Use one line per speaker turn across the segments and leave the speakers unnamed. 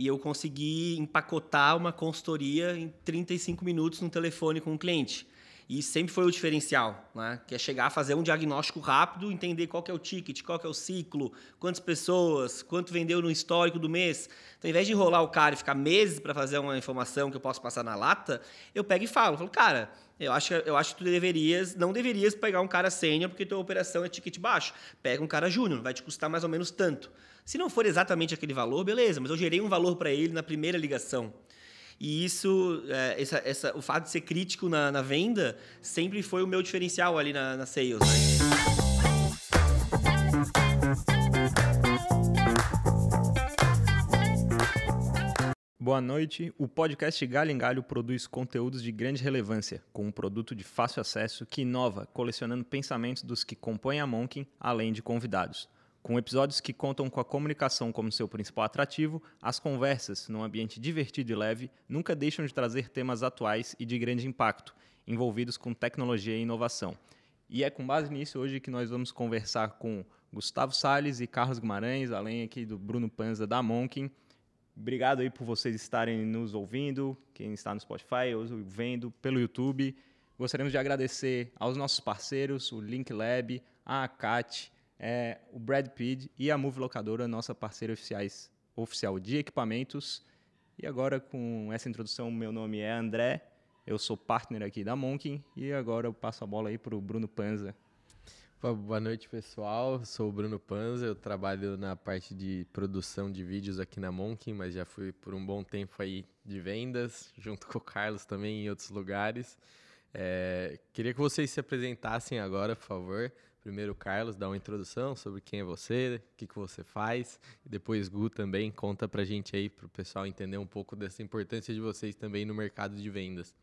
E eu consegui empacotar uma consultoria em 35 minutos no telefone com o cliente. E sempre foi o diferencial, né? Que é chegar a fazer um diagnóstico rápido, entender qual é o ticket, qual é o ciclo, quantas pessoas, quanto vendeu no histórico do mês. Então, ao invés de enrolar o cara e ficar meses para fazer uma informação que eu posso passar na lata, eu pego e falo, falo, cara, eu acho, eu acho que tu deverias, não deverias pegar um cara sênior porque tua operação é ticket baixo. Pega um cara júnior, vai te custar mais ou menos tanto. Se não for exatamente aquele valor, beleza, mas eu gerei um valor para ele na primeira ligação. E isso, é, essa, essa, o fato de ser crítico na, na, venda, sempre foi o meu diferencial ali na, na sales. Né?
Boa noite. O podcast Galho em Galho produz conteúdos de grande relevância, com um produto de fácil acesso que inova, colecionando pensamentos dos que compõem a Monkin, além de convidados. Com episódios que contam com a comunicação como seu principal atrativo, as conversas, num ambiente divertido e leve, nunca deixam de trazer temas atuais e de grande impacto, envolvidos com tecnologia e inovação. E é com base nisso hoje que nós vamos conversar com Gustavo Sales e Carlos Guimarães, além aqui do Bruno Panza da Monkin. Obrigado aí por vocês estarem nos ouvindo, quem está no Spotify ou vendo pelo YouTube. Gostaríamos de agradecer aos nossos parceiros, o Link Lab, a ACAT, é, o Brad Pitt e a Move Locadora, nossa parceira oficiais, oficial de equipamentos. E agora, com essa introdução, meu nome é André, eu sou partner aqui da Monkin e agora eu passo a bola aí para o Bruno Panza.
Boa noite, pessoal. Sou o Bruno Panza, eu trabalho na parte de produção de vídeos aqui na Monkin, mas já fui por um bom tempo aí de vendas, junto com o Carlos também em outros lugares. É, queria que vocês se apresentassem agora, por favor. Primeiro, Carlos, dá uma introdução sobre quem é você, o que, que você faz. E depois, Gu também conta pra gente aí, pro pessoal entender um pouco dessa importância de vocês também no mercado de vendas.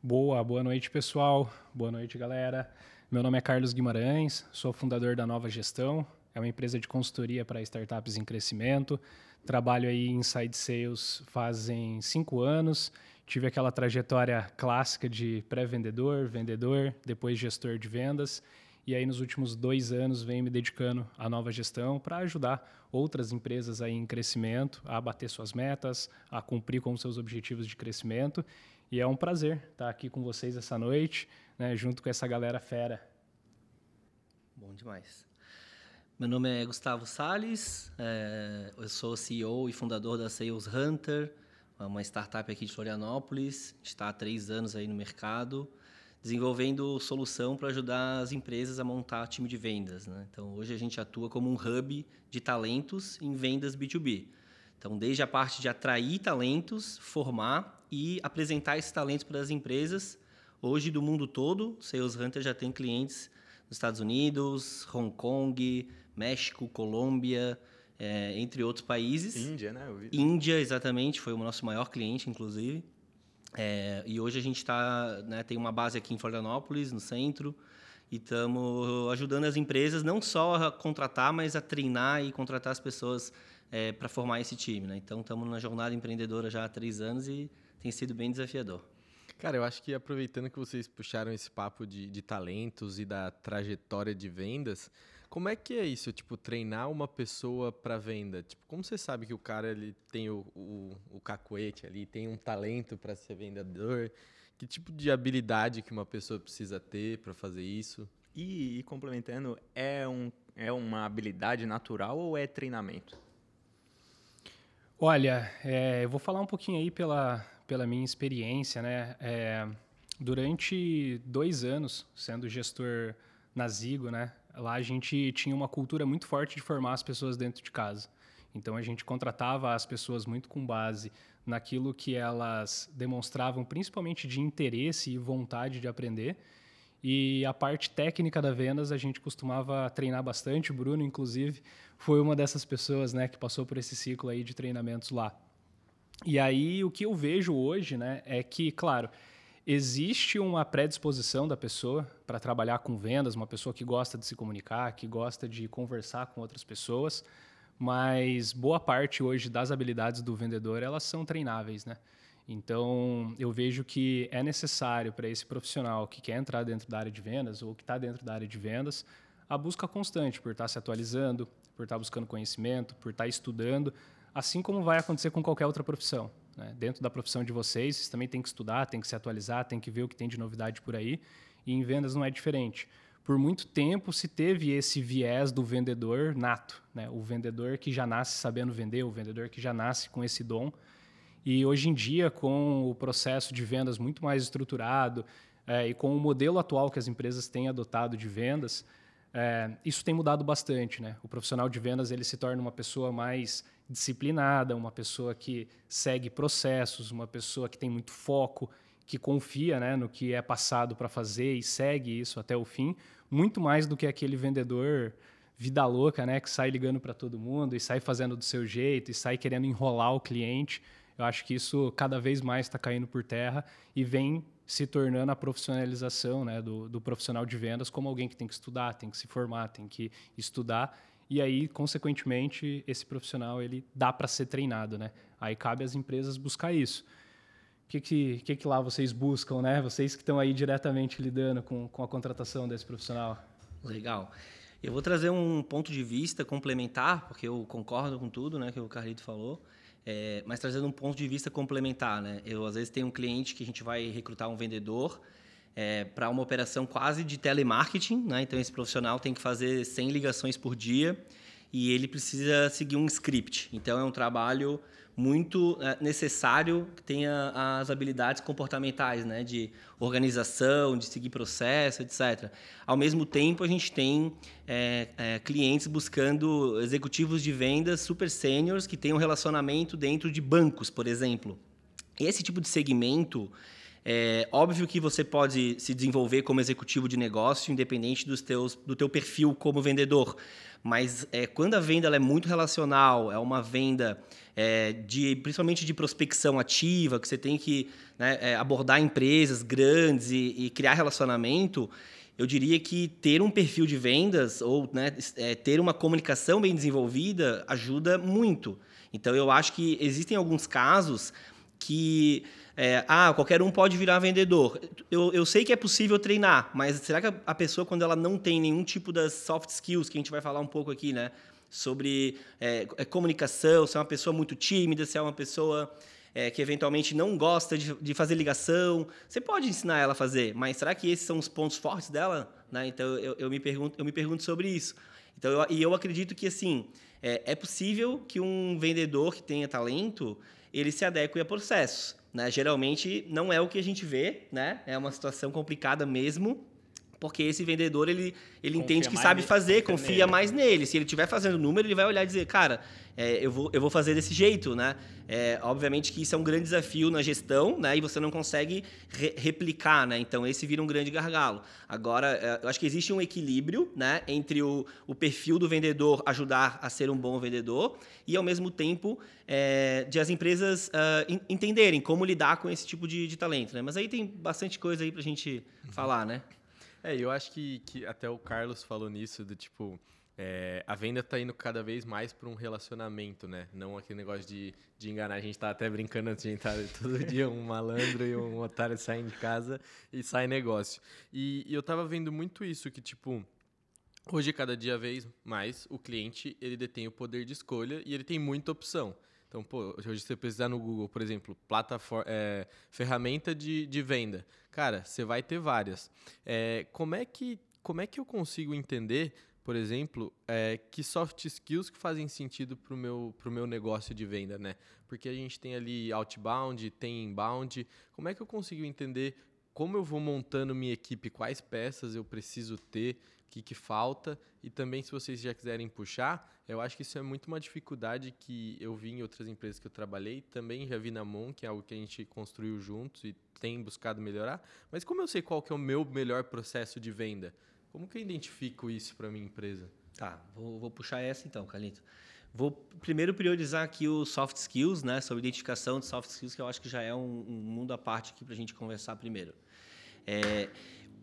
Boa, boa noite, pessoal. Boa noite, galera. Meu nome é Carlos Guimarães, sou fundador da Nova Gestão. É uma empresa de consultoria para startups em crescimento. Trabalho aí em Inside Sales fazem cinco anos. Tive aquela trajetória clássica de pré-vendedor, vendedor, depois gestor de vendas e aí, nos últimos dois anos, venho me dedicando à nova gestão para ajudar outras empresas aí em crescimento a bater suas metas, a cumprir com seus objetivos de crescimento. E é um prazer estar aqui com vocês essa noite, né, junto com essa galera fera.
Bom demais. Meu nome é Gustavo Sales, é, eu sou CEO e fundador da Sales Hunter, uma startup aqui de Florianópolis, está há três anos aí no mercado desenvolvendo solução para ajudar as empresas a montar time de vendas. Né? Então, hoje a gente atua como um hub de talentos em vendas B2B. Então, desde a parte de atrair talentos, formar e apresentar esses talentos para as empresas. Hoje, do mundo todo, Sales Hunter já tem clientes nos Estados Unidos, Hong Kong, México, Colômbia, é, entre outros países.
Índia, né?
Índia, exatamente, foi o nosso maior cliente, inclusive. É, e hoje a gente tá, né, tem uma base aqui em Florianópolis, no centro, e estamos ajudando as empresas não só a contratar, mas a treinar e contratar as pessoas é, para formar esse time. Né? Então, estamos na jornada empreendedora já há três anos e tem sido bem desafiador.
Cara, eu acho que aproveitando que vocês puxaram esse papo de, de talentos e da trajetória de vendas, como é que é isso? Tipo, treinar uma pessoa para venda? Tipo, como você sabe que o cara ele tem o, o, o cacuete ali, tem um talento para ser vendedor? Que tipo de habilidade que uma pessoa precisa ter para fazer isso?
E, e, complementando, é, um, é uma habilidade natural ou é treinamento?
Olha, é, eu vou falar um pouquinho aí pela, pela minha experiência, né? É, durante dois anos sendo gestor na Zigo, né? Lá a gente tinha uma cultura muito forte de formar as pessoas dentro de casa. Então a gente contratava as pessoas muito com base naquilo que elas demonstravam, principalmente de interesse e vontade de aprender. E a parte técnica da vendas a gente costumava treinar bastante. O Bruno, inclusive, foi uma dessas pessoas, né, que passou por esse ciclo aí de treinamentos lá. E aí o que eu vejo hoje, né, é que, claro, existe uma predisposição da pessoa para trabalhar com vendas, uma pessoa que gosta de se comunicar, que gosta de conversar com outras pessoas, mas boa parte hoje das habilidades do vendedor elas são treináveis, né? Então eu vejo que é necessário para esse profissional que quer entrar dentro da área de vendas ou que está dentro da área de vendas a busca constante por estar tá se atualizando, por estar tá buscando conhecimento, por estar tá estudando assim como vai acontecer com qualquer outra profissão. Né? Dentro da profissão de vocês, vocês também tem que estudar, tem que se atualizar, tem que ver o que tem de novidade por aí. E em vendas não é diferente. Por muito tempo se teve esse viés do vendedor nato, né? o vendedor que já nasce sabendo vender, o vendedor que já nasce com esse dom. E hoje em dia, com o processo de vendas muito mais estruturado é, e com o modelo atual que as empresas têm adotado de vendas, é, isso tem mudado bastante. Né? O profissional de vendas ele se torna uma pessoa mais disciplinada, uma pessoa que segue processos, uma pessoa que tem muito foco, que confia né, no que é passado para fazer e segue isso até o fim, muito mais do que aquele vendedor vida louca, né, que sai ligando para todo mundo e sai fazendo do seu jeito e sai querendo enrolar o cliente. Eu acho que isso cada vez mais está caindo por terra e vem se tornando a profissionalização né, do, do profissional de vendas como alguém que tem que estudar, tem que se formar, tem que estudar e aí, consequentemente, esse profissional ele dá para ser treinado, né? Aí cabe às empresas buscar isso. O que, que, que, que lá vocês buscam, né? Vocês que estão aí diretamente lidando com, com a contratação desse profissional.
Legal. Eu vou trazer um ponto de vista complementar, porque eu concordo com tudo né, que o Carlito falou, é, mas trazendo um ponto de vista complementar. Né? Eu, às vezes, tenho um cliente que a gente vai recrutar um vendedor é, para uma operação quase de telemarketing. Né? Então, esse profissional tem que fazer 100 ligações por dia e ele precisa seguir um script. Então, é um trabalho muito é, necessário que tenha as habilidades comportamentais, né, de organização, de seguir processo, etc. Ao mesmo tempo, a gente tem é, é, clientes buscando executivos de vendas super sêniores que tenham relacionamento dentro de bancos, por exemplo. Esse tipo de segmento é óbvio que você pode se desenvolver como executivo de negócio, independente dos teus, do teu perfil como vendedor. Mas é, quando a venda é muito relacional, é uma venda é, de, principalmente de prospecção ativa, que você tem que né, é, abordar empresas grandes e, e, criar relacionamento, eu diria que ter um perfil de vendas ou né, é, ter uma comunicação bem desenvolvida ajuda muito. Então, eu acho que existem alguns casos que é, ah, qualquer um pode virar vendedor. Eu, eu sei que é possível treinar, mas será que a pessoa, quando ela não tem nenhum tipo das soft skills, que a gente vai falar um pouco aqui, né? Sobre é, é comunicação, se é uma pessoa muito tímida, se é uma pessoa é, que eventualmente não gosta de, de, fazer ligação, você pode ensinar ela a fazer, mas será que esses são os pontos fortes dela? Né? Então, eu, eu, me pergunto, eu me pergunto sobre isso. Então, eu, e eu acredito que, assim, é, é possível que um vendedor que tenha talento, ele se adeque a processos. Né? Geralmente não é o que a gente vê, né? É uma situação complicada mesmo, porque esse vendedor ele, ele entende que sabe fazer, confia mais nele. Se ele estiver fazendo número, ele vai olhar e dizer, cara, é, eu, vou, eu vou fazer desse jeito, né? É, obviamente que isso é um grande desafio na gestão, né? E você não consegue re replicar, né? Então, esse vira um grande gargalo. Agora, é, eu acho que existe um equilíbrio, né? Entre o, o perfil do vendedor ajudar a ser um bom vendedor e, ao mesmo tempo, é, de as empresas uh, entenderem como lidar com esse tipo de, de talento, né? Mas aí tem bastante coisa aí para a gente uhum. falar, né?
É, eu acho que, que até o Carlos falou nisso, do tipo é, a venda está indo cada vez mais para um relacionamento, né? Não aquele negócio de, de enganar. A gente está até brincando antes de entrar todo dia um malandro e um otário saem de casa e sai negócio. E, e eu estava vendo muito isso, que tipo, hoje cada dia vez mais o cliente ele detém o poder de escolha e ele tem muita opção. Então, pô, hoje você precisar no Google, por exemplo, plataforma, é, ferramenta de, de venda. Cara, você vai ter várias. É, como, é que, como é que eu consigo entender por exemplo, é, que soft skills que fazem sentido para o meu, pro meu negócio de venda, né? Porque a gente tem ali outbound, tem inbound. Como é que eu consigo entender como eu vou montando minha equipe, quais peças eu preciso ter, que, que falta? E também, se vocês já quiserem puxar, eu acho que isso é muito uma dificuldade que eu vi em outras empresas que eu trabalhei, também já vi na Mon, que é algo que a gente construiu juntos e tem buscado melhorar. Mas como eu sei qual que é o meu melhor processo de venda? Como que eu identifico isso para minha empresa?
Tá, vou, vou, puxar essa então, Calito. Vou primeiro priorizar aqui os soft skills, né, sobre identificação de soft skills, que eu acho que já é um, um mundo à parte aqui para a gente conversar primeiro. É,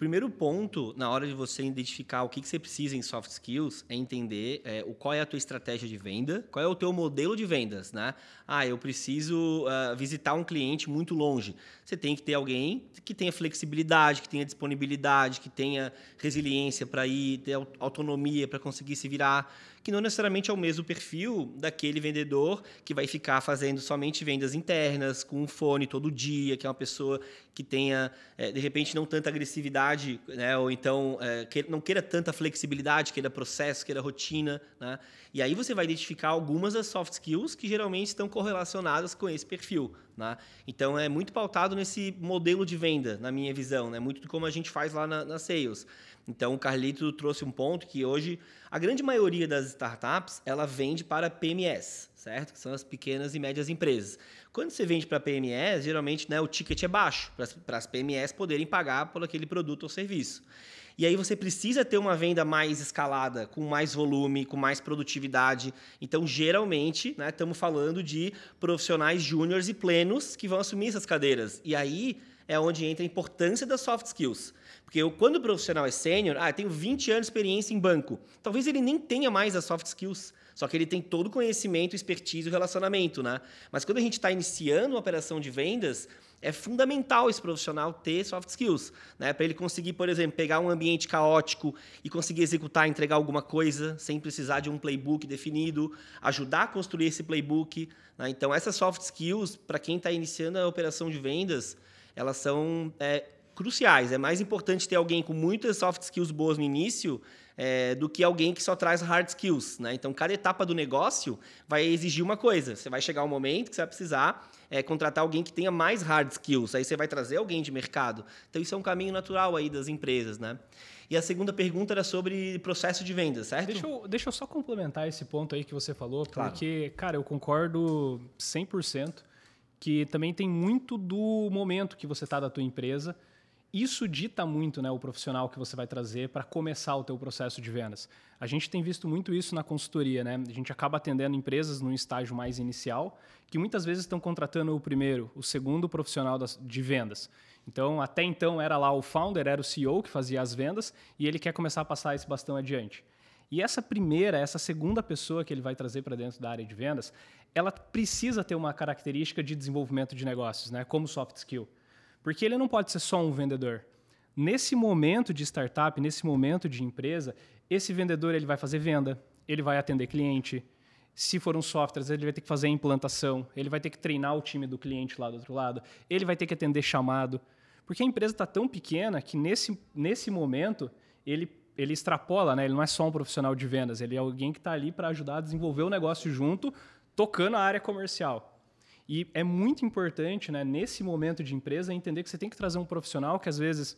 primeiro ponto, na hora de você identificar o que, que você precisa em soft skills, é entender é, o, qual é a tua estratégia de venda, qual é o teu modelo de vendas. Né? Ah, eu preciso uh, visitar um cliente muito longe. Você tem que ter alguém que tenha flexibilidade, que tenha disponibilidade, que tenha resiliência para ir, ter autonomia para conseguir se virar, que não necessariamente é o mesmo perfil daquele vendedor que vai ficar fazendo somente vendas internas, com um fone todo dia, que é uma pessoa que tenha, é, de repente, não tanta agressividade, né? ou então que, não queira tanta flexibilidade, queira processo, queira rotina. Né? E aí você vai identificar algumas das soft skills que geralmente estão correlacionadas com esse perfil. Né? Então, é muito pautado nesse modelo de venda, na minha visão, né? muito de como a gente faz lá na, na Sales. Então, o Carlito trouxe um ponto que hoje a grande maioria das startups ela vende para PMS, certo? Que são as pequenas e médias empresas. Quando você vende para PMS, geralmente né, o ticket é baixo, para as PMS poderem pagar por aquele produto ou serviço. E aí você precisa ter uma venda mais escalada, com mais volume, com mais produtividade. Então, geralmente, né, estamos falando de profissionais júniores e plenos que vão assumir essas cadeiras. E aí é onde entra a importância das soft skills. Porque eu, quando o profissional é sênior, ah, eu tenho 20 anos de experiência em banco. Talvez ele nem tenha mais as soft skills, só que ele tem todo o conhecimento, expertise e relacionamento, né? Mas quando a gente está iniciando uma operação de vendas, é fundamental esse profissional ter soft skills, né? Para ele conseguir, por exemplo, pegar um ambiente caótico e conseguir executar, entregar alguma coisa sem precisar de um playbook definido, ajudar a construir esse playbook. Né? Então, essas soft skills, para quem está iniciando a operação de vendas, elas são é, cruciais. É mais importante ter alguém com muitas soft skills boas no início é, do que alguém que só traz hard skills. Né? Então, cada etapa do negócio vai exigir uma coisa. Você vai chegar um momento que você vai precisar é, contratar alguém que tenha mais hard skills. Aí você vai trazer alguém de mercado. Então, isso é um caminho natural aí das empresas. Né? E a segunda pergunta era sobre processo de venda, certo?
Deixa eu, deixa eu só complementar esse ponto aí que você falou, porque, claro. cara, eu concordo 100% que também tem muito do momento que você está da tua empresa isso dita muito né, o profissional que você vai trazer para começar o teu processo de vendas. A gente tem visto muito isso na consultoria. Né? A gente acaba atendendo empresas num estágio mais inicial, que muitas vezes estão contratando o primeiro, o segundo profissional de vendas. Então, até então, era lá o founder, era o CEO que fazia as vendas, e ele quer começar a passar esse bastão adiante. E essa primeira, essa segunda pessoa que ele vai trazer para dentro da área de vendas, ela precisa ter uma característica de desenvolvimento de negócios, né? como soft skill. Porque ele não pode ser só um vendedor. Nesse momento de startup, nesse momento de empresa, esse vendedor ele vai fazer venda, ele vai atender cliente. Se for um software, ele vai ter que fazer a implantação, ele vai ter que treinar o time do cliente lá do outro lado, ele vai ter que atender chamado. Porque a empresa está tão pequena que nesse, nesse momento ele, ele extrapola, né? ele não é só um profissional de vendas, ele é alguém que está ali para ajudar a desenvolver o negócio junto, tocando a área comercial. E é muito importante, né, nesse momento de empresa, entender que você tem que trazer um profissional que, às vezes,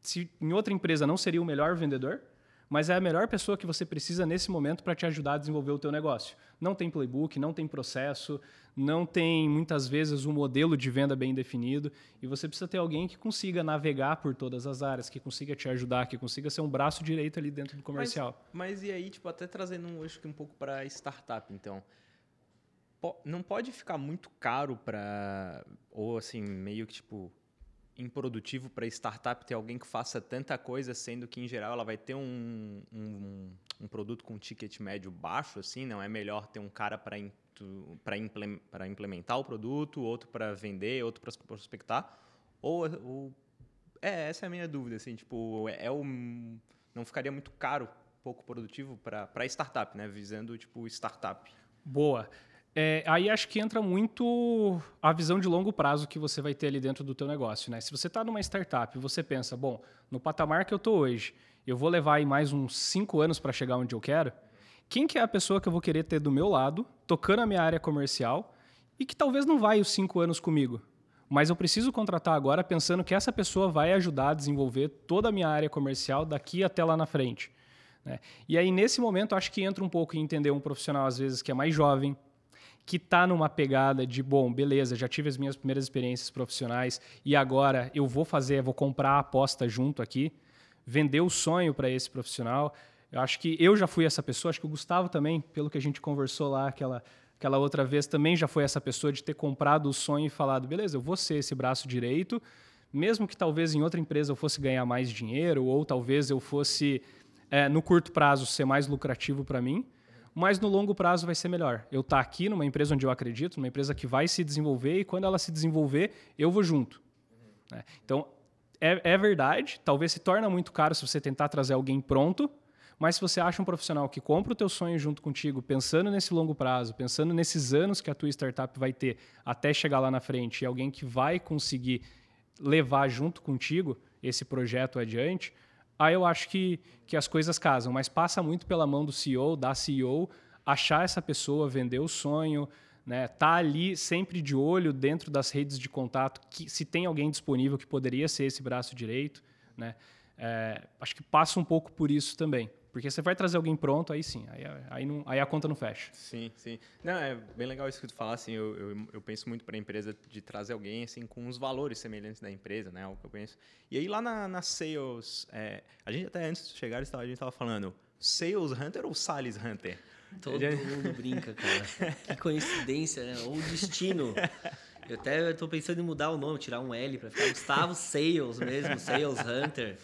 se em outra empresa não seria o melhor vendedor, mas é a melhor pessoa que você precisa nesse momento para te ajudar a desenvolver o teu negócio. Não tem playbook, não tem processo, não tem muitas vezes um modelo de venda bem definido e você precisa ter alguém que consiga navegar por todas as áreas, que consiga te ajudar, que consiga ser um braço direito ali dentro do comercial.
Mas, mas e aí, tipo, até trazendo acho que um pouco para startup, então, não pode ficar muito caro para ou assim meio que tipo improdutivo para startup ter alguém que faça tanta coisa, sendo que em geral ela vai ter um, um, um produto com ticket médio baixo, assim, não é melhor ter um cara para para implementar o produto, outro para vender, outro para prospectar, ou, ou, é essa é a minha dúvida, assim, tipo é, é um não ficaria muito caro, pouco produtivo para startup, né, visando tipo startup.
Boa. É, aí acho que entra muito a visão de longo prazo que você vai ter ali dentro do teu negócio. Né? Se você está numa startup e você pensa, bom, no patamar que eu estou hoje, eu vou levar aí mais uns cinco anos para chegar onde eu quero, quem que é a pessoa que eu vou querer ter do meu lado, tocando a minha área comercial, e que talvez não vai os cinco anos comigo, mas eu preciso contratar agora pensando que essa pessoa vai ajudar a desenvolver toda a minha área comercial daqui até lá na frente. Né? E aí, nesse momento, acho que entra um pouco em entender um profissional, às vezes, que é mais jovem, que está numa pegada de, bom, beleza, já tive as minhas primeiras experiências profissionais e agora eu vou fazer, vou comprar a aposta junto aqui, vender o sonho para esse profissional. Eu acho que eu já fui essa pessoa, acho que o Gustavo também, pelo que a gente conversou lá aquela, aquela outra vez, também já foi essa pessoa de ter comprado o sonho e falado, beleza, eu vou ser esse braço direito, mesmo que talvez em outra empresa eu fosse ganhar mais dinheiro ou talvez eu fosse, é, no curto prazo, ser mais lucrativo para mim, mas no longo prazo vai ser melhor. Eu estar tá aqui numa empresa onde eu acredito, numa empresa que vai se desenvolver e quando ela se desenvolver, eu vou junto. Uhum. É. Então, é, é, verdade, talvez se torne muito caro se você tentar trazer alguém pronto, Mas se você acha um profissional que compra o teu sonho junto contigo, pensando nesse longo prazo, pensando nesses anos que a tua startup vai ter até chegar lá na frente, e alguém que vai conseguir levar junto contigo esse projeto adiante, aí eu acho que, que as coisas casam. Mas passa muito pela mão do CEO, da CEO, achar essa pessoa, vender o sonho, né? Tá ali sempre de olho dentro das redes de contato que se tem alguém disponível que poderia ser esse braço direito, né? É, acho que passa um pouco por isso também. Porque você vai trazer alguém pronto, aí sim, aí, aí, não, aí a conta não fecha.
Sim, sim. Não, é bem legal isso que tu fala, assim, eu, eu, eu penso muito para a empresa de trazer alguém, assim, com os valores semelhantes da empresa, né, o que eu penso. E aí lá na, na Sales, é, a gente até antes de chegar, a gente estava falando, Sales Hunter ou Sales Hunter?
Todo mundo brinca, cara. Que coincidência, né? Ou destino. Eu até estou pensando em mudar o nome, tirar um L para ficar Gustavo Sales mesmo, Sales Hunter.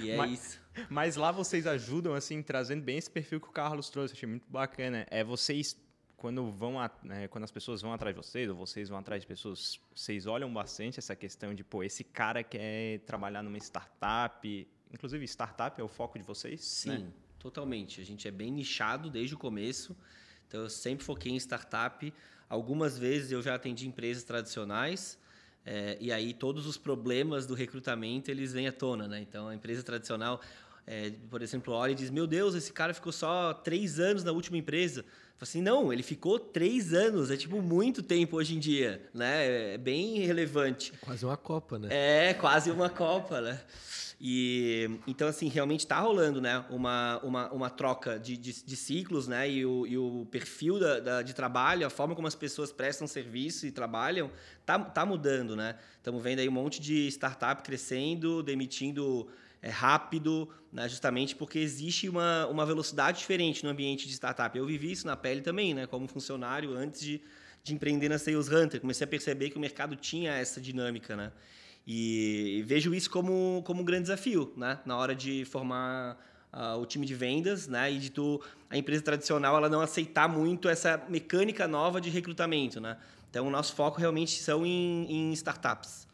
E é
mas,
isso.
Mas lá vocês ajudam, assim, trazendo bem esse perfil que o Carlos trouxe. Achei muito bacana. É vocês, quando vão, a, né, quando as pessoas vão atrás de vocês, ou vocês vão atrás de pessoas, vocês olham bastante essa questão de, pô, esse cara quer trabalhar numa startup. Inclusive, startup é o foco de vocês?
Sim.
Né?
Totalmente. A gente é bem nichado desde o começo. Então, eu sempre foquei em startup. Algumas vezes eu já atendi empresas tradicionais. É, e aí todos os problemas do recrutamento eles vêm à tona, né? Então a empresa tradicional, é, por exemplo, olha e diz: Meu Deus, esse cara ficou só três anos na última empresa. Fala assim, não, ele ficou três anos, é tipo muito tempo hoje em dia, né? É bem relevante.
É quase uma Copa, né?
É, quase uma Copa, né? E então, assim, realmente está rolando né, uma, uma, uma troca de, de, de, ciclos, né? E o, e o perfil da, da, de trabalho, a forma como as pessoas prestam serviço e trabalham, tá, tá mudando, né? Estamos vendo aí um monte de startup crescendo, demitindo é, rápido, né, justamente porque existe uma, uma velocidade diferente no ambiente de startup. Eu vivi isso na pele também, né? Como funcionário antes de, de empreender na Sales Hunter. Comecei a perceber que o mercado tinha essa dinâmica, né? E, vejo isso como, como um grande desafio, né? Na hora de formar uh, o time de vendas, né? E de tu, a empresa tradicional ela não aceitar muito essa mecânica nova de recrutamento, né? Então, o nosso foco realmente são em, em startups.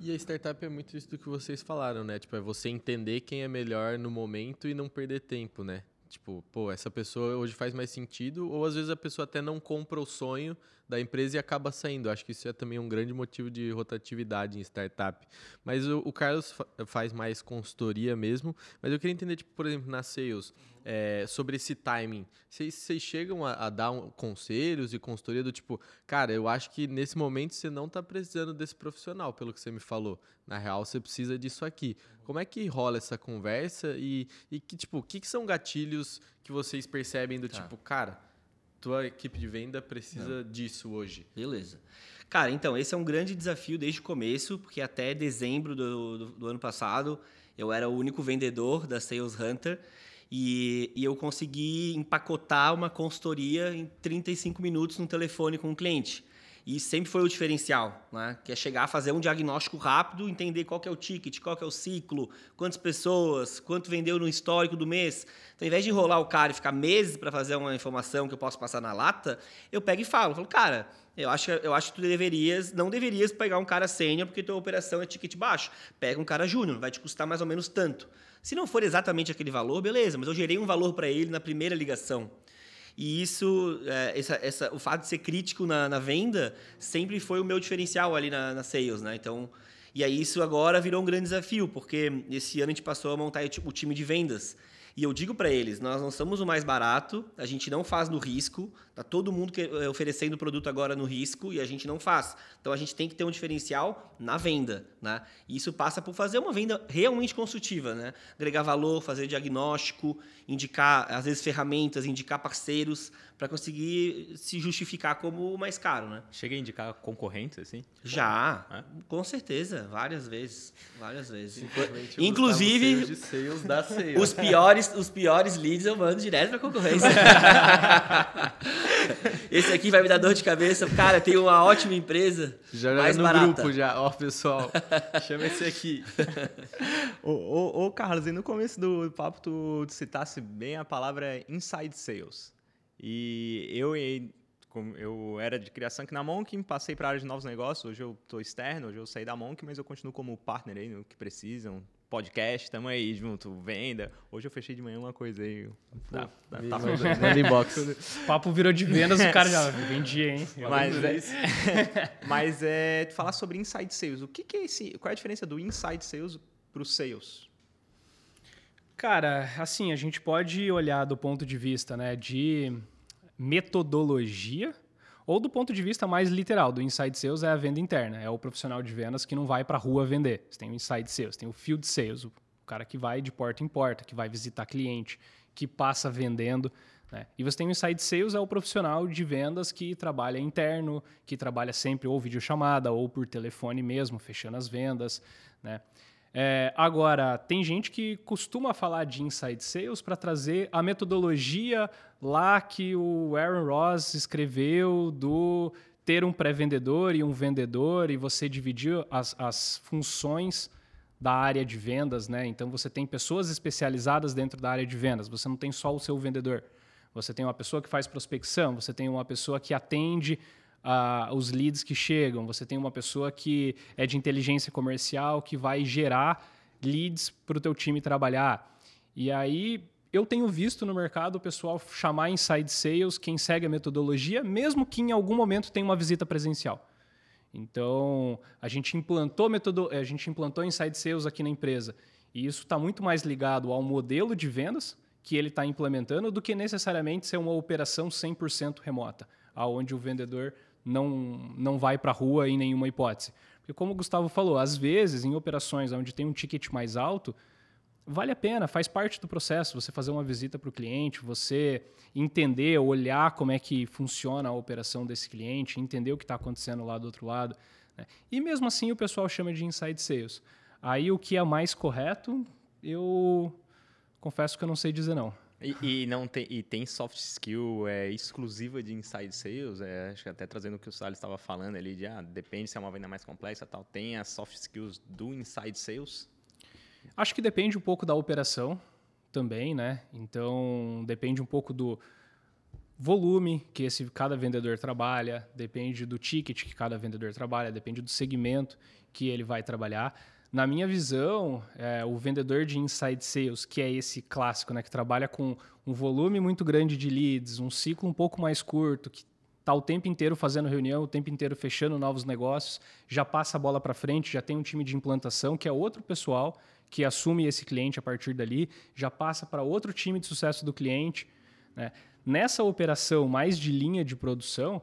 E a startup é muito isso do que vocês falaram, né? Tipo, é você entender quem é melhor no momento e não perder tempo, né? Tipo, pô, essa pessoa hoje faz mais sentido, ou às vezes a pessoa até não compra o sonho da empresa e acaba saindo. Acho que isso é também um grande motivo de rotatividade em startup. Mas o, o Carlos fa faz mais consultoria mesmo, mas eu queria entender, tipo, por exemplo, na Sales, é, sobre esse timing. Vocês, chegam a, a dar um, conselhos e consultoria do tipo, cara, eu acho que nesse momento você não está precisando desse profissional, pelo que você me falou. Na real, você precisa disso aqui. Como é que rola essa conversa e, e que, tipo, o que, que são gatilhos que vocês percebem do tá. tipo, cara, tua equipe de venda precisa não. disso hoje?
Beleza. Cara, então, esse é um grande desafio desde o começo, porque até dezembro do, do, do ano passado eu era o único vendedor da Sales Hunter e, e, eu consegui empacotar uma consultoria em 35 minutos no telefone com o cliente. E sempre foi o diferencial, né? que é chegar a fazer um diagnóstico rápido, entender qual é o ticket, qual é o ciclo, quantas pessoas, quanto vendeu no histórico do mês. Então, ao invés de enrolar o cara e ficar meses para fazer uma informação que eu posso passar na lata, eu pego e falo, falo, cara, eu acho, eu acho que tu deverias, não deverias pegar um cara sênior porque tua operação é ticket baixo. Pega um cara júnior, vai te custar mais ou menos tanto. Se não for exatamente aquele valor, beleza, mas eu gerei um valor para ele na primeira ligação. E isso, é, essa, essa, o fato de ser crítico na, na, venda sempre foi o meu diferencial ali na, na sales, né? Então, e aí isso agora virou um grande desafio, porque esse ano a gente passou a montar o time de vendas. E eu digo para eles, nós não somos o mais barato, a gente não faz no risco, tá todo mundo que, é, oferecendo produto agora no risco e a gente não faz. Então a gente tem que ter um diferencial na venda, né? E isso passa por fazer uma venda realmente consultiva, né? Agregar valor, fazer diagnóstico, indicar às vezes ferramentas, indicar parceiros para conseguir se justificar como o mais caro, né?
Chega a indicar concorrentes assim?
Já, é? com certeza, várias vezes, várias vezes. Inclusive os piores, os piores leads eu mando direto para concorrência. Esse aqui vai me dar dor de cabeça. Cara, tem uma ótima empresa.
Já
mais
no
barata.
grupo já. Ó, pessoal, chama esse aqui.
ô, ô, ô, Carlos, e no começo do papo tu citasse bem a palavra inside sales. E eu, eu era de criação aqui na Monk, passei para a área de novos negócios. Hoje eu estou externo, hoje eu saí da Monk, mas eu continuo como partner aí no que precisam, podcast, tamo aí junto, venda. Hoje eu fechei de manhã uma coisa aí. Dá, dá, tá
Money Box.
Papo virou de vendas, o cara já vendia, hein?
Mas é, mas é falar sobre inside sales. O que, que é esse? Qual é a diferença do inside sales para o sales?
Cara, assim, a gente pode olhar do ponto de vista né, de metodologia ou do ponto de vista mais literal, do inside sales é a venda interna, é o profissional de vendas que não vai para a rua vender. Você tem o inside sales, tem o field sales, o cara que vai de porta em porta, que vai visitar cliente, que passa vendendo. Né? E você tem o inside sales, é o profissional de vendas que trabalha interno, que trabalha sempre ou videochamada ou por telefone mesmo, fechando as vendas. Né? É, agora, tem gente que costuma falar de inside sales para trazer a metodologia lá que o Aaron Ross escreveu do ter um pré-vendedor e um vendedor e você dividir as, as funções da área de vendas, né? Então você tem pessoas especializadas dentro da área de vendas. Você não tem só o seu vendedor. Você tem uma pessoa que faz prospecção, você tem uma pessoa que atende os leads que chegam, você tem uma pessoa que é de inteligência comercial que vai gerar leads para o teu time trabalhar. E aí eu tenho visto no mercado o pessoal chamar inside sales quem segue a metodologia, mesmo que em algum momento tenha uma visita presencial. Então, a gente implantou metodo, a gente implantou inside sales aqui na empresa. E isso está muito mais ligado ao modelo de vendas que ele está implementando do que necessariamente ser uma operação 100% remota, aonde o vendedor não, não vai para a rua em nenhuma hipótese. Porque, como o Gustavo falou, às vezes, em operações onde tem um ticket mais alto, vale a pena, faz parte do processo você fazer uma visita para o cliente, você entender, olhar como é que funciona a operação desse cliente, entender o que está acontecendo lá do outro lado. Né? E mesmo assim o pessoal chama de inside sales. Aí o que é mais correto, eu confesso que eu não sei dizer não.
E, e, não tem, e tem soft skill é, exclusiva de inside sales, é, acho que até trazendo o que o Salles estava falando ali, de ah, depende se é uma venda mais complexa tal. Tem as soft skills do inside sales?
Acho que depende um pouco da operação também, né? Então, depende um pouco do volume que esse cada vendedor trabalha, depende do ticket que cada vendedor trabalha, depende do segmento que ele vai trabalhar. Na minha visão, é, o vendedor de inside sales, que é esse clássico, né, que trabalha com um volume muito grande de leads, um ciclo um pouco mais curto, que está o tempo inteiro fazendo reunião, o tempo inteiro fechando novos negócios, já passa a bola para frente, já tem um time de implantação, que é outro pessoal que assume esse cliente a partir dali, já passa para outro time de sucesso do cliente. Né? Nessa operação mais de linha de produção,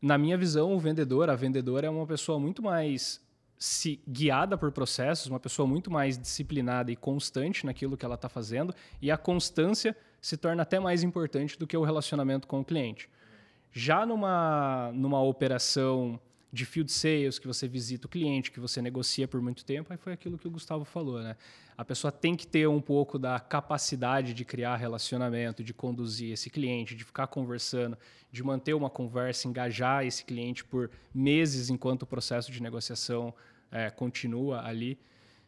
na minha visão, o vendedor, a vendedora é uma pessoa muito mais se guiada por processos, uma pessoa muito mais disciplinada e constante naquilo que ela está fazendo, e a constância se torna até mais importante do que o relacionamento com o cliente. Já numa, numa operação de field sales, que você visita o cliente, que você negocia por muito tempo, aí foi aquilo que o Gustavo falou, né? A pessoa tem que ter um pouco da capacidade de criar relacionamento, de conduzir esse cliente, de ficar conversando, de manter uma conversa, engajar esse cliente por meses enquanto o processo de negociação é, continua ali.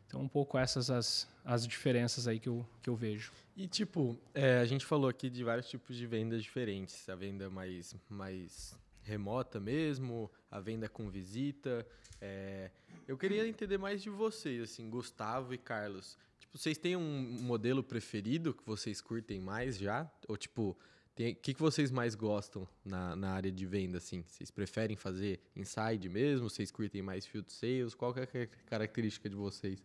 Então, um pouco essas as, as diferenças aí que eu, que eu vejo.
E, tipo, é, a gente falou aqui de vários tipos de vendas diferentes. A venda mais, mais remota mesmo, a venda com visita. É, eu queria entender mais de vocês, assim, Gustavo e Carlos. Tipo, vocês têm um modelo preferido que vocês curtem mais já? Ou tipo, o que, que vocês mais gostam na, na área de venda, assim? Vocês preferem fazer inside mesmo? Vocês curtem mais field sales? Qual é a característica de vocês?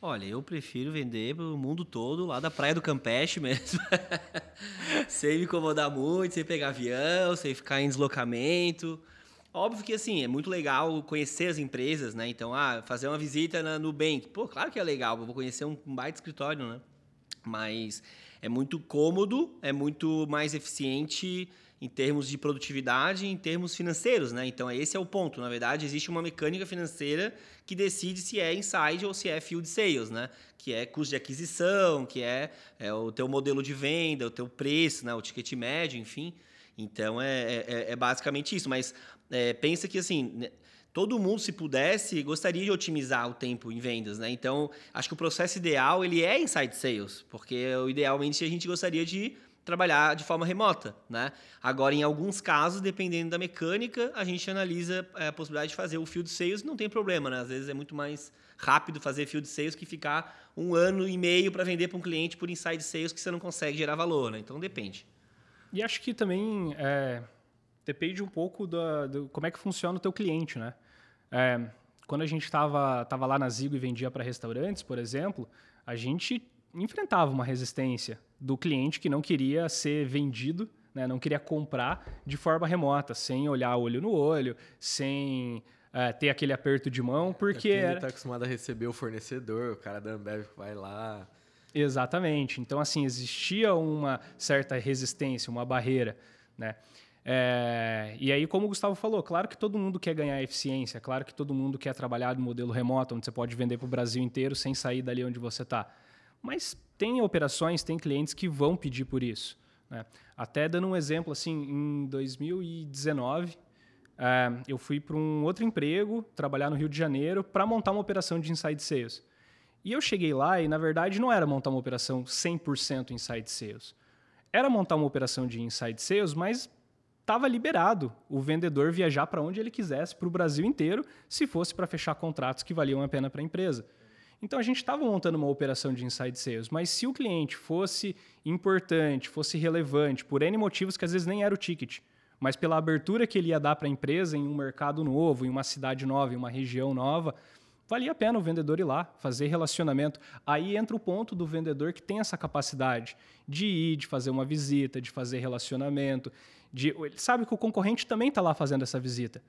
Olha, eu prefiro vender para o mundo todo, lá da Praia do Campeche mesmo. sem me incomodar muito, sem pegar avião, sem ficar em deslocamento. Óbvio que, assim, é muito legal conhecer as empresas, né? Então, ah, fazer uma visita na Nubank. Pô, claro que é legal, vou conhecer um baita escritório, né? Mas é muito cômodo, é muito mais eficiente em termos de produtividade, em termos financeiros, né? Então esse é o ponto. Na verdade, existe uma mecânica financeira que decide se é inside ou se é field sales, né? Que é custo de aquisição, que é, é o teu modelo de venda, o teu preço, né? O ticket médio, enfim. Então é, é, é basicamente isso. Mas é, pensa que assim né, todo mundo, se pudesse, gostaria de otimizar o tempo em vendas, né? Então, acho que o processo ideal ele é inside sales, porque idealmente a gente gostaria de trabalhar de forma remota, né? Agora, em alguns casos, dependendo da mecânica, a gente analisa é, a possibilidade de fazer o field sales, não tem problema, né? Às vezes é muito mais rápido fazer field sales que ficar um ano e meio para vender para um cliente por inside sales que você não consegue gerar valor, né? Então depende.
E acho que também é, depende um pouco da, do como é que funciona o teu cliente, né? É, quando a gente estava tava lá na Zigo e vendia para restaurantes, por exemplo, a gente enfrentava uma resistência do cliente que não queria ser vendido, né, não queria comprar de forma remota, sem olhar olho no olho, sem é, ter aquele aperto de mão, porque...
Ele está acostumado a receber o fornecedor, o cara da Ambev vai lá...
Exatamente. Então, assim, existia uma certa resistência, uma barreira, né? É, e aí, como o Gustavo falou, claro que todo mundo quer ganhar eficiência, claro que todo mundo quer trabalhar no modelo remoto, onde você pode vender para o Brasil inteiro sem sair dali onde você está. Mas tem operações, tem clientes que vão pedir por isso. Né? Até dando um exemplo, assim, em 2019, é, eu fui para um outro emprego, trabalhar no Rio de Janeiro, para montar uma operação de inside sales. E eu cheguei lá e, na verdade, não era montar uma operação 100% inside sales. Era montar uma operação de inside sales, mas estava liberado o vendedor viajar para onde ele quisesse, para o Brasil inteiro, se fosse para fechar contratos que valiam a pena para a empresa. Então a gente estava montando uma operação de inside sales, mas se o cliente fosse importante, fosse relevante, por N motivos que às vezes nem era o ticket, mas pela abertura que ele ia dar para a empresa em um mercado novo, em uma cidade nova, em uma região nova, valia a pena o vendedor ir lá, fazer relacionamento. Aí entra o ponto do vendedor que tem essa capacidade de ir, de fazer uma visita, de fazer relacionamento, de, ele sabe que o concorrente também está lá fazendo essa visita.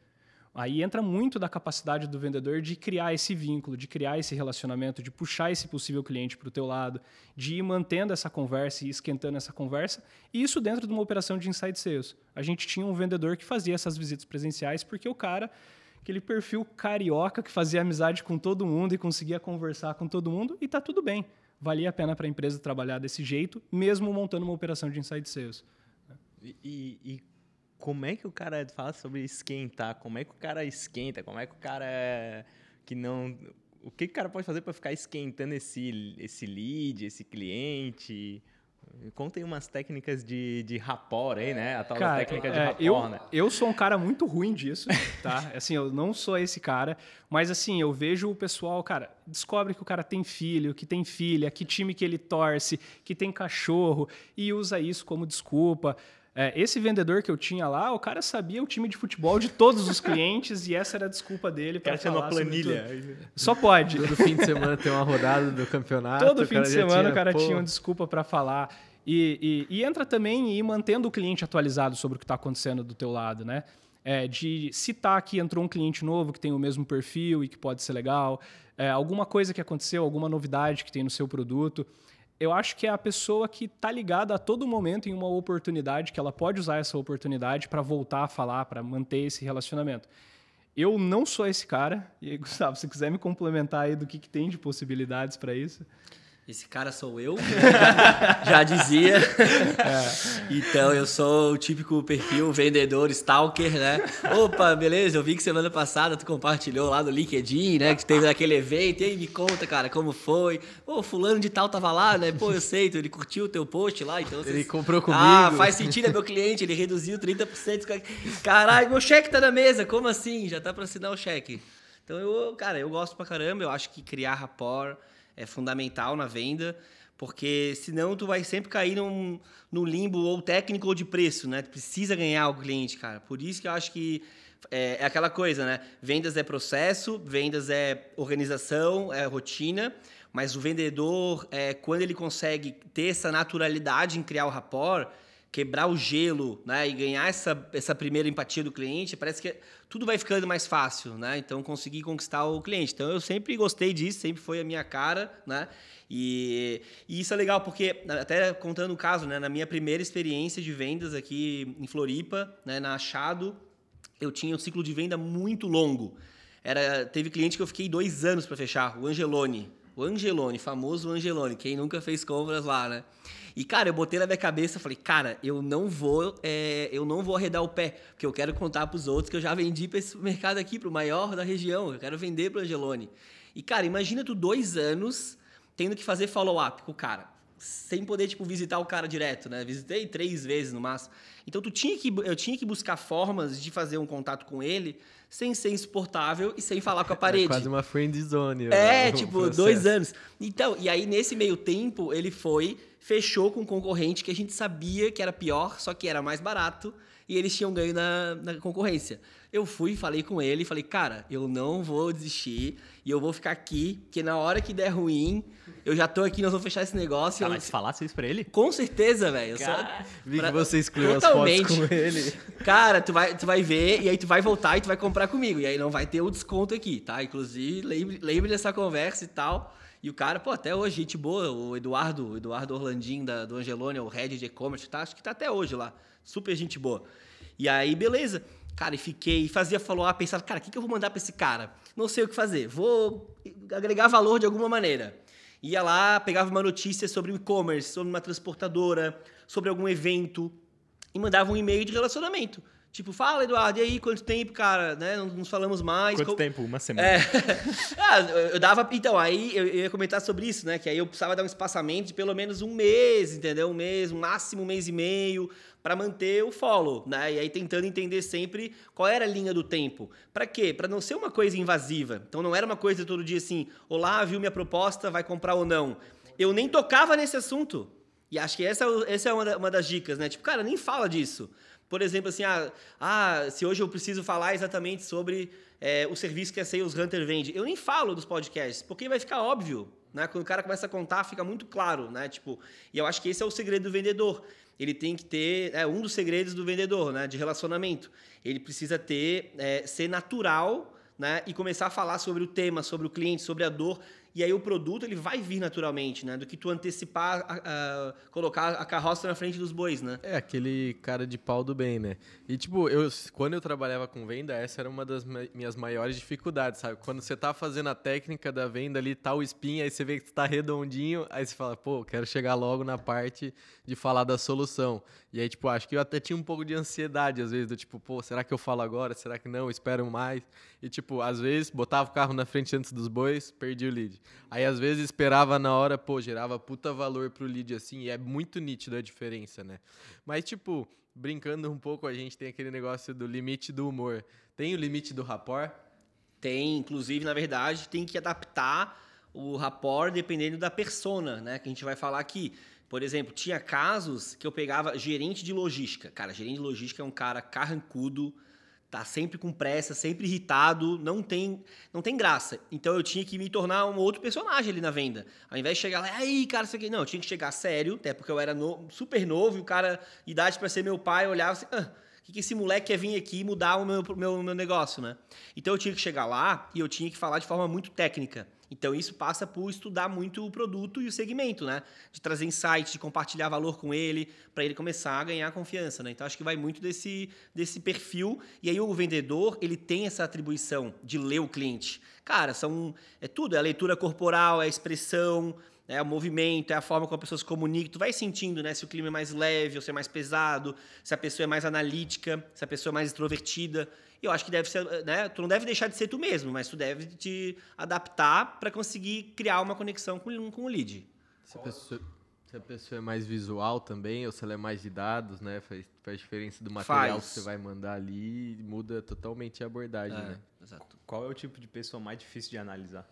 Aí entra muito da capacidade do vendedor de criar esse vínculo, de criar esse relacionamento, de puxar esse possível cliente para o teu lado, de ir mantendo essa conversa e esquentando essa conversa. E isso dentro de uma operação de inside sales. A gente tinha um vendedor que fazia essas visitas presenciais porque o cara, aquele perfil carioca que fazia amizade com todo mundo e conseguia conversar com todo mundo, e está tudo bem. Valia a pena para a empresa trabalhar desse jeito, mesmo montando uma operação de inside sales.
E, e, como é que o cara fala sobre esquentar? Como é que o cara esquenta? Como é que o cara que não. O que, que o cara pode fazer para ficar esquentando esse, esse lead, esse cliente? Contem umas técnicas de, de rapport aí, né? A tal cara, técnica de é, rapport,
eu,
né?
Eu sou um cara muito ruim disso, tá? assim, eu não sou esse cara, mas assim, eu vejo o pessoal, cara, descobre que o cara tem filho, que tem filha, que time que ele torce, que tem cachorro, e usa isso como desculpa. É, esse vendedor que eu tinha lá, o cara sabia o time de futebol de todos os clientes e essa era a desculpa dele para falar
uma planilha.
Só pode.
Todo fim de semana tem uma rodada do campeonato.
Todo fim de semana tinha, o cara pô... tinha uma desculpa para falar. E, e, e, entra também e ir mantendo o cliente atualizado sobre o que está acontecendo do teu lado, né? É, de citar que entrou um cliente novo que tem o mesmo perfil e que pode ser legal, é, alguma coisa que aconteceu, alguma novidade que tem no seu produto eu acho que é a pessoa que está ligada a todo momento em uma oportunidade, que ela pode usar essa oportunidade para voltar a falar, para manter esse relacionamento. Eu não sou esse cara, e Gustavo, se quiser me complementar aí do que, que tem de possibilidades para isso.
Esse cara sou eu, já dizia. É. Então, eu sou o típico perfil vendedor stalker, né? Opa, beleza, eu vi que semana passada tu compartilhou lá no LinkedIn, né? Que teve aquele evento, e aí me conta, cara, como foi. Pô, fulano de tal tava lá, né? Pô, eu sei, ele curtiu o teu post lá, então...
Ele comprou comigo.
Ah, faz sentido, é meu cliente, ele reduziu 30%. Caralho, meu cheque tá na mesa, como assim? Já tá para assinar o cheque. Então, eu, cara, eu gosto pra caramba, eu acho que criar rapport é fundamental na venda, porque senão tu vai sempre cair num, num limbo ou técnico ou de preço, né? Tu precisa ganhar o cliente, cara. Por isso que eu acho que é, é aquela coisa, né? Vendas é processo, vendas é organização, é rotina, mas o vendedor, é, quando ele consegue ter essa naturalidade em criar o rapport, quebrar o gelo, né, e ganhar essa, essa primeira empatia do cliente, parece que tudo vai ficando mais fácil, né? Então conseguir conquistar o cliente. Então eu sempre gostei disso, sempre foi a minha cara, né? E, e isso é legal porque até contando o caso, né, na minha primeira experiência de vendas aqui em Floripa, né, na Achado, eu tinha um ciclo de venda muito longo. Era, teve cliente que eu fiquei dois anos para fechar, o Angelone. O Angelone, famoso Angelone, quem nunca fez compras lá, né? E, cara, eu botei na minha cabeça, falei, cara, eu não vou, é, eu não vou arredar o pé, porque eu quero contar para os outros que eu já vendi para esse mercado aqui, para o maior da região, eu quero vender para o Angelone. E, cara, imagina tu dois anos tendo que fazer follow-up com o cara. sem poder, tipo, visitar o cara direto, né? Visitei três vezes no máximo. Então, tu tinha que, eu tinha que buscar formas de fazer um contato com ele sem ser insuportável e sem falar com a parede. É
quase uma friend zone.
É, tipo, processo. dois anos. Então, e aí, nesse meio tempo, ele foi, fechou com um concorrente que a gente sabia que era pior, só que era mais barato e eles tinham ganho na, na concorrência. Eu fui, falei com ele, falei, cara, eu não vou desistir e eu vou ficar aqui, porque na hora que der ruim, eu já tô aqui, nós vamos fechar esse negócio.
Cara,
eu...
se falasse isso pra ele?
Com certeza, velho.
Só... Vi que você excluiu Totalmente. as fotos com ele.
Cara, tu vai, tu vai ver e aí tu vai voltar e tu vai comprar comigo. E aí não vai ter o desconto aqui, tá? Inclusive, lembre, lembre dessa conversa e tal. E o cara, pô, até hoje, gente boa, o Eduardo, o Eduardo Orlandinho da, do Angelone, o head de e-commerce, tá? Acho que tá até hoje lá. Super gente boa. E aí, beleza. Cara, e fiquei, fazia follow-up, pensava, cara, o que, que eu vou mandar para esse cara? Não sei o que fazer, vou agregar valor de alguma maneira. Ia lá, pegava uma notícia sobre um e-commerce, sobre uma transportadora, sobre algum evento, e mandava um e-mail de relacionamento. Tipo, fala, Eduardo, e aí, quanto tempo, cara? Né? Não nos falamos mais.
Quanto tempo? Uma semana.
É. ah, eu dava. Então, aí eu ia comentar sobre isso, né? Que aí eu precisava dar um espaçamento de pelo menos um mês, entendeu? Um mês, um máximo um mês e meio, para manter o follow, né? E aí tentando entender sempre qual era a linha do tempo. Para quê? Para não ser uma coisa invasiva. Então não era uma coisa todo dia assim, olá, viu minha proposta, vai comprar ou não. Eu nem tocava nesse assunto. E acho que essa, essa é uma, das dicas, né? Tipo, cara, nem fala disso. Por exemplo, assim, ah, ah se hoje eu preciso falar exatamente sobre é, o serviço que a Sales Hunter vende, eu nem falo dos podcasts, porque vai ficar óbvio. Né? Quando o cara começa a contar, fica muito claro, né? Tipo, e eu acho que esse é o segredo do vendedor ele tem que ter é um dos segredos do vendedor, né, de relacionamento. Ele precisa ter é, ser natural, né, e começar a falar sobre o tema, sobre o cliente, sobre a dor e aí o produto ele vai vir naturalmente, né? Do que tu antecipar, a, a, colocar a carroça na frente dos bois, né?
É, aquele cara de pau do bem, né? E tipo, eu, quando eu trabalhava com venda, essa era uma das minhas maiores dificuldades, sabe? Quando você tá fazendo a técnica da venda ali, tá o spin, aí você vê que tá redondinho, aí você fala, pô, quero chegar logo na parte de falar da solução. E aí, tipo, acho que eu até tinha um pouco de ansiedade, às vezes, do tipo, pô, será que eu falo agora? Será que não? Espero mais. E, tipo, às vezes, botava o carro na frente antes dos bois, perdi o lead. Aí, às vezes, esperava na hora, pô, gerava puta valor pro lead, assim, e é muito nítido a diferença, né? Mas, tipo, brincando um pouco, a gente tem aquele negócio do limite do humor. Tem o limite do rapport?
Tem, inclusive, na verdade, tem que adaptar o rapport dependendo da persona, né? Que a gente vai falar aqui. Por exemplo, tinha casos que eu pegava gerente de logística. Cara, gerente de logística é um cara carrancudo, tá sempre com pressa, sempre irritado, não tem, não tem graça. Então eu tinha que me tornar um outro personagem ali na venda. Ao invés de chegar lá, aí, cara, isso aqui. Não, eu tinha que chegar sério, até porque eu era no, super novo e o cara, idade para ser meu pai, olhava assim, ah, o que, que esse moleque quer vir aqui mudar o meu, meu, meu negócio, né? Então eu tinha que chegar lá e eu tinha que falar de forma muito técnica. Então isso passa por estudar muito o produto e o segmento, né? De trazer insights, de compartilhar valor com ele, para ele começar a ganhar confiança, né? Então acho que vai muito desse, desse perfil. E aí o vendedor, ele tem essa atribuição de ler o cliente. Cara, são é tudo, é a leitura corporal, é a expressão, é o movimento, é a forma como a pessoa se comunica. Tu vai sentindo, né, se o clima é mais leve ou se é mais pesado, se a pessoa é mais analítica, se a pessoa é mais extrovertida. Eu acho que deve ser, né? Tu não deve deixar de ser tu mesmo, mas tu deve te adaptar para conseguir criar uma conexão com, com o lead.
Se a, pessoa, se a pessoa é mais visual também, ou se ela é mais de dados, né? Faz, faz diferença do material faz. que você vai mandar ali, muda totalmente a abordagem, é, né?
Exato. Qual é o tipo de pessoa mais difícil de analisar?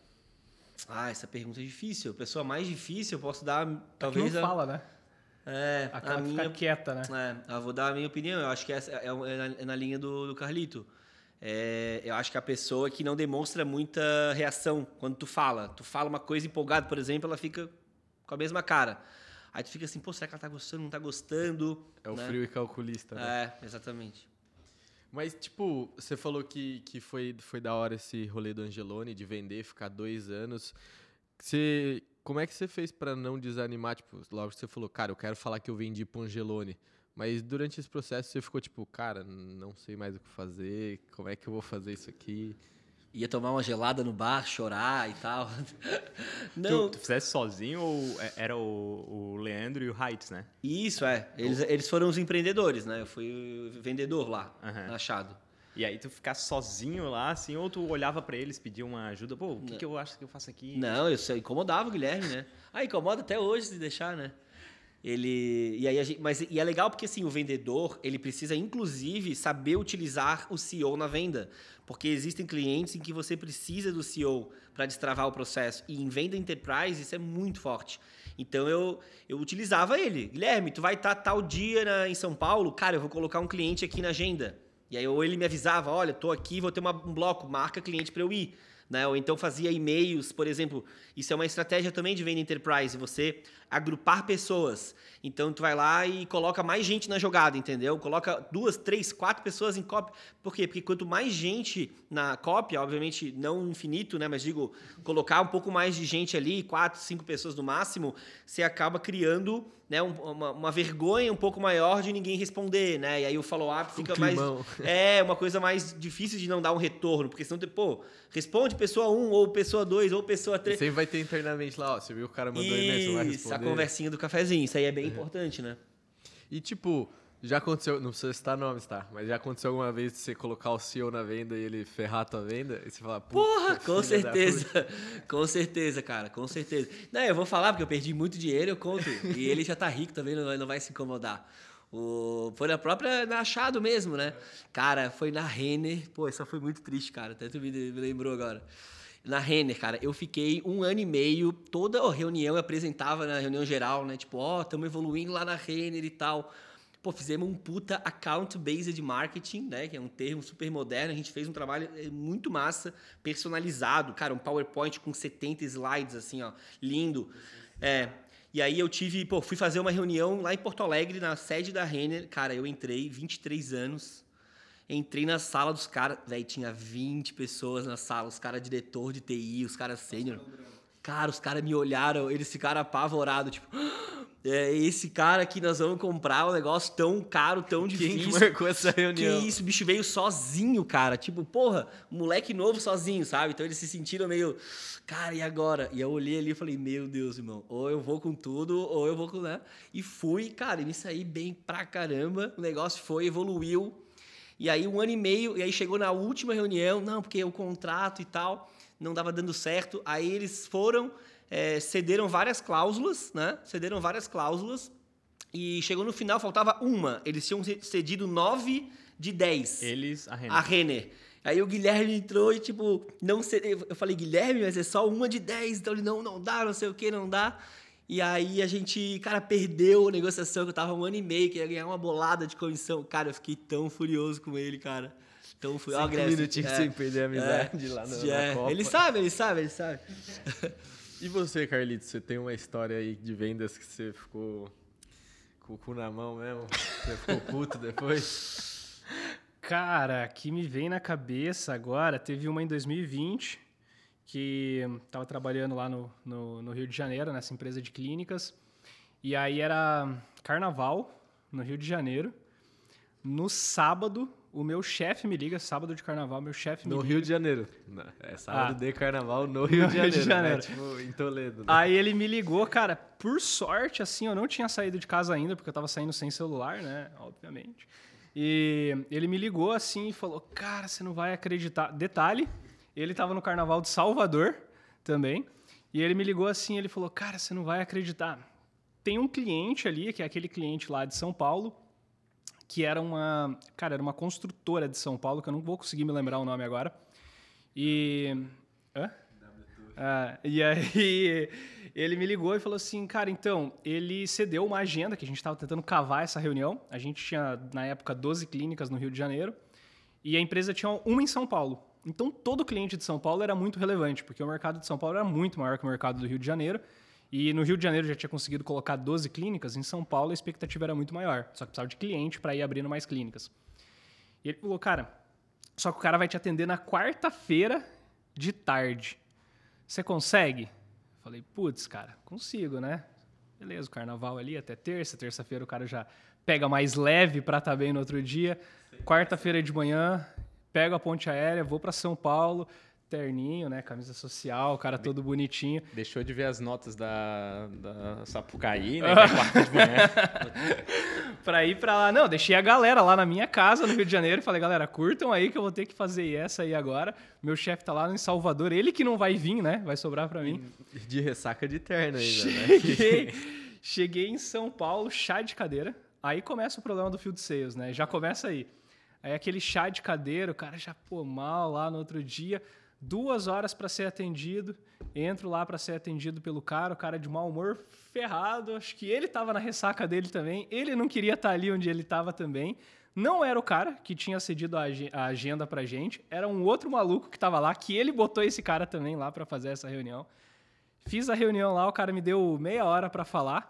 Ah, essa pergunta é difícil. A pessoa mais difícil, eu posso dar talvez.
Não a... fala, né?
É,
a, a minha quieta, né?
É, eu vou dar a minha opinião. Eu acho que essa é, é, na, é na, linha do, do Carlito. É, eu acho que a pessoa que não demonstra muita reação quando tu fala. Tu fala uma coisa empolgada, por exemplo, ela fica com a mesma cara. Aí tu fica assim, pô, será que ela tá gostando, não tá gostando?
É o né? frio e calculista,
né? É, exatamente.
Mas, tipo, você falou que, que foi, foi da hora esse rolê do Angelone, de vender, ficar dois anos. Você como é que você fez para não desanimar? Tipo, logo que você falou, cara, eu quero falar que eu vendi pro Angelone. Mas durante esse processo você ficou tipo, cara, não sei mais o que fazer, como é que eu vou fazer isso aqui?
Ia tomar uma gelada no bar, chorar e tal.
não. Tu, tu fizesse sozinho ou é, era o, o Leandro e o Heights, né?
Isso, é. Eles, eles foram os empreendedores, né? Eu fui vendedor lá, uhum. Achado.
E aí tu ficar sozinho lá, assim, ou tu olhava para eles, pedia uma ajuda, pô, o que, que eu acho que eu faço aqui?
Não, eu incomodava o Guilherme, né? Ah, incomoda até hoje se deixar, né? Ele e aí gente, mas e é legal porque assim o vendedor ele precisa inclusive saber utilizar o CEO na venda, porque existem clientes em que você precisa do CEO para destravar o processo e em venda enterprise isso é muito forte. Então eu, eu utilizava ele. Guilherme, tu vai estar tá tal dia na, em São Paulo, cara, eu vou colocar um cliente aqui na agenda. E aí ou ele me avisava, olha, tô aqui, vou ter uma, um bloco, marca cliente para eu ir né? Ou então fazia e-mails, por exemplo. Isso é uma estratégia também de venda enterprise, você agrupar pessoas. Então tu vai lá e coloca mais gente na jogada, entendeu? Coloca duas, três, quatro pessoas em cópia. Por quê? Porque quanto mais gente na cópia, obviamente não infinito, né? Mas digo, colocar um pouco mais de gente ali, quatro, cinco pessoas no máximo, você acaba criando né, uma, uma, vergonha um pouco maior de ninguém responder, né? E aí o follow-up fica um mais. É, uma coisa mais difícil de não dar um retorno, porque senão, pô, responde pessoa 1, ou pessoa 2, ou pessoa 3.
Sempre vai ter internamente lá, ó. Você viu o cara mandou e-mail, você vai responder.
A conversinha do cafezinho, isso aí é bem importante, né?
E tipo, já aconteceu, não precisa citar nomes, tá? Mas já aconteceu alguma vez de você colocar o CEO na venda e ele ferrar a tua venda? E você falar,
porra, com certeza. Com certeza, cara, com certeza. Não, eu vou falar porque eu perdi muito dinheiro, eu conto. e ele já tá rico também, não, não vai se incomodar. O, foi na própria na Achado mesmo, né? Cara, foi na Renner. Pô, isso foi muito triste, cara. Até tu me, me lembrou agora. Na Renner, cara, eu fiquei um ano e meio, toda a reunião eu apresentava na reunião geral, né? Tipo, ó, oh, estamos evoluindo lá na Renner e tal. Pô, fizemos um puta account-based marketing, né? Que é um termo super moderno. A gente fez um trabalho é, muito massa, personalizado. Cara, um PowerPoint com 70 slides, assim, ó. Lindo. É. E aí eu tive, pô, fui fazer uma reunião lá em Porto Alegre, na sede da Renner. Cara, eu entrei, 23 anos. Entrei na sala dos caras, velho, tinha 20 pessoas na sala, os caras diretor de TI, os caras sênior. Cara, os caras me olharam, eles ficaram apavorados, tipo, é esse cara que nós vamos comprar um negócio tão caro, tão difícil.
Quem que marcou essa reunião?
Que isso, o bicho veio sozinho, cara. Tipo, porra, moleque novo sozinho, sabe? Então eles se sentiram meio, cara, e agora? E eu olhei ali e falei, meu Deus, irmão, ou eu vou com tudo, ou eu vou com, né? E fui, cara, e me saí bem pra caramba. O negócio foi, evoluiu. E aí um ano e meio, e aí chegou na última reunião, não, porque o contrato e tal não dava dando certo. Aí eles foram é, cederam várias cláusulas, né? Cederam várias cláusulas e chegou no final, faltava uma. Eles tinham cedido nove de dez.
Eles, a Renner.
A Renner. Aí o Guilherme entrou e, tipo, não cedeu. Eu falei, Guilherme, mas é só uma de dez. Então ele, não, não dá, não sei o que, não dá. E aí a gente, cara, perdeu a negociação, que eu tava um ano e meio, que ia ganhar uma bolada de comissão. Cara, eu fiquei tão furioso com ele, cara. Tão
furioso. Cinco minutinhos é, sem perder a amizade é, lá no, é, na Copa.
Ele sabe, ele sabe, ele sabe.
E você, Carlito, você tem uma história aí de vendas que você ficou com o cu na mão mesmo? Você ficou puto depois?
Cara, que me vem na cabeça agora, teve uma em 2020 que estava trabalhando lá no, no, no, Rio de Janeiro, nessa empresa de clínicas. E aí era carnaval no Rio de Janeiro. No sábado, o meu chefe me liga, sábado de carnaval, meu chefe me
no
liga.
No Rio de Janeiro. É sábado ah, de carnaval no Rio, no de, Janeiro, Rio de Janeiro. Né? Tipo, em Toledo. Né?
Aí ele me ligou, cara, por sorte, assim, eu não tinha saído de casa ainda, porque eu tava saindo sem celular, né? Obviamente. E ele me ligou assim e falou: Cara, você não vai acreditar. Detalhe, ele tava no carnaval de Salvador também. E ele me ligou assim, ele falou: Cara, você não vai acreditar. Tem um cliente ali, que é aquele cliente lá de São Paulo, que era uma, cara, era uma construtora de São Paulo, que eu não vou conseguir me lembrar o nome agora. E Hã? Ah, e aí ele me ligou e falou assim, cara, então, ele cedeu uma agenda que a gente estava tentando cavar essa reunião. A gente tinha, na época, 12 clínicas no Rio de Janeiro e a empresa tinha uma em São Paulo. Então, todo cliente de São Paulo era muito relevante, porque o mercado de São Paulo era muito maior que o mercado do Rio de Janeiro. E no Rio de Janeiro já tinha conseguido colocar 12 clínicas, em São Paulo a expectativa era muito maior, só que precisava de cliente para ir abrindo mais clínicas. E ele falou, cara, só que o cara vai te atender na quarta-feira de tarde. Você consegue? Falei, putz, cara, consigo, né? Beleza, o carnaval ali até terça, terça-feira o cara já pega mais leve para estar tá bem no outro dia. Quarta-feira de manhã, pego a ponte aérea, vou para São Paulo, terninho, né? Camisa social, o cara todo bonitinho.
Deixou de ver as notas da, da Sapucaí, né? é
pra ir pra lá. Não, deixei a galera lá na minha casa, no Rio de Janeiro, e falei, galera, curtam aí que eu vou ter que fazer essa aí agora. Meu chefe tá lá em Salvador, ele que não vai vir, né? Vai sobrar pra mim.
De ressaca de terno ainda, né?
Cheguei, cheguei em São Paulo, chá de cadeira. Aí começa o problema do field sales, né? Já começa aí. Aí aquele chá de cadeira, o cara já, pô, mal lá no outro dia duas horas para ser atendido. Entro lá para ser atendido pelo cara, o cara de mau humor, ferrado. Acho que ele estava na ressaca dele também. Ele não queria estar tá ali onde ele estava também. Não era o cara que tinha cedido a agenda pra gente, era um outro maluco que estava lá, que ele botou esse cara também lá para fazer essa reunião. Fiz a reunião lá, o cara me deu meia hora para falar,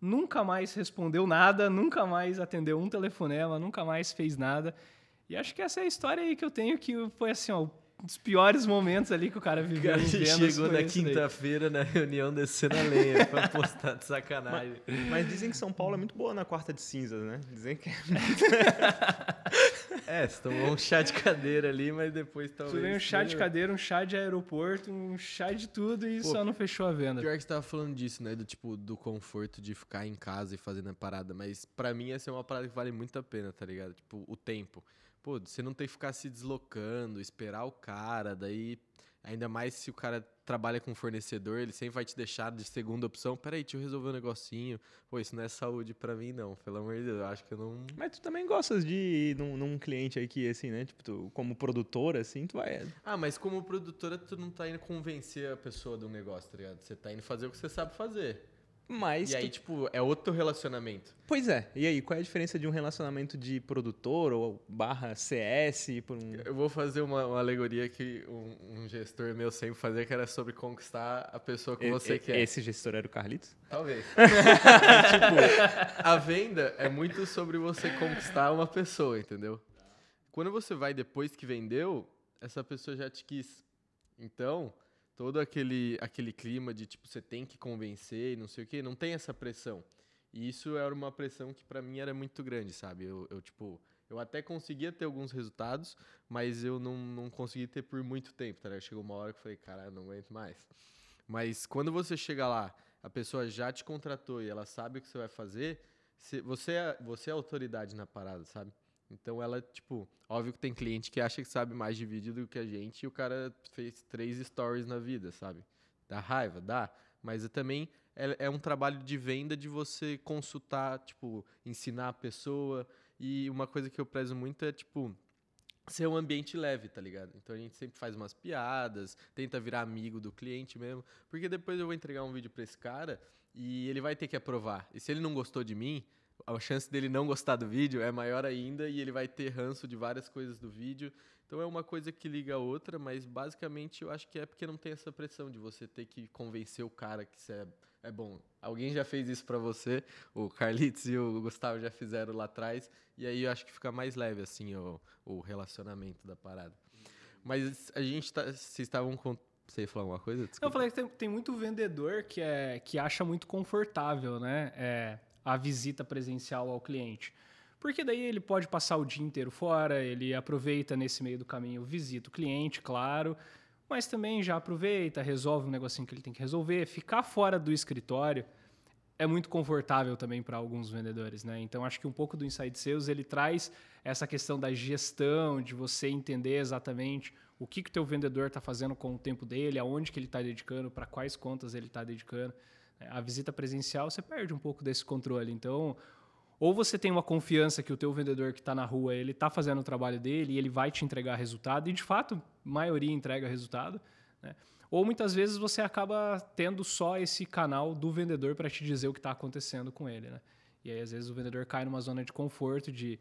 nunca mais respondeu nada, nunca mais atendeu um telefonema, nunca mais fez nada. E acho que essa é a história aí que eu tenho, que foi assim, ó, dos piores momentos ali que o cara viveu.
O cara chegou na quinta-feira na reunião descendo a lenha pra postar de sacanagem.
Mas, mas, dizem que São Paulo é muito boa na quarta de cinzas, né? Dizem que é.
é, você tomou um chá de cadeira ali, mas depois talvez.
Tu um chá de cadeira, um chá de aeroporto, um chá de tudo e Pô, só não fechou a venda.
Pior que você tava falando disso, né? Do tipo, do conforto de ficar em casa e fazendo a parada. Mas para mim essa é uma parada que vale muito a pena, tá ligado? Tipo, o tempo pô, você não tem que ficar se deslocando, esperar o cara, daí ainda mais se o cara trabalha com fornecedor, ele sempre vai te deixar de segunda opção. Peraí, deixa eu resolver um negocinho. Pô, isso não é saúde para mim, não. Pelo amor de Deus, eu acho que eu não.
Mas tu também gostas de ir num, num cliente aqui, assim, né? Tipo, tu, como produtora, assim, tu vai.
Ah, mas como produtora, tu não tá indo convencer a pessoa de um negócio, tá ligado? Você tá indo fazer o que você sabe fazer.
Mas.
E aí, tipo, é outro relacionamento.
Pois é. E aí, qual é a diferença de um relacionamento de produtor ou barra CS? Por um...
Eu vou fazer uma, uma alegoria que um, um, gestor meu sempre fazia, que era sobre conquistar a pessoa que e, você
e,
quer.
Esse gestor era o Carlitos?
Talvez. tipo, a venda é muito sobre você conquistar uma pessoa, entendeu? Quando você vai depois que vendeu, essa pessoa já te quis. Então todo aquele, aquele clima de tipo você tem que convencer e não sei o que, não tem essa pressão. E isso era uma pressão que para mim era muito grande, sabe? Eu, eu, tipo, eu até conseguia ter alguns resultados, mas eu não, não consegui ter por muito tempo, tá? Chegou uma hora que eu falei, cara, não aguento mais. Mas quando você chega lá, a pessoa já te contratou e ela sabe o que você vai fazer, você é, você é autoridade na parada, sabe? Então ela, tipo, óbvio que tem cliente que acha que sabe mais de vídeo do que a gente e o cara fez três stories na vida, sabe? Dá raiva, dá. Mas também é, é um trabalho de venda de você consultar, tipo, ensinar a pessoa. E uma coisa que eu prezo muito é, tipo, ser um ambiente leve, tá ligado? Então a gente sempre faz umas piadas, tenta virar amigo do cliente mesmo, porque depois eu vou entregar um vídeo para esse cara e ele vai ter que aprovar. E se ele não gostou de mim, a chance dele não gostar do vídeo é maior ainda e ele vai ter ranço de várias coisas do vídeo. Então é uma coisa que liga a outra, mas basicamente eu acho que é porque não tem essa pressão de você ter que convencer o cara que isso é, é bom. Alguém já fez isso para você, o Carlitos e o Gustavo já fizeram lá atrás, e aí eu acho que fica mais leve assim o, o relacionamento da parada. Mas a gente tá, vocês estavam com você ia falar alguma coisa? Desculpa.
Eu falei que tem, tem, muito vendedor que, é, que acha muito confortável, né? É, a visita presencial ao cliente. Porque daí ele pode passar o dia inteiro fora, ele aproveita nesse meio do caminho, visita o cliente, claro, mas também já aproveita, resolve um negocinho que ele tem que resolver. Ficar fora do escritório é muito confortável também para alguns vendedores, né? Então acho que um pouco do Inside Sales ele traz essa questão da gestão, de você entender exatamente o que que o teu vendedor está fazendo com o tempo dele, aonde que ele está dedicando, para quais contas ele está dedicando. A visita presencial você perde um pouco desse controle. Então, ou você tem uma confiança que o teu vendedor que está na rua ele está fazendo o trabalho dele e ele vai te entregar resultado e de fato a maioria entrega resultado, né? ou muitas vezes você acaba tendo só esse canal do vendedor para te dizer o que está acontecendo com ele, né? E aí às vezes o vendedor cai numa zona de conforto de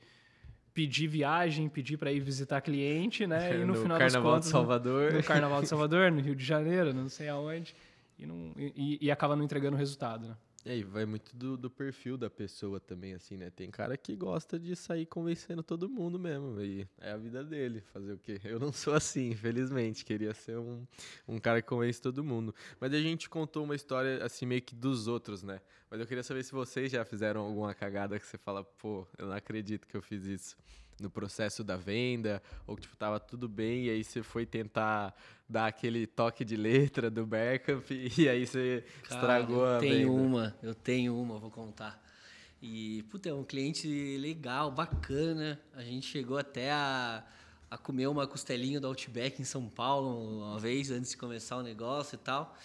pedir viagem, pedir para ir visitar cliente, né?
E no,
no
final Carnaval das contas, de Salvador,
no, no Carnaval de Salvador, no Rio de Janeiro, não sei aonde e, não, e, e acaba não entregando o resultado, né?
E aí, vai muito do, do, perfil da pessoa também, assim, né? Tem cara que gosta de sair convencendo todo mundo mesmo. E é a vida dele, fazer o quê? Eu não sou assim, infelizmente. Queria ser um, um cara que convence todo mundo. Mas a gente contou uma história, assim, meio que dos outros, né? Mas eu queria saber se vocês já fizeram alguma cagada que você fala, pô, eu não acredito que eu fiz isso. No processo da venda, ou que tipo, tava tudo bem, e aí você foi tentar dar aquele toque de letra do Bergkamp, e aí você Cara, estragou a
venda? Eu tenho uma, eu tenho uma, vou contar. E, puta, é um cliente legal, bacana. A gente chegou até a, a comer uma costelinha do Outback em São Paulo uma vez, antes de começar o negócio e tal.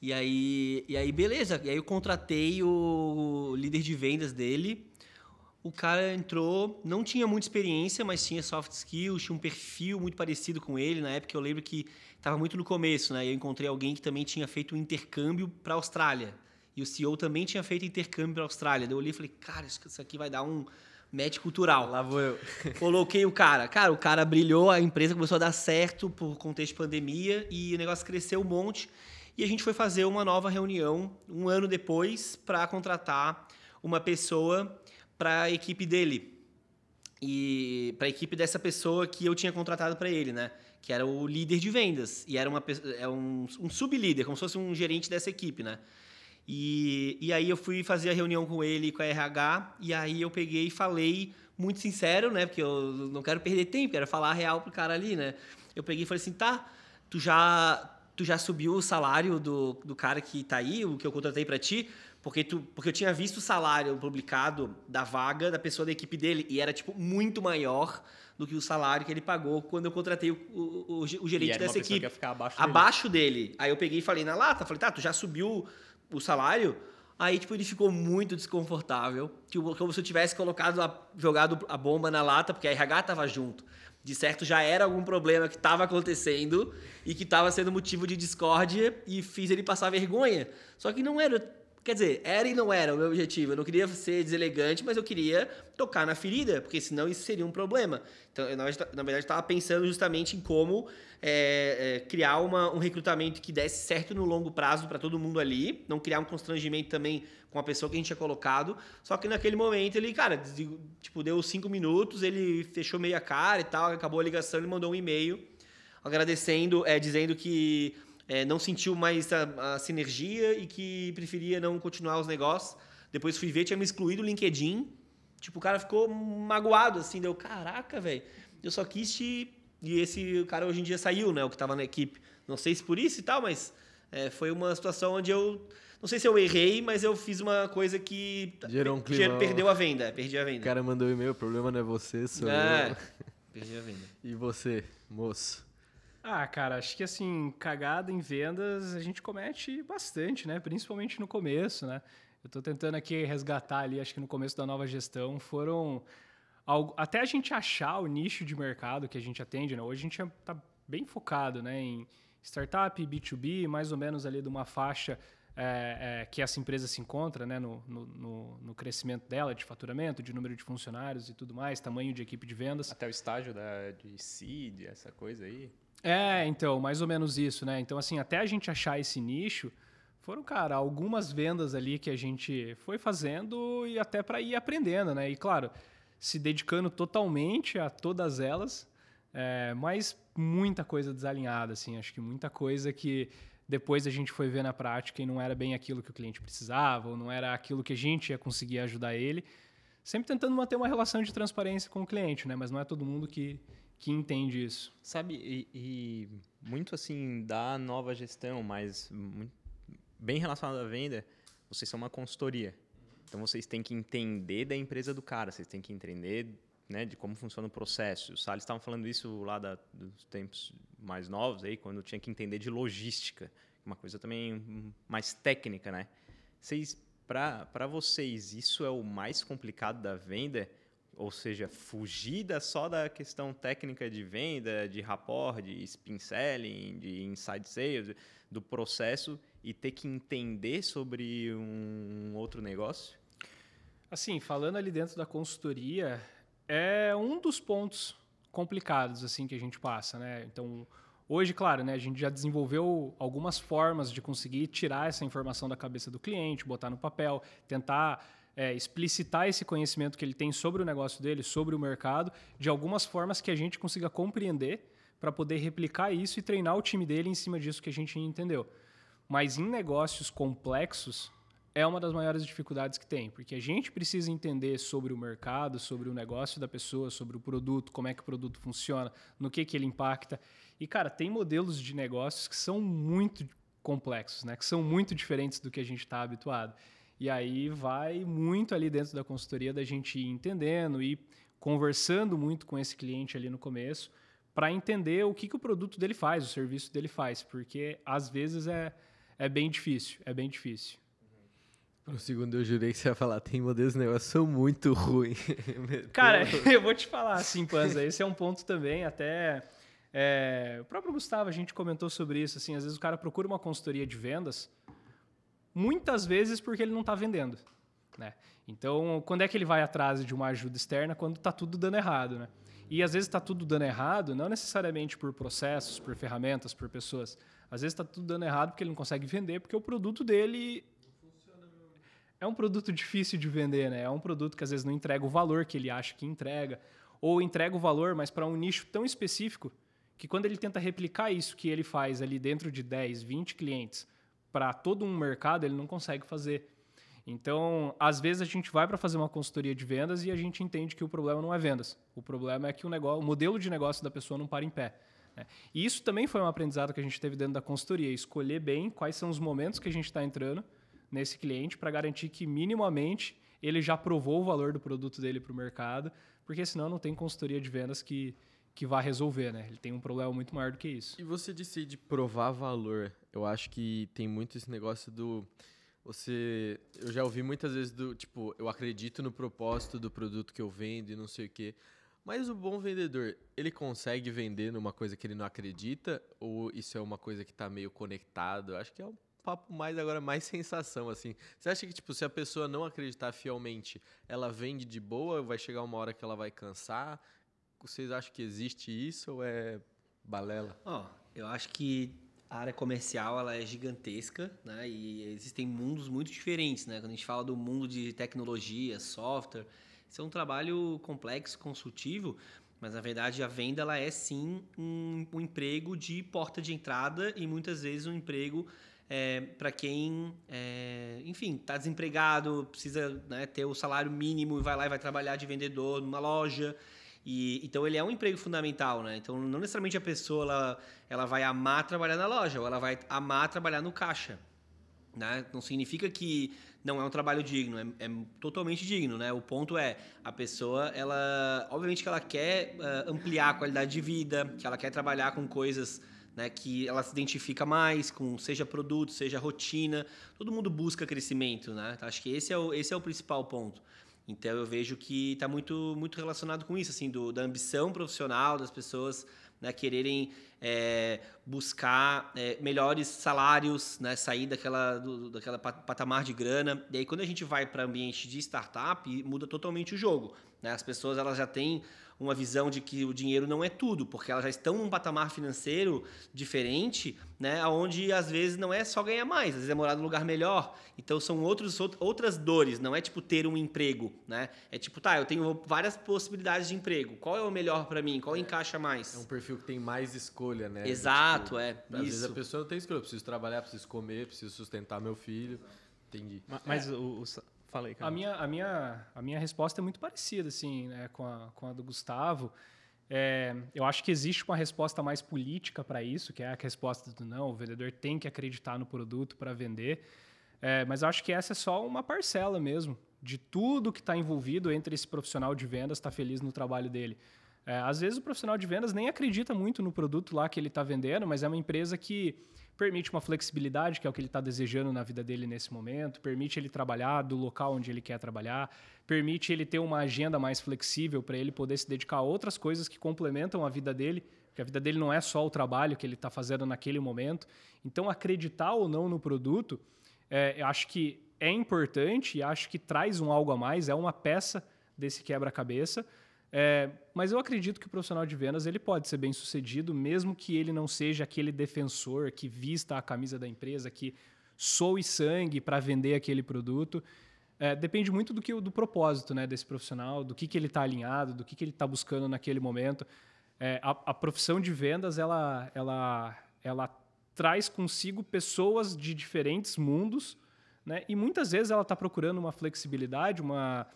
E aí, e aí beleza. E aí eu contratei o líder de vendas dele. O cara entrou, não tinha muita experiência, mas tinha soft skills, tinha um perfil muito parecido com ele. Na época eu lembro que estava muito no começo, né? Eu encontrei alguém que também tinha feito um intercâmbio para a Austrália. E o CEO também tinha feito intercâmbio para a Austrália. Daí eu olhei e falei, cara, isso aqui vai dar um match cultural.
Lá vou eu.
Coloquei o cara. Cara, o cara brilhou, a empresa começou a dar certo por contexto de pandemia e o negócio cresceu um monte. E a gente foi fazer uma nova reunião um ano depois para contratar uma pessoa para a equipe dele. E para a equipe dessa pessoa que eu tinha contratado para ele, né? Que era o líder de vendas. E era uma, é um, um sub-líder, como se fosse um gerente dessa equipe, né? E, e aí eu fui fazer a reunião com ele, com a RH, e aí eu peguei e falei, muito sincero, né? Porque eu não quero perder tempo, quero falar real pro cara ali, né? Eu peguei e falei assim, tá, tu já, tu já subiu o salário do, do cara que tá aí, o que eu contratei para ti? Porque, tu, porque eu tinha visto o salário publicado da vaga da pessoa da equipe dele, e era, tipo, muito maior do que o salário que ele pagou quando eu contratei o, o, o gerente dessa equipe.
abaixo,
abaixo dele. dele. Aí eu peguei e falei na lata, falei, tá, tu já subiu o salário, aí tipo ele ficou muito desconfortável, tipo, como se eu tivesse colocado a, jogado a bomba na lata, porque a RH tava junto. De certo já era algum problema que estava acontecendo e que estava sendo motivo de discórdia e fiz ele passar vergonha. Só que não era Quer dizer, era e não era o meu objetivo. Eu não queria ser deselegante, mas eu queria tocar na ferida, porque senão isso seria um problema. Então, eu, na verdade, estava pensando justamente em como é, é, criar uma, um recrutamento que desse certo no longo prazo para todo mundo ali, não criar um constrangimento também com a pessoa que a gente tinha colocado. Só que naquele momento ele, cara, tipo, deu cinco minutos, ele fechou meio a cara e tal, acabou a ligação, ele mandou um e-mail agradecendo, é, dizendo que é, não sentiu mais a, a, sinergia e que preferia não continuar os negócios. Depois fui ver, tinha me excluído o LinkedIn. Tipo, o cara ficou magoado, assim, deu, caraca, velho, eu só quis te... E esse cara hoje em dia saiu, né, o que estava na equipe. Não sei se por isso e tal, mas é, foi uma situação onde eu... Não sei se eu errei, mas eu fiz uma coisa que...
Gerou um clima...
Perdeu a venda, perdi a venda.
O cara mandou um e-mail, o problema não é você, sou
é, eu. perdi a venda.
E você, moço?
Ah, cara, acho que assim, cagada em vendas a gente comete bastante, né? Principalmente no começo, né? Eu estou tentando aqui resgatar ali, acho que no começo da nova gestão foram até a gente achar o nicho de mercado que a gente atende, né? Hoje a gente está bem focado, né, em startup, B2B, mais ou menos ali de uma faixa é, é, que essa empresa se encontra, né, no, no, no, crescimento dela, de faturamento, de número de funcionários e tudo mais, tamanho de equipe de vendas.
Até o estágio da, de seed, essa coisa aí.
É, então, mais ou menos isso, né? Então, assim, até a gente achar esse nicho, foram, cara, algumas vendas ali que a gente foi fazendo e até para ir aprendendo, né? E, claro, se dedicando totalmente a todas elas, é, mas muita coisa desalinhada, assim. Acho que muita coisa que depois a gente foi ver na prática e não era bem aquilo que o cliente precisava, ou não era aquilo que a gente ia conseguir ajudar ele. Sempre tentando manter uma relação de transparência com o cliente, né? Mas não é todo mundo que que entende isso.
Sabe, e, e muito assim da nova gestão, mas bem relacionado à venda, vocês são uma consultoria. Então vocês têm que entender da empresa do cara, vocês têm que entender né, de como funciona o processo. Os Salles estavam falando isso lá da, dos tempos mais novos, aí, quando tinha que entender de logística, uma coisa também mais técnica. Né? Para vocês, isso é o mais complicado da venda? Ou seja, fugida só da questão técnica de venda, de rapport, de spin selling, de inside sales, do processo e ter que entender sobre um outro negócio?
Assim, falando ali dentro da consultoria, é um dos pontos complicados assim que a gente passa, né? Então, hoje, claro, né, a gente já desenvolveu algumas formas de conseguir tirar essa informação da cabeça do cliente, botar no papel, tentar é, explicitar esse conhecimento que ele tem sobre o negócio dele, sobre o mercado, de algumas formas que a gente consiga compreender para poder replicar isso e treinar o time dele em cima disso que a gente entendeu. Mas em negócios complexos, é uma das maiores dificuldades que tem, porque a gente precisa entender sobre o mercado, sobre o negócio da pessoa, sobre o produto, como é que o produto funciona, no que, que ele impacta. E, cara, tem modelos de negócios que são muito complexos, né? que são muito diferentes do que a gente está habituado. E aí vai muito ali dentro da consultoria da gente ir entendendo e conversando muito com esse cliente ali no começo para entender o que, que o produto dele faz, o serviço dele faz, porque às vezes é, é bem difícil, é bem difícil.
Segundo eu jurei que você ia falar, tem modelos de negócio são muito ruins.
Cara, eu vou te falar assim, Panza, esse é um ponto também, até é, o próprio Gustavo, a gente comentou sobre isso, assim, às vezes o cara procura uma consultoria de vendas, muitas vezes porque ele não está vendendo. Né? Então, quando é que ele vai atrás de uma ajuda externa? Quando está tudo dando errado. Né? E às vezes está tudo dando errado, não necessariamente por processos, por ferramentas, por pessoas. Às vezes está tudo dando errado porque ele não consegue vender, porque o produto dele é um produto difícil de vender, né? É um produto que às vezes não entrega o valor que ele acha que entrega, ou entrega o valor, mas para um nicho tão específico que quando ele tenta replicar isso que ele faz ali dentro de 10, 20 clientes para todo um mercado, ele não consegue fazer. Então, às vezes a gente vai para fazer uma consultoria de vendas e a gente entende que o problema não é vendas. O problema é que o, negócio, o modelo de negócio da pessoa não para em pé. Né? E isso também foi um aprendizado que a gente teve dentro da consultoria, escolher bem quais são os momentos que a gente está entrando nesse cliente para garantir que minimamente ele já provou o valor do produto dele para o mercado, porque senão não tem consultoria de vendas que, que vá resolver, né? Ele tem um problema muito maior do que isso.
E você disse de provar valor. Eu acho que tem muito esse negócio do você, eu já ouvi muitas vezes do tipo, eu acredito no propósito do produto que eu vendo e não sei o quê. Mas o bom vendedor, ele consegue vender numa coisa que ele não acredita ou isso é uma coisa que está meio conectado? Eu acho que é um papo mais agora mais sensação assim. Você acha que tipo, se a pessoa não acreditar fielmente, ela vende de boa, vai chegar uma hora que ela vai cansar? Vocês acham que existe isso ou é balela?
Ó, oh, eu acho que a área comercial ela é gigantesca, né? E existem mundos muito diferentes, né? Quando a gente fala do mundo de tecnologia, software, isso é um trabalho complexo, consultivo, mas na verdade a venda ela é sim um, um emprego de porta de entrada e muitas vezes um emprego é, para quem, é, enfim, está desempregado, precisa né, ter o salário mínimo e vai lá e vai trabalhar de vendedor numa loja. E, então ele é um emprego fundamental, né? Então não necessariamente a pessoa ela, ela vai amar trabalhar na loja, ou ela vai amar trabalhar no caixa. Né? Não significa que não é um trabalho digno, é, é, totalmente digno, né? O ponto é a pessoa, ela, obviamente que ela quer uh, ampliar a qualidade de vida, que ela quer trabalhar com coisas né, que ela se identifica mais com, seja produto, seja rotina. Todo mundo busca crescimento, né? Acho que esse é o, esse é o principal ponto. Então eu vejo que está muito, muito relacionado com isso, assim, do, da ambição profissional das pessoas né, quererem é, buscar é, melhores salários, né, sair daquela, do, daquela patamar de grana. E aí quando a gente vai para ambiente de startup, muda totalmente o jogo. Né? As pessoas elas já têm uma visão de que o dinheiro não é tudo, porque elas já estão num patamar financeiro diferente, né, onde às vezes não é só ganhar mais, às vezes é morar num lugar melhor. Então são outros, outras dores, não é tipo ter um emprego, né? É tipo, tá, eu tenho várias possibilidades de emprego. Qual é o melhor para mim? Qual é, encaixa mais?
É um perfil que tem mais escolha, né?
Exato, tipo, é.
Às isso. vezes a pessoa não tem escolha, eu preciso trabalhar, preciso comer, preciso sustentar meu filho. Entendi.
Mas, mas é. o, o Falei,
cara. A minha, a, minha, a minha resposta é muito parecida, assim, né, com a, com a do Gustavo. É, eu acho que existe uma resposta mais política para isso, que é a resposta do não, o vendedor tem que acreditar no produto para vender. É, mas eu acho que essa é só uma parcela mesmo de tudo que está envolvido entre esse profissional de vendas estar tá feliz no trabalho dele. É, às vezes o profissional de vendas nem acredita muito no produto lá que ele está vendendo, mas é uma empresa que permite uma flexibilidade, que é o que ele está desejando na vida dele nesse momento, permite ele trabalhar do local onde ele quer trabalhar, permite ele ter uma agenda mais flexível para ele poder se dedicar a outras coisas que complementam a vida dele, porque a vida dele não é só o trabalho que ele está fazendo naquele momento. Então, acreditar ou não no produto, é, acho que é importante e acho que traz um algo a mais, é uma peça desse quebra-cabeça. É, mas eu acredito que o profissional de vendas ele pode ser bem sucedido, mesmo que ele não seja aquele defensor que vista a camisa da empresa, que soe sangue para vender aquele produto. É, depende muito do que do propósito né, desse profissional, do que, que ele está alinhado, do que, que ele está buscando naquele momento. É, a, a, profissão de vendas ela, ela, ela traz consigo pessoas de diferentes mundos Né? E muitas vezes ela está procurando uma flexibilidade, uma.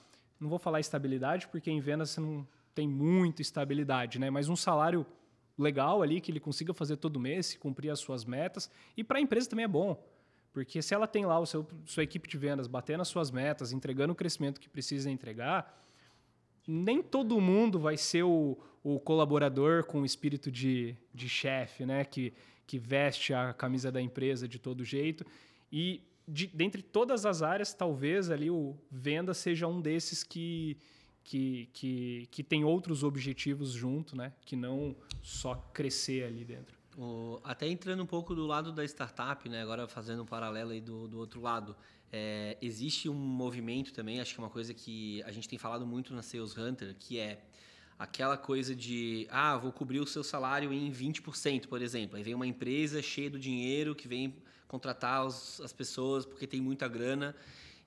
Não vou falar estabilidade, porque em vendas você não tem muita estabilidade, né? mas um salário legal ali que ele consiga fazer todo mês, cumprir as suas metas. E para a empresa também é bom. Porque se ela tem lá o seu, sua equipe de vendas batendo as suas metas, entregando o crescimento que precisa entregar, nem todo mundo vai ser o, o colaborador com o espírito de, de chefe, né? Que, que veste a camisa da empresa de todo jeito. E de, dentre todas as áreas, talvez ali o venda seja um desses que, que, que, que tem outros objetivos junto, né? Que não só crescer ali dentro.
O, até entrando um pouco do lado da startup, né? Agora fazendo um paralelo aí do, do outro lado. É, existe um movimento também, acho que é uma coisa que a gente tem falado muito na Sales Hunter, que é aquela coisa de, ah, vou cobrir o seu salário em 20%, por exemplo. Aí vem uma empresa cheia do dinheiro que vem contratar os, as pessoas porque tem muita grana,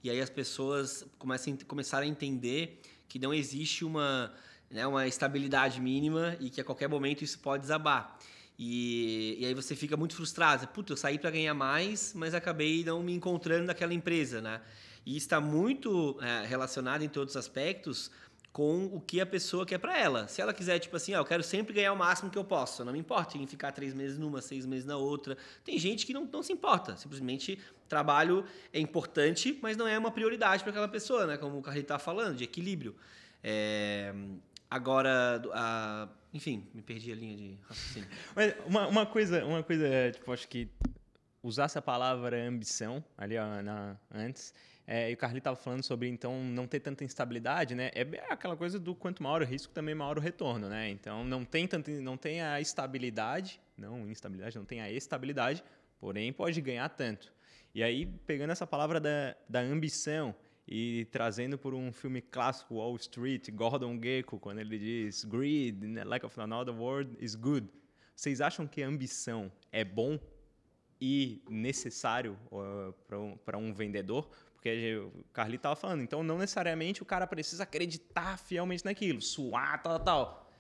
e aí as pessoas começam, começaram a entender que não existe uma, né, uma estabilidade mínima e que a qualquer momento isso pode desabar. E, e aí você fica muito frustrado. Puta, eu saí para ganhar mais, mas acabei não me encontrando naquela empresa, né? E está muito é, relacionado em todos os aspectos com o que a pessoa quer para ela. Se ela quiser, tipo assim, ah, eu quero sempre ganhar o máximo que eu posso, não me importa em ficar três meses numa, seis meses na outra. Tem gente que não, não se importa, simplesmente trabalho é importante, mas não é uma prioridade para aquela pessoa, né? Como o Carlito está falando, de equilíbrio. É, agora, a enfim, me perdi a linha de raciocínio.
Mas uma, uma coisa, uma coisa, tipo, acho que usasse a palavra ambição ali ó, na, antes. É, e o Carly estava falando sobre então não ter tanta instabilidade, né? É aquela coisa do quanto maior o risco, também maior o retorno, né? Então não tem tanto, não tem a estabilidade, não instabilidade, não tem a estabilidade, porém pode ganhar tanto. E aí pegando essa palavra da, da ambição, e trazendo por um filme clássico, Wall Street, Gordon Gekko, quando ele diz greed, lack of another word, is good. Vocês acham que a ambição é bom e necessário uh, para um, um vendedor? Porque o Carly estava falando, então não necessariamente o cara precisa acreditar fielmente naquilo, suar, tal, tal.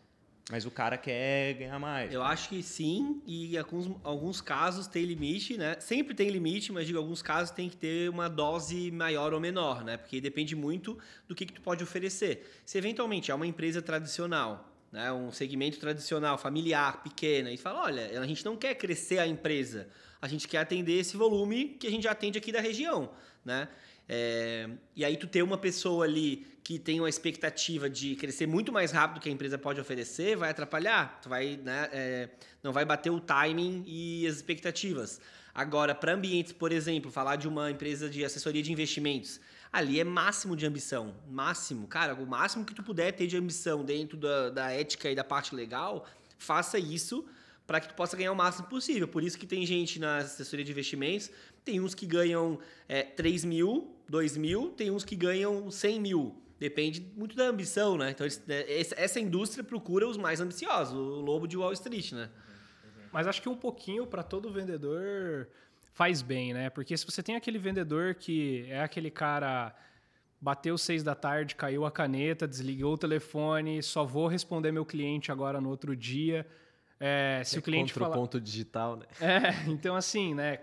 Mas o cara quer ganhar mais.
Eu acho que sim, e alguns, alguns casos tem limite, né? Sempre tem limite, mas digo, alguns casos tem que ter uma dose maior ou menor, né? Porque depende muito do que, que tu pode oferecer. Se eventualmente é uma empresa tradicional, né? um segmento tradicional, familiar, pequena, e fala, olha, a gente não quer crescer a empresa, a gente quer atender esse volume que a gente já atende aqui da região, né? É, e aí tu ter uma pessoa ali que tem uma expectativa de crescer muito mais rápido que a empresa pode oferecer, vai atrapalhar. Tu vai, né, é, não vai bater o timing e as expectativas. Agora, para ambientes, por exemplo, falar de uma empresa de assessoria de investimentos, ali é máximo de ambição. Máximo. Cara, o máximo que tu puder ter de ambição dentro da, da ética e da parte legal, faça isso para que tu possa ganhar o máximo possível. Por isso que tem gente na assessoria de investimentos, tem uns que ganham é, 3 mil, 2 mil, tem uns que ganham 100 mil. Depende muito da ambição, né? Então, é, essa indústria procura os mais ambiciosos, o lobo de Wall Street, né?
Mas acho que um pouquinho para todo vendedor faz bem, né? Porque se você tem aquele vendedor que é aquele cara bateu seis da tarde, caiu a caneta, desligou o telefone, só vou responder meu cliente agora no outro dia. É, se é o cliente
contra fala... o ponto digital, né?
É, então assim, né?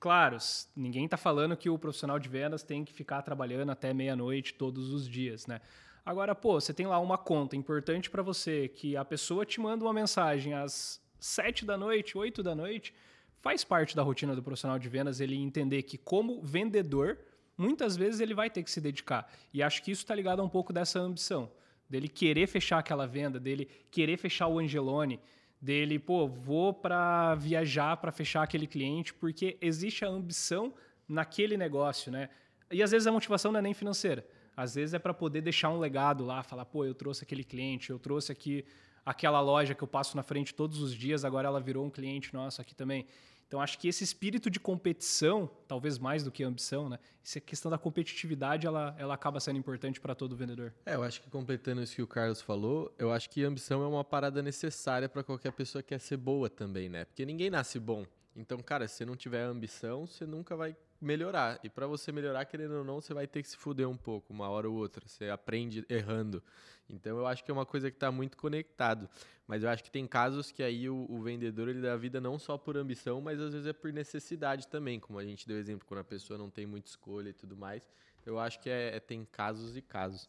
Claro, ninguém está falando que o profissional de vendas tem que ficar trabalhando até meia-noite todos os dias, né? Agora, pô, você tem lá uma conta importante para você que a pessoa te manda uma mensagem às sete da noite, oito da noite, faz parte da rotina do profissional de vendas ele entender que como vendedor, muitas vezes ele vai ter que se dedicar. E acho que isso está ligado a um pouco dessa ambição, dele querer fechar aquela venda, dele querer fechar o Angelone, dele, pô, vou para viajar para fechar aquele cliente, porque existe a ambição naquele negócio, né? E às vezes a motivação não é nem financeira. Às vezes é para poder deixar um legado lá, falar, pô, eu trouxe aquele cliente, eu trouxe aqui aquela loja que eu passo na frente todos os dias, agora ela virou um cliente nosso aqui também. Então acho que esse espírito de competição, talvez mais do que ambição, né? Essa questão da competitividade, ela, ela acaba sendo importante para todo vendedor.
É, eu acho que completando isso que o Carlos falou, eu acho que ambição é uma parada necessária para qualquer pessoa que quer ser boa também, né? Porque ninguém nasce bom. Então, cara, se você não tiver ambição, você nunca vai melhorar. E para você melhorar, querendo ou não, você vai ter que se fuder um pouco, uma hora ou outra. Você aprende errando. Então eu acho que é uma coisa que está muito conectado. Mas eu acho que tem casos que aí o, o, vendedor ele dá vida não só por ambição, mas às vezes é por necessidade também. Como a gente deu exemplo, quando a pessoa não tem muita escolha e tudo mais. Eu acho que é, é tem casos e casos.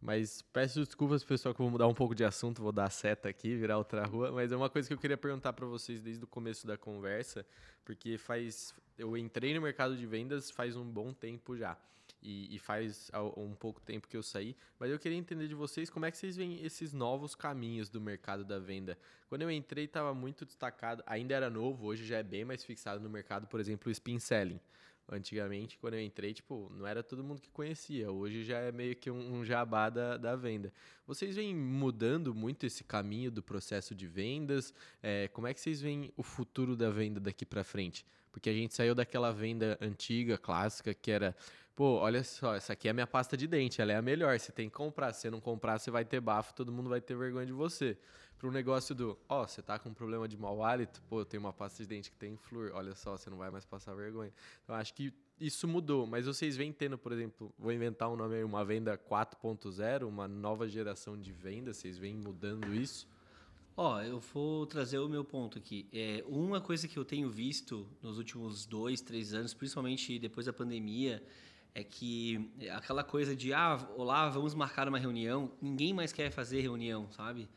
Mas peço desculpas, pessoal, que eu vou mudar um pouco de assunto, vou dar seta aqui, virar outra rua. Mas é uma coisa que eu queria perguntar para vocês desde o começo da conversa, porque faz. Eu entrei no mercado de vendas faz um bom tempo já. E, e, faz um pouco tempo que eu saí, mas eu queria entender de vocês como é que vocês veem esses novos caminhos do mercado da venda. Quando eu entrei, estava muito destacado, ainda era novo, hoje já é bem mais fixado no mercado, por exemplo, o spin selling. Antigamente, quando eu entrei, tipo, não era todo mundo que conhecia. Hoje já é meio que um, jabá da, da venda. Vocês vêm mudando muito esse caminho do processo de vendas? É, como é que vocês veem o futuro da venda daqui para frente? Porque a gente saiu daquela venda antiga, clássica, que era, pô, olha só, essa aqui é a minha pasta de dente, ela é a melhor, você tem que comprar. Se você não comprar, você vai ter bafo, todo mundo vai ter vergonha de você para um negócio do, ó, oh, você tá com um problema de mau hálito, pô, tenho uma pasta de dente que tem flúor, olha só, você não vai mais passar vergonha. Então acho que isso mudou, mas vocês vêm tendo, por exemplo, vou inventar um nome aí, uma venda 4.0, uma nova geração de venda, vocês vêm mudando isso?
Ó, oh, eu vou trazer o meu ponto aqui. É, uma coisa que eu tenho visto nos últimos dois, três anos, principalmente depois da pandemia, é que aquela coisa de, ah, olá, vamos marcar uma reunião, ninguém mais quer fazer reunião, sabe?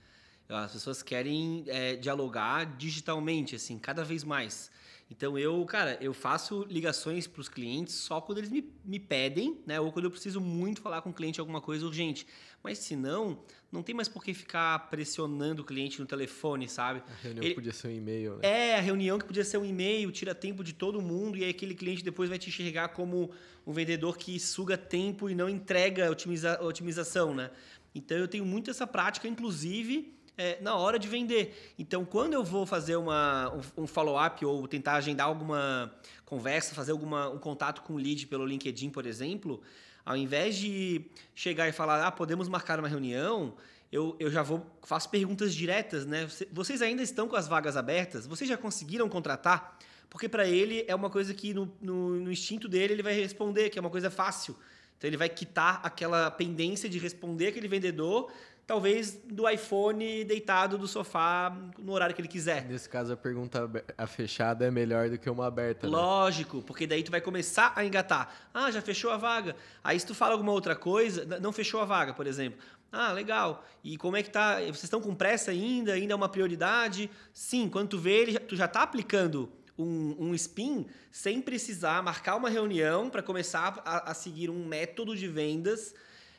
As pessoas querem é, dialogar digitalmente, assim, cada vez mais. Então eu, cara, eu faço ligações para os clientes só quando eles me, me pedem, né? Ou quando eu preciso muito falar com o cliente alguma coisa urgente. Mas se não, não tem mais por que ficar pressionando o cliente no telefone, sabe?
A reunião Ele... podia ser um e-mail, né?
É, a reunião que podia ser um e-mail, tira tempo de todo mundo e aí aquele cliente depois vai te enxergar como um vendedor que suga tempo e não entrega otimiza... otimização, né? Então eu tenho muito essa prática, inclusive é, na hora de vender. Então, quando eu vou fazer uma, um, um follow-up ou tentar agendar alguma conversa, fazer alguma, um contato com o lead pelo LinkedIn, por exemplo, ao invés de chegar e falar, ah, podemos marcar uma reunião, eu, eu já vou faço perguntas diretas, né? Vocês ainda estão com as vagas abertas? Vocês já conseguiram contratar? Porque para ele é uma coisa que no, no, no instinto dele ele vai responder, que é uma coisa fácil. Então ele vai quitar aquela pendência de responder aquele vendedor talvez do iPhone deitado do sofá no horário que ele quiser.
Nesse caso, a pergunta a fechada é melhor do que uma aberta.
Né? Lógico, porque daí tu vai começar a engatar. Ah, já fechou a vaga. Aí se tu fala alguma outra coisa, não fechou a vaga, por exemplo. Ah, legal. E como é que tá? Vocês estão com pressa ainda? Ainda é uma prioridade? Sim, quando tu vê, ele, tu já está aplicando um, um, spin sem precisar marcar uma reunião para começar a, a seguir um método de vendas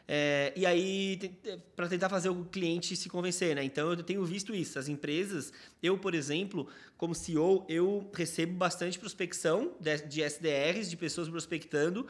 é, e aí, para tentar fazer o cliente se convencer, né? Então, eu tenho visto isso. As empresas, eu, por exemplo, como CEO, eu recebo bastante prospecção de, SDRs, de pessoas prospectando,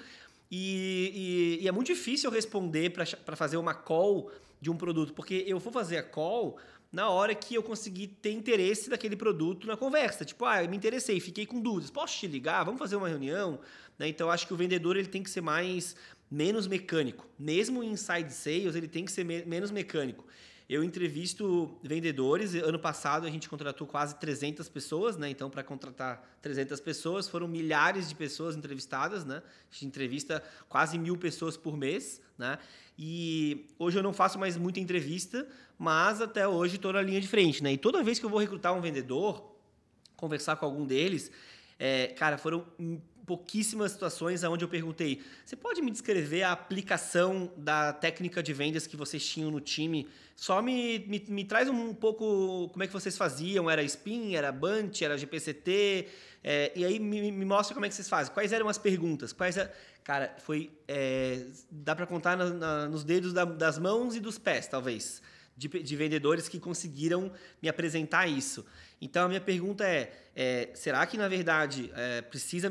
e, e, e é muito difícil eu responder para fazer uma call de um produto, porque eu vou fazer a call na hora que eu conseguir ter interesse daquele produto na conversa. Tipo, ah, eu me interessei, fiquei com dúvidas. Posso te ligar? Vamos fazer uma reunião? Né? Então, acho que o vendedor ele tem que ser mais menos mecânico. Mesmo em inside sales, ele tem que ser me menos mecânico. Eu entrevisto vendedores. Ano passado a gente contratou quase 300 pessoas, né? Então, para contratar 300 pessoas, foram milhares de pessoas entrevistadas, né? A gente entrevista quase mil pessoas por mês, né? E hoje eu não faço mais muita entrevista, mas até hoje estou na linha de frente, né? E toda vez que eu vou recrutar um vendedor, conversar com algum deles, é, cara, foram pouquíssimas situações onde eu perguntei: você pode me descrever a aplicação da técnica de vendas que vocês tinham no time? Só me, me, me traz um pouco como é que vocês faziam. Era Spin, era Bunt, era GPCT? É, e aí me, me, mostra como é que vocês fazem. Quais eram as perguntas? Quais a... Cara, foi. É, dá para contar na, na, nos dedos da, das mãos e dos pés, talvez. De, de, vendedores que conseguiram me apresentar isso. Então a minha pergunta é, é será que na verdade é, precisa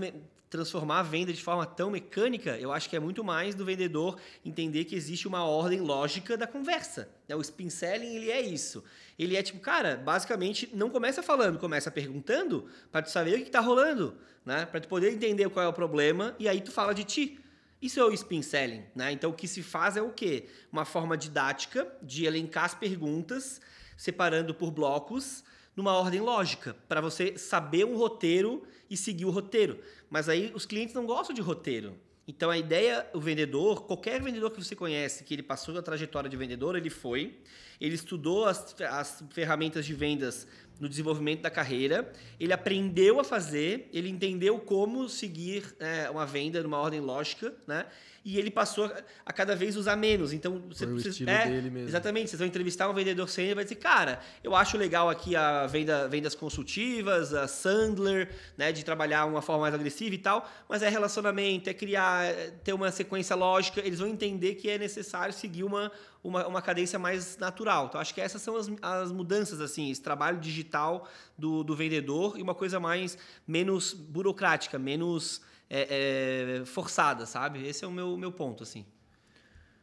transformar a venda de forma tão mecânica, eu acho que é muito mais do vendedor entender que existe uma ordem lógica da conversa. Né? O spin selling, ele é isso. Ele é tipo, cara, basicamente não começa falando, começa perguntando para tu saber o que está rolando, né? Para tu poder entender qual é o problema e aí tu fala de ti. Isso é o spin selling, né? Então o que se faz é o quê? Uma forma didática de elencar as perguntas, separando por blocos numa ordem lógica, para você saber um roteiro e seguir o roteiro. Mas aí os clientes não gostam de roteiro. Então a ideia, o vendedor, qualquer vendedor que você conhece, que ele passou a trajetória de vendedor, ele foi, ele estudou as, as ferramentas de vendas no desenvolvimento da carreira, ele aprendeu a fazer, ele entendeu como seguir é, uma venda numa ordem lógica, né? E ele passou a cada vez usar menos. Então,
você estilo é, dele mesmo.
Exatamente. Vocês vão entrevistar um vendedor sênior e vai dizer, cara, eu acho legal aqui a venda, vendas consultivas, a Sandler, né, de trabalhar uma forma mais agressiva e tal, mas é relacionamento, é criar, é ter uma sequência lógica. Eles vão entender que é necessário seguir uma, uma, uma cadência mais natural. Então, acho que essas são as, as mudanças, assim, esse trabalho digital do, do vendedor e uma coisa mais menos burocrática, menos é, é, forçada, sabe? Esse é o meu, meu ponto, assim.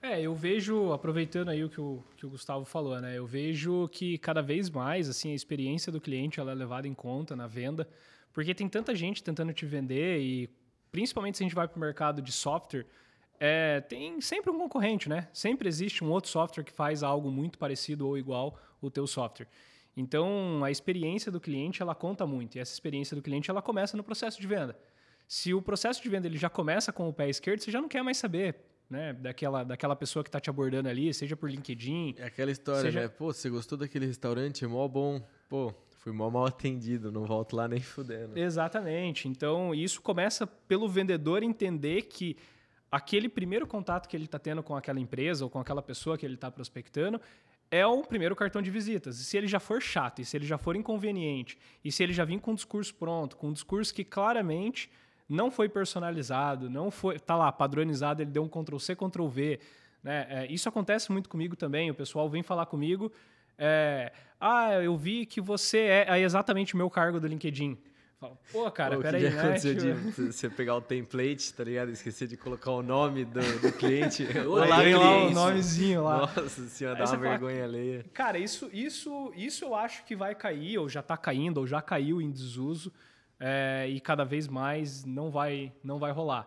É, eu vejo, aproveitando aí o que, o que o Gustavo falou, né? Eu vejo que cada vez mais, assim, a experiência do cliente ela é levada em conta na venda, porque tem tanta gente tentando te vender e principalmente se a gente vai para o mercado de software, é, tem sempre um concorrente, né? Sempre existe um outro software que faz algo muito parecido ou igual o teu software. Então, a experiência do cliente, ela conta muito. E essa experiência do cliente, ela começa no processo de venda. Se o processo de venda ele já começa com o pé esquerdo, você já não quer mais saber né, daquela, daquela pessoa que está te abordando ali, seja por LinkedIn.
É aquela história, seja... né? Pô, você gostou daquele restaurante? É mó bom. Pô, fui mó mal atendido, não volto lá nem fudendo.
Exatamente. Então, isso começa pelo vendedor entender que aquele primeiro contato que ele está tendo com aquela empresa ou com aquela pessoa que ele está prospectando é o primeiro cartão de visitas. E se ele já for chato, e se ele já for inconveniente, e se ele já vir com um discurso pronto, com um discurso que claramente não foi personalizado, não foi, tá lá, padronizado, ele deu um Ctrl C, Ctrl V. Né? É, isso acontece muito comigo também, o pessoal vem falar comigo, é, ah, eu vi que você é, é exatamente o meu cargo do LinkedIn. Pô, cara, Pô, peraí,
né? de você pegar o template, tá ligado? Esquecer de colocar o nome do, do cliente.
Olá, Tem lá o nomezinho lá.
Nossa senhora, dá uma vergonha fala, alheia.
Cara, isso, isso, isso eu acho que vai cair, ou já tá caindo, ou já caiu em desuso é, e cada vez mais não vai, não vai rolar.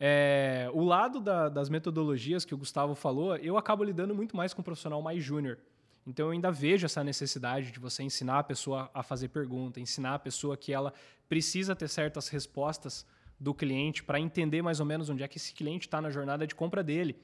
É, o lado da, das metodologias que o Gustavo falou, eu acabo lidando muito mais com um profissional mais júnior. Então eu ainda vejo essa necessidade de você ensinar a pessoa a fazer pergunta, ensinar a pessoa que ela precisa ter certas respostas do cliente para entender mais ou menos onde é que esse cliente está na jornada de compra dele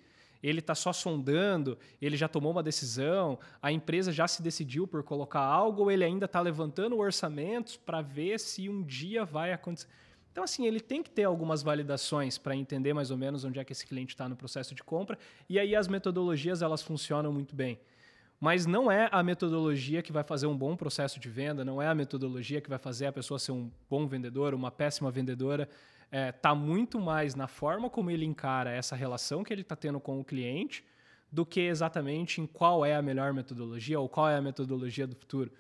ele está só sondando, ele já tomou uma decisão, a empresa já se decidiu por colocar algo, ou ele ainda está levantando orçamentos para ver se um dia vai acontecer. Então, assim, ele tem que ter algumas validações para entender mais ou menos onde é que esse cliente está no processo de compra, e aí as metodologias elas funcionam muito bem. Mas não é a metodologia que vai fazer um bom processo de venda, não é a metodologia que vai fazer a pessoa ser um bom vendedor, uma péssima vendedora está é, muito mais na forma como ele encara essa relação que ele está tendo com o cliente do que exatamente em qual é a melhor metodologia ou qual é a metodologia do futuro.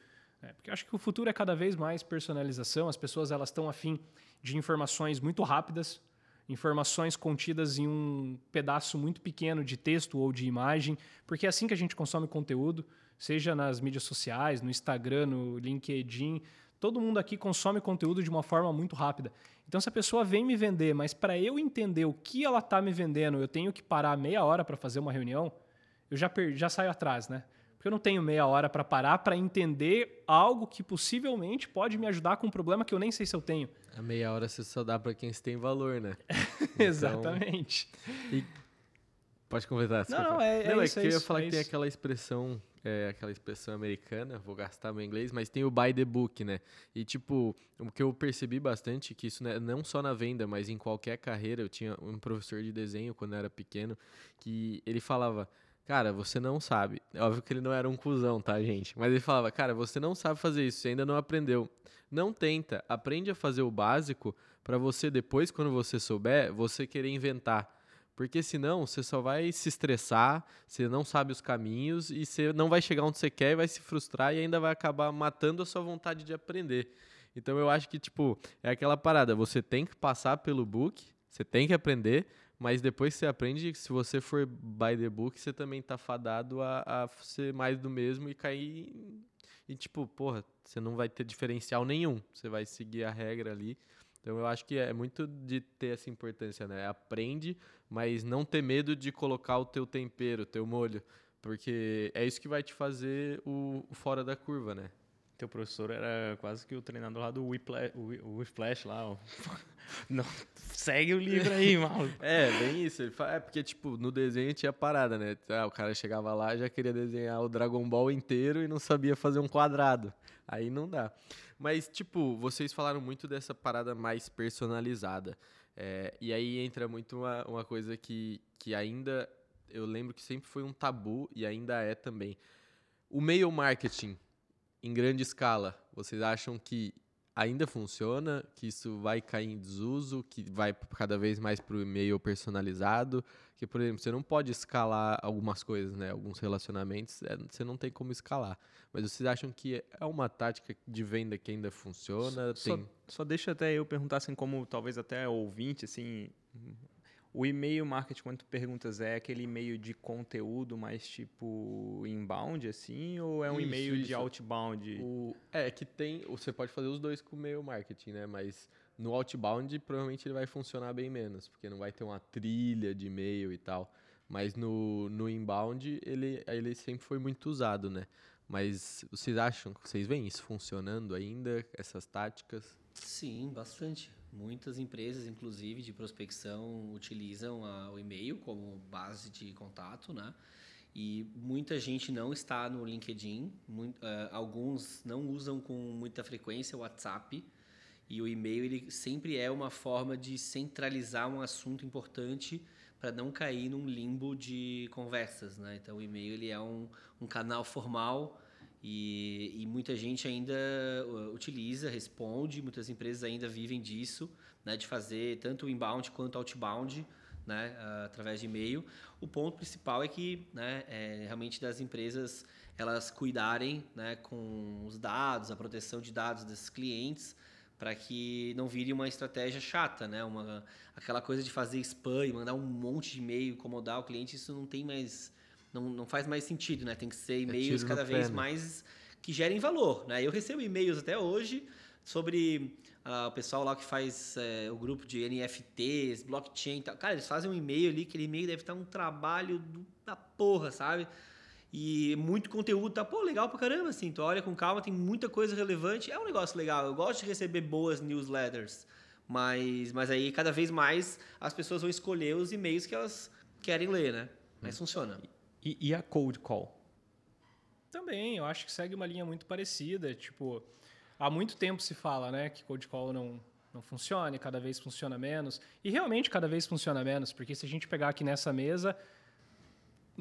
É, porque eu acho que o futuro é cada vez mais personalização, as pessoas elas estão afim de informações muito rápidas, informações contidas em um pedaço muito pequeno de texto ou de imagem, porque é assim que a gente consome conteúdo, seja nas mídias sociais, no Instagram, no LinkedIn, todo mundo aqui consome conteúdo de uma forma muito rápida. Então, se a pessoa vem me vender, mas para eu entender o que ela está me vendendo, eu tenho que parar meia hora para fazer uma reunião, eu já, per... já saio atrás, né? Porque eu não tenho meia hora para parar para entender algo que possivelmente pode me ajudar com um problema que eu nem sei se eu tenho.
A meia hora você só dá para quem tem valor, né?
Então... Exatamente. E...
Pode completar.
Não, não, é, é,
não,
é isso,
que
eu
ia falar
é
que tem aquela expressão é aquela expressão americana, vou gastar meu inglês, mas tem o buy the book, né? E tipo, o que eu percebi bastante que isso né, não só na venda, mas em qualquer carreira, eu tinha um professor de desenho quando eu era pequeno, que ele falava: "Cara, você não sabe". É óbvio que ele não era um cuzão, tá, gente? Mas ele falava: "Cara, você não sabe fazer isso, você ainda não aprendeu. Não tenta, aprende a fazer o básico para você depois quando você souber, você querer inventar". Porque senão você só vai se estressar, você não sabe os caminhos e você não vai chegar onde você quer e vai se frustrar e ainda vai acabar matando a sua vontade de aprender. Então eu acho que, tipo, é aquela parada, você tem que passar pelo book, você tem que aprender, mas depois que você aprende, se você for by the book, você também tá fadado a, a ser mais do mesmo e cair. E, tipo, porra, você não vai ter diferencial nenhum. Você vai seguir a regra ali. Então eu acho que é muito de ter essa importância, né? Aprende, mas não ter medo de colocar o teu tempero, o teu molho, porque é isso que vai te fazer o, o fora da curva, né?
Teu professor era quase que o treinador lá do Whiplash, Whiplash lá, ó. Não, segue o livro aí, maluco.
É, bem isso. Ele fala, é porque, tipo, no desenho tinha parada, né? Ah, o cara chegava lá já queria desenhar o Dragon Ball inteiro e não sabia fazer um quadrado. Aí não dá. Mas, tipo, vocês falaram muito dessa parada mais personalizada. É, e aí entra muito uma, uma coisa que, que ainda eu lembro que sempre foi um tabu e ainda é também. O mail marketing em grande escala, vocês acham que ainda funciona, que isso vai cair em desuso, que vai cada vez mais para o e-mail personalizado, que, por exemplo, você não pode escalar algumas coisas, né? Alguns relacionamentos, é, você não tem como escalar. Mas vocês acham que é uma tática de venda que ainda funciona?
Só,
tem...
só deixa até eu perguntar, assim, como talvez até ouvinte, assim, o e-mail marketing, quando tu perguntas, é aquele e-mail de conteúdo mais tipo inbound, assim, ou é um e-mail de outbound?
O, é, que tem. Você pode fazer os dois com o e-mail marketing, né? Mas no outbound, provavelmente ele vai funcionar bem menos, porque não vai ter uma trilha de e-mail e tal. Mas no, no inbound, ele, ele sempre foi muito usado, né? Mas vocês acham, vocês veem isso funcionando ainda, essas táticas?
Sim, bastante. Muitas empresas, inclusive de prospecção, utilizam a, o e-mail como base de contato, né? E muita gente não está no LinkedIn, muito, uh, alguns não usam com muita frequência o WhatsApp. E o e-mail ele sempre é uma forma de centralizar um assunto importante para não cair num limbo de conversas, né? Então o e-mail ele é um, um canal formal e, e, muita gente ainda uh, utiliza, responde, muitas empresas ainda vivem disso, né, de fazer tanto inbound quanto outbound, né, uh, através de e-mail. O ponto principal é que, né, é realmente das empresas elas cuidarem, né, com os dados, a proteção de dados desses clientes, para que não vire uma estratégia chata, né, uma aquela coisa de fazer spam mandar um monte de e-mail, incomodar o cliente, isso não tem mais não, não faz mais sentido, né? Tem que ser é e-mails cada vez né? mais que gerem valor, né? Eu recebo e-mails até hoje sobre uh, o pessoal lá que faz uh, o grupo de NFTs, blockchain e tal. Cara, eles fazem um e-mail ali, aquele e-mail deve estar um trabalho do, da porra, sabe? E muito conteúdo, tá, pô, legal pra caramba, assim. Tu olha com calma, tem muita coisa relevante. É um negócio legal. Eu gosto de receber boas newsletters. Mas, mas aí, cada vez mais, as pessoas vão escolher os e-mails que elas querem ler, né? Mas hum. funciona.
E, e a cold call?
Também, eu acho que segue uma linha muito parecida. Tipo, há muito tempo se fala, né, que cold call não, não funciona, e cada vez funciona menos. E realmente cada vez funciona menos, porque se a gente pegar aqui nessa mesa,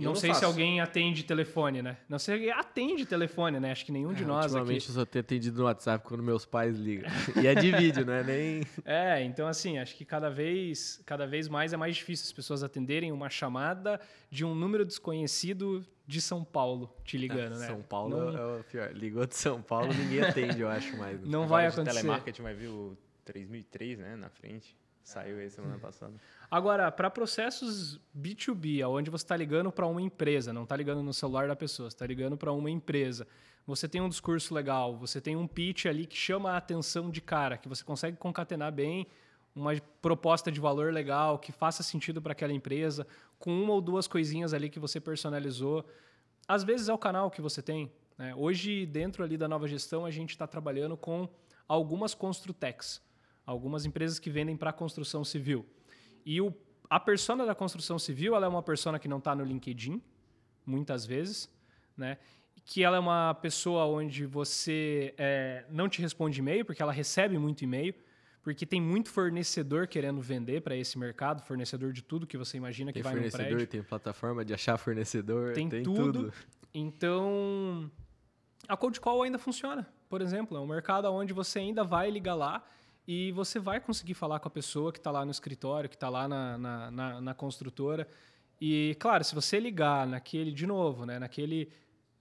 não, não, sei faço. se alguém atende telefone, né? Não sei se atende telefone, né? Acho que nenhum de é, nós
ultimamente
aqui.
eu só tenho atendido no WhatsApp quando meus pais ligam. E é de vídeo, né? Nem...
É, então assim, acho que cada vez, cada vez mais é mais difícil as pessoas atenderem uma chamada de um número desconhecido de São Paulo te ligando, é, né?
São Paulo não... é o pior. Ligou de São Paulo, ninguém atende, eu acho mais.
Não vai acontecer.
telemarketing vai vir o 3003, né, na frente. Saiu aí semana passada.
Agora, para processos B2B, onde você está ligando para uma empresa, não está ligando no celular da pessoa, está ligando para uma empresa, você tem um discurso legal, você tem um pitch ali que chama a atenção de cara, que você consegue concatenar bem uma proposta de valor legal, que faça sentido para aquela empresa, com uma ou duas coisinhas ali que você personalizou. Às vezes é o canal que você tem. Né? Hoje, dentro ali da nova gestão, a gente está trabalhando com algumas construtecs, algumas empresas que vendem para construção civil. E o, a persona da construção civil ela é uma persona que não está no LinkedIn, muitas vezes, né? que ela é uma pessoa onde você é, não te responde e-mail, porque ela recebe muito e-mail, porque tem muito fornecedor querendo vender para esse mercado, fornecedor de tudo que você imagina
tem
que vai no prédio.
Tem plataforma de achar fornecedor, tem, tem tudo. tudo.
Então, a Cold Call ainda funciona, por exemplo. É um mercado onde você ainda vai ligar lá e você vai conseguir falar com a pessoa que está lá no escritório, que está lá na, na, na, na, construtora. E, claro, se você ligar naquele, de novo, né, naquele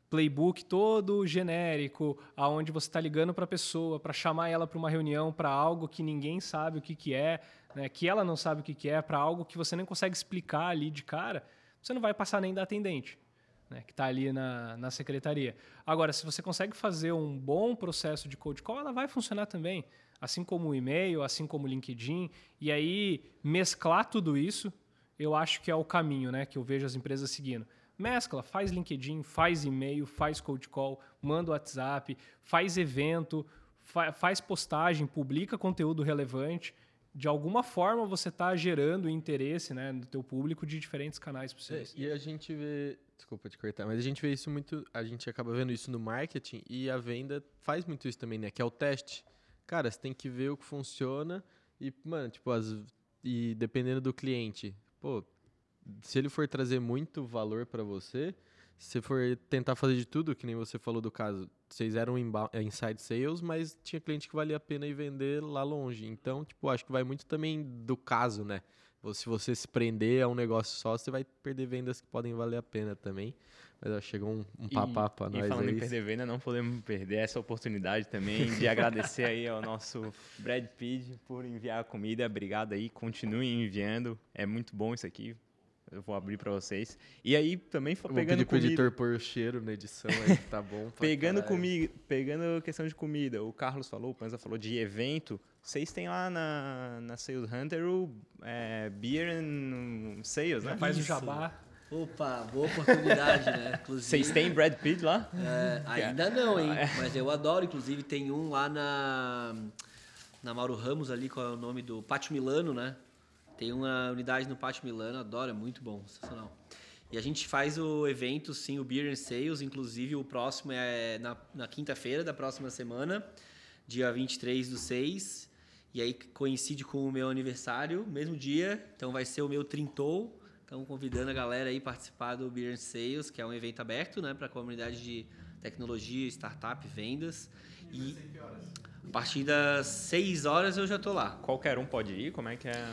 playbook todo genérico, aonde você está ligando para a pessoa, para chamar ela para uma reunião, para algo que ninguém sabe o que, que é, né, que ela não sabe o que, que é, para algo que você nem consegue explicar ali de cara, você não vai passar nem da atendente. Né, que está ali na, na secretaria. Agora, se você consegue fazer um bom processo de cold call, ela vai funcionar também assim como o e-mail, assim como o LinkedIn, e aí mesclar tudo isso, eu acho que é o caminho, né, que eu vejo as empresas seguindo. mescla, faz LinkedIn, faz e-mail, faz cold call, manda WhatsApp, faz evento, fa faz postagem, publica conteúdo relevante. De alguma forma você está gerando interesse né, no teu público de diferentes canais possíveis.
É, e a gente vê, desculpa te cortar, mas a gente vê isso muito, a gente acaba vendo isso no marketing e a venda faz muito isso também, né? Que é o teste. Cara, você tem que ver o que funciona e, mano, tipo, as, e dependendo do cliente, pô, se ele for trazer muito valor para você, se for tentar fazer de tudo, que nem você falou do caso, vocês eram é, inside sales, mas tinha cliente que valia a pena ir vender lá longe. Então, tipo, acho que vai muito também do caso, né? Se você se prender a um negócio só, você vai perder vendas que podem valer a pena também. Mas ó, chegou um, um papá para nós.
E falando
aí.
em perder venda, não podemos perder essa oportunidade também de agradecer aí ao nosso Brad Pitt por enviar a comida. Obrigado aí, continuem enviando. É muito bom isso aqui. Eu vou abrir para vocês. E aí também
eu
pegando
vou comida. editor pôr o cheiro na edição aí, tá bom.
pegando comida, pegando questão de comida. O Carlos falou, o Panza falou de evento. Vocês têm lá na, na Sales Hunter o é, Beer and Sales, né?
Faz o jabá.
Opa, boa oportunidade, né?
Vocês têm Brad Pitt lá?
É, ainda não, hein? É. Mas eu adoro, inclusive, tem um lá na, na Mauro Ramos ali, qual é o nome do Pátio Milano, né? Tem uma unidade no Pátio Milano, adoro, é muito bom, sensacional. E a gente faz o evento, sim, o Beer and Sales, inclusive o próximo é na, na quinta-feira da próxima semana, dia 23 do 6. E aí coincide com o meu aniversário, mesmo dia, então vai ser o meu trintou. Então convidando a galera aí a participar do Beer and Sales, que é um evento aberto, né, para a comunidade de tecnologia, startup, vendas. E a partir das 6 horas eu já tô lá.
Qualquer um pode ir? Como é que é?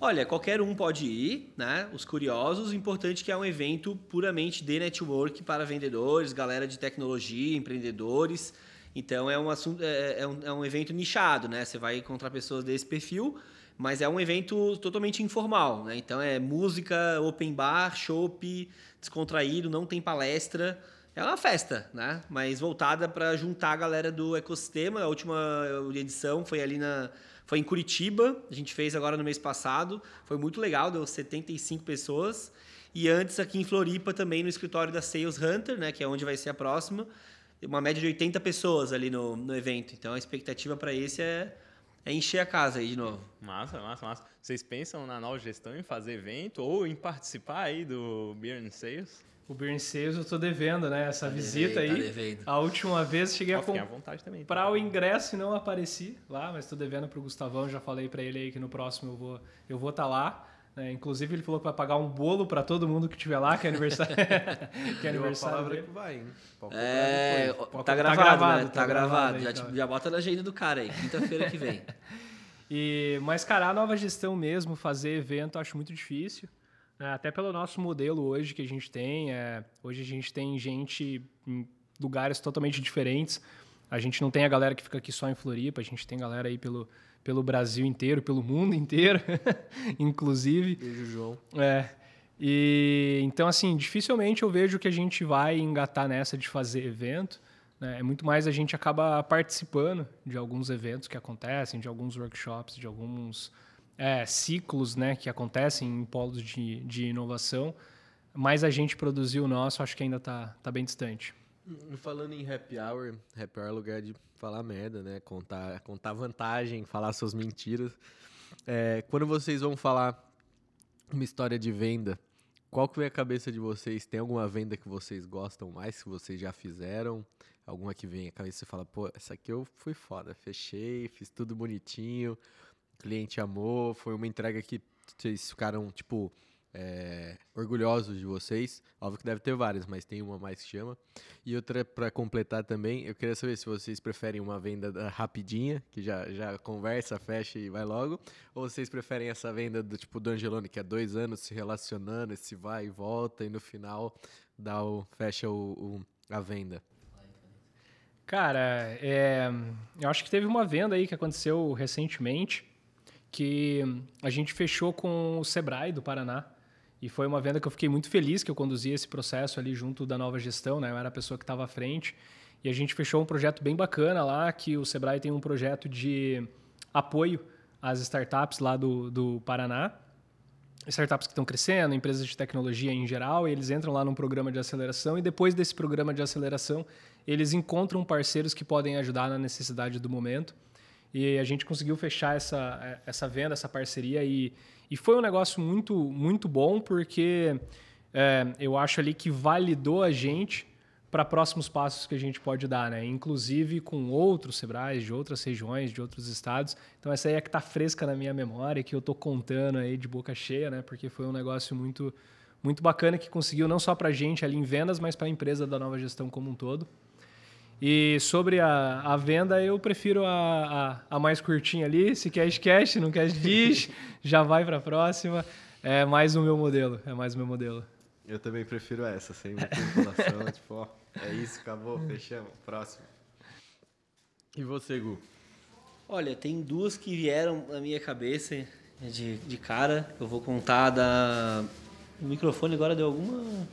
Olha, qualquer um pode ir, né? Os curiosos, o importante é que é um evento puramente de network para vendedores, galera de tecnologia, empreendedores. Então é um assunto, é, é, um, é um evento nichado, né? Você vai encontrar pessoas desse perfil, mas é um evento totalmente informal, né? Então é música, open bar, chopp, descontraído, não tem palestra. É uma festa, né? Mas voltada para juntar a galera do ecossistema. A última edição foi ali na foi em Curitiba, a gente fez agora no mês passado. Foi muito legal, deu 75 pessoas. E antes aqui em Floripa também no escritório da Sales Hunter, né, que é onde vai ser a próxima. Uma média de 80 pessoas ali no, no evento. Então a expectativa para esse é, é encher a casa aí de novo.
Massa, massa, massa. Vocês pensam na nova gestão em fazer evento ou em participar aí do Beer and Sales?
O Burn Sales eu tô devendo, né? Essa tá visita
devendo,
aí.
Tá devendo.
A última vez cheguei a
comprar
tá? o ingresso e não apareci lá, mas tô devendo pro Gustavão, já falei para ele aí que no próximo eu vou eu vou estar tá lá. Né? Inclusive ele falou que vai pagar um bolo para todo mundo que estiver lá, que é aniversário.
que é aniversário dele. que vai, hein?
É, tá, tá gravado, gravado, né? tá, tá gravado. já, então. já bota na agenda do cara aí, quinta-feira que vem.
e, mas, cara, a nova gestão mesmo, fazer evento, acho muito difícil. É, até pelo nosso modelo hoje que a gente tem. É, hoje a gente tem gente em lugares totalmente diferentes. A gente não tem a galera que fica aqui só em Floripa, a gente tem galera aí pelo, pelo Brasil inteiro, pelo mundo inteiro, inclusive.
Beijo, João.
É. E então, assim, dificilmente eu vejo que a gente vai engatar nessa de fazer evento. Né? É muito mais a gente acaba participando de alguns eventos que acontecem, de alguns workshops, de alguns é, ciclos né, que acontecem em polos de, de inovação, mas a gente produzir o nosso, acho que ainda está tá bem distante.
Hum, falando em happy hour, happy hour é lugar de falar merda, né? Contar, contar vantagem, falar suas mentiras. É, quando vocês vão falar uma história de venda, qual que vem a cabeça de vocês? Tem alguma venda que vocês gostam mais, que vocês já fizeram? Alguma que vem à cabeça e fala, pô, essa aqui eu fui foda, fechei, fiz tudo bonitinho, cliente amou, foi uma entrega que vocês ficaram, tipo, é, orgulhosos de vocês. Óbvio que deve ter várias, mas tem uma mais que chama. E outra para completar também, eu queria saber se vocês preferem uma venda rapidinha, que já, já conversa, fecha e vai logo, ou vocês preferem essa venda do tipo do Angelone, que é dois anos se relacionando, esse vai e volta, e no final dá o, fecha o, o a venda.
Cara, é, eu acho que teve uma venda aí que aconteceu recentemente que a gente fechou com o Sebrae do Paraná. E foi uma venda que eu fiquei muito feliz que eu conduzi esse processo ali junto da nova gestão, né? Eu era a pessoa que estava à frente. E a gente fechou um projeto bem bacana lá, que o Sebrae tem um projeto de apoio às startups lá do, do Paraná. startups que estão crescendo, empresas de tecnologia em geral, eles entram lá num programa de aceleração e depois desse programa de aceleração, eles encontram parceiros que podem ajudar na necessidade do momento. E a gente conseguiu fechar essa, essa venda, essa parceria e, e foi um negócio muito, muito bom porque é, eu acho ali que validou a gente para próximos passos que a gente pode dar, né? Inclusive com outros Sebrais de outras regiões, de outros estados. Então essa aí é que está fresca na minha memória, que eu estou contando aí de boca cheia, né? Porque foi um negócio muito, muito bacana que conseguiu não só para a gente ali em vendas, mas para a empresa da nova gestão como um todo. E sobre a, a venda, eu prefiro a, a, a mais curtinha ali. Se quer cash, não quer dish, já vai para a próxima. É mais o meu modelo, é mais o meu modelo.
Eu também prefiro essa, sem muita enrolação. tipo, ó, é isso, acabou, fechamos. Próximo. E você, Gu?
Olha, tem duas que vieram na minha cabeça de, de cara. Eu vou contar da. O microfone agora deu alguma.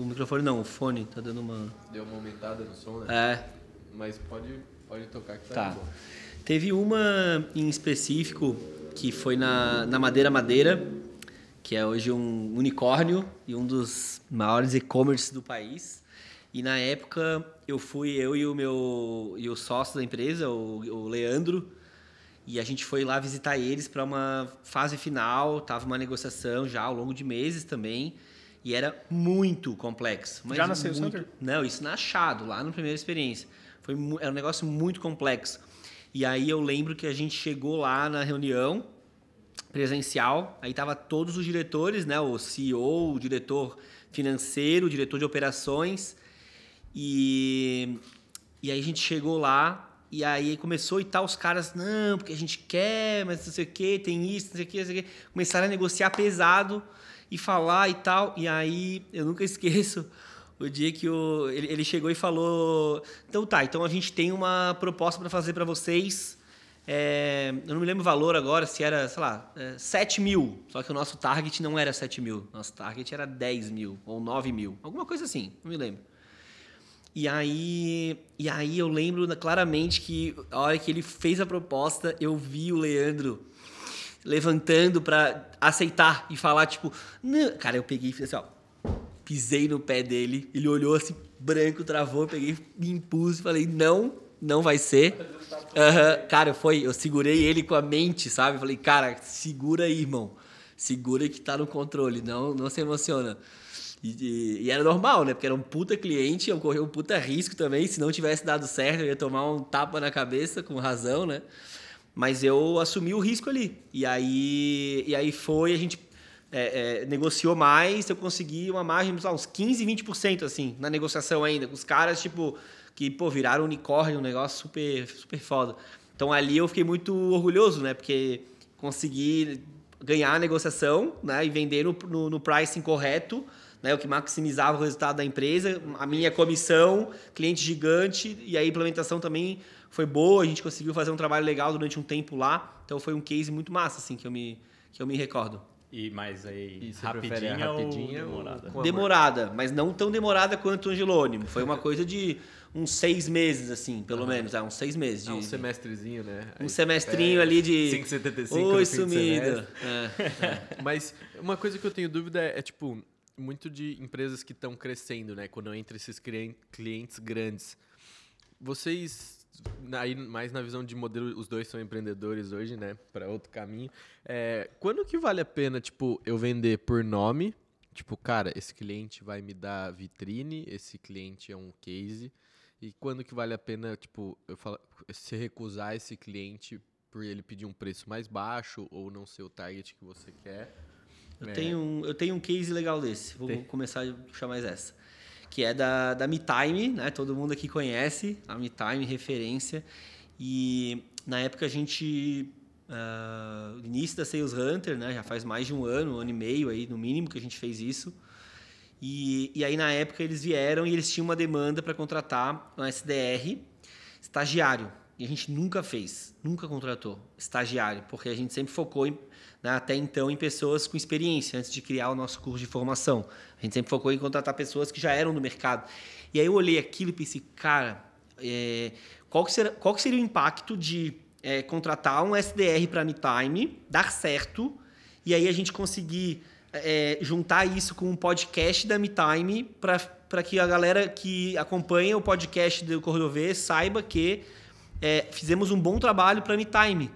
O microfone não, o fone tá dando uma.
Deu uma aumentada no som,
né? É.
Mas pode, pode tocar que tá,
tá. bom. Teve uma em específico que foi na, na Madeira Madeira que é hoje um unicórnio e um dos maiores e-commerce do país. E na época eu fui eu e o meu e o sócio da empresa, o, o Leandro, e a gente foi lá visitar eles para uma fase final, tava uma negociação já ao longo de meses também, e era muito complexo.
já na Sales
muito...
Center?
Não, isso na Achado, lá na primeira experiência. Foi era um negócio muito complexo. E aí eu lembro que a gente chegou lá na reunião, presencial. Aí tava todos os diretores, né? O CEO, o diretor financeiro, o diretor de operações. E, e aí a gente chegou lá e aí começou e tal, os caras, não, porque a gente quer, mas não sei o que, tem isso, não sei o que, não sei o que. Começaram a negociar pesado e falar e tal. E aí eu nunca esqueço o dia que o, ele, ele chegou e falou: então tá, então a gente tem uma proposta para fazer para vocês é, eu não me lembro o valor agora, se era, sei lá, é, 7 mil. Só que o nosso target não era 7 mil. Nosso target era 10 mil ou 9 mil. Alguma coisa assim, não me lembro. E aí, e aí eu lembro claramente que a hora que ele fez a proposta, eu vi o Leandro levantando para aceitar e falar, tipo, não. cara, eu peguei e fiz assim, ó, pisei no pé dele, ele olhou assim, branco, travou, eu peguei, me impus e falei, não, não vai ser. Uhum. Cara, foi, eu segurei ele com a mente, sabe? Falei, cara, segura aí, irmão. Segura que tá no controle, não, não se emociona. E, e, e, era normal, né? Porque era um puta cliente, eu corri um puta risco também. Se não tivesse dado certo, eu ia tomar um tapa na cabeça, com razão, né? Mas eu assumi o risco ali. E aí, e aí foi, a gente é, é, negociou mais, eu consegui uma margem, lá, uns 15, 20% assim, na negociação ainda. Com os caras, tipo, que, pô, viraram unicórnio, um negócio super, super foda. Então ali eu fiquei muito orgulhoso, né? Porque consegui ganhar a negociação, né? E vender no, no, no pricing correto, né? O que maximizava o resultado da empresa. A minha comissão, cliente gigante, e a implementação também foi boa. A gente conseguiu fazer um trabalho legal durante um tempo lá. Então foi um case muito massa, assim, que eu me, que eu me recordo.
E mais aí, rapidinha, rapidinha ou demorada?
Demorada, mas não tão demorada quanto o Angelônimo. Foi uma coisa de uns seis meses, assim, pelo menos. É, uns seis meses. De,
ah, um semestrezinho, né?
Um aí, semestrinho é, ali de...
5,75
Oi, sumida.
É, é. Mas uma coisa que eu tenho dúvida é, é tipo, muito de empresas que estão crescendo, né? Quando entra esses clientes grandes. Vocês aí mais na visão de modelo, os dois são empreendedores hoje, né? Para outro caminho. É, quando que vale a pena, tipo, eu vender por nome? Tipo, cara, esse cliente vai me dar vitrine, esse cliente é um case. E quando que vale a pena, tipo, eu falo, se recusar esse cliente por ele pedir um preço mais baixo ou não ser o target que você quer?
Eu, é. tenho, um, eu tenho um case legal desse. Vou Tem. começar a puxar mais essa que é da, da MeTime, né? Todo mundo aqui conhece a MeTime, referência. E na época a gente, uh, início da Sales Hunter, né? Já faz mais de um ano, um ano e meio aí, no mínimo, que a gente fez isso. E, e aí na época eles vieram e eles tinham uma demanda para contratar um SDR estagiário. E a gente nunca fez, nunca contratou estagiário, porque a gente sempre focou em né, até então em pessoas com experiência, antes de criar o nosso curso de formação. A gente sempre focou em contratar pessoas que já eram no mercado. E aí eu olhei aquilo e pensei, cara, é, qual, que será, qual que seria o impacto de é, contratar um SDR para MeTime, dar certo e aí a gente conseguir é, juntar isso com um podcast da MeTime para que a galera que acompanha o podcast do Cordovê saiba que é, fizemos um bom trabalho para a MeTime.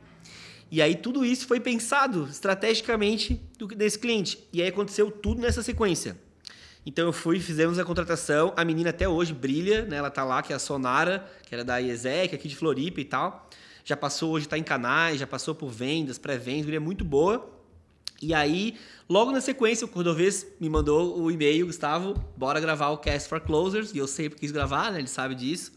E aí tudo isso foi pensado estrategicamente do, desse cliente. E aí aconteceu tudo nessa sequência. Então eu fui, fizemos a contratação. A menina até hoje brilha, né? Ela tá lá, que é a Sonara, que era da IESEC, aqui de Floripa e tal. Já passou, hoje está em canais, já passou por vendas, pré-vendas, é muito boa. E aí, logo na sequência, o Cordovês me mandou o e-mail, Gustavo, bora gravar o Cast for Closers. E eu sempre quis gravar, né? Ele sabe disso.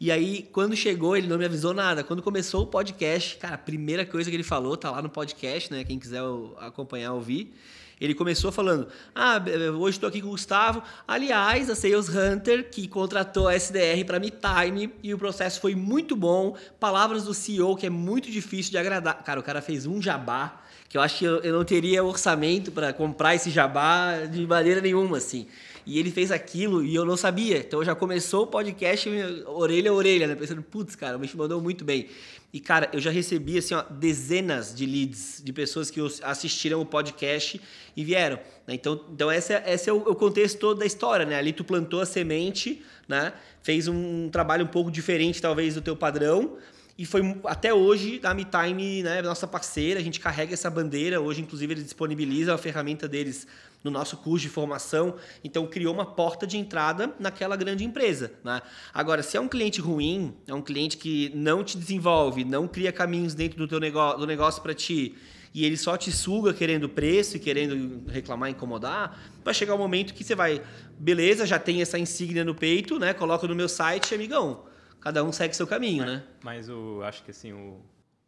E aí, quando chegou, ele não me avisou nada. Quando começou o podcast, cara, a primeira coisa que ele falou, tá lá no podcast, né? Quem quiser acompanhar, ouvir. Ele começou falando: Ah, hoje estou aqui com o Gustavo. Aliás, a Sales Hunter, que contratou a SDR para MeTime, e o processo foi muito bom. Palavras do CEO, que é muito difícil de agradar. Cara, o cara fez um jabá que eu acho que eu, não teria orçamento para comprar esse jabá de maneira nenhuma, assim. E ele fez aquilo e eu não sabia. Então já começou o podcast orelha a orelha, né? Pensando, putz, cara, o bicho mandou muito bem. E, cara, eu já recebi, assim, ó, dezenas de leads de pessoas que assistiram o podcast e vieram. Né? Então, então esse, é, esse é o, contexto todo da história, né? Ali tu plantou a semente, né? Fez um trabalho um pouco diferente, talvez, do teu padrão. E foi até hoje a MeTime, né, nossa parceira, a gente carrega essa bandeira. Hoje, inclusive, eles disponibilizam a ferramenta deles no nosso curso de formação. Então, criou uma porta de entrada naquela grande empresa. Né? Agora, se é um cliente ruim, é um cliente que não te desenvolve, não cria caminhos dentro do teu negócio, do negócio para ti, e ele só te suga querendo preço e querendo reclamar, incomodar, vai chegar o um momento que você vai, beleza, já tem essa insígnia no peito, né? Coloca no meu site, amigão. Cada um segue seu caminho, né?
Mas eu acho que assim, o,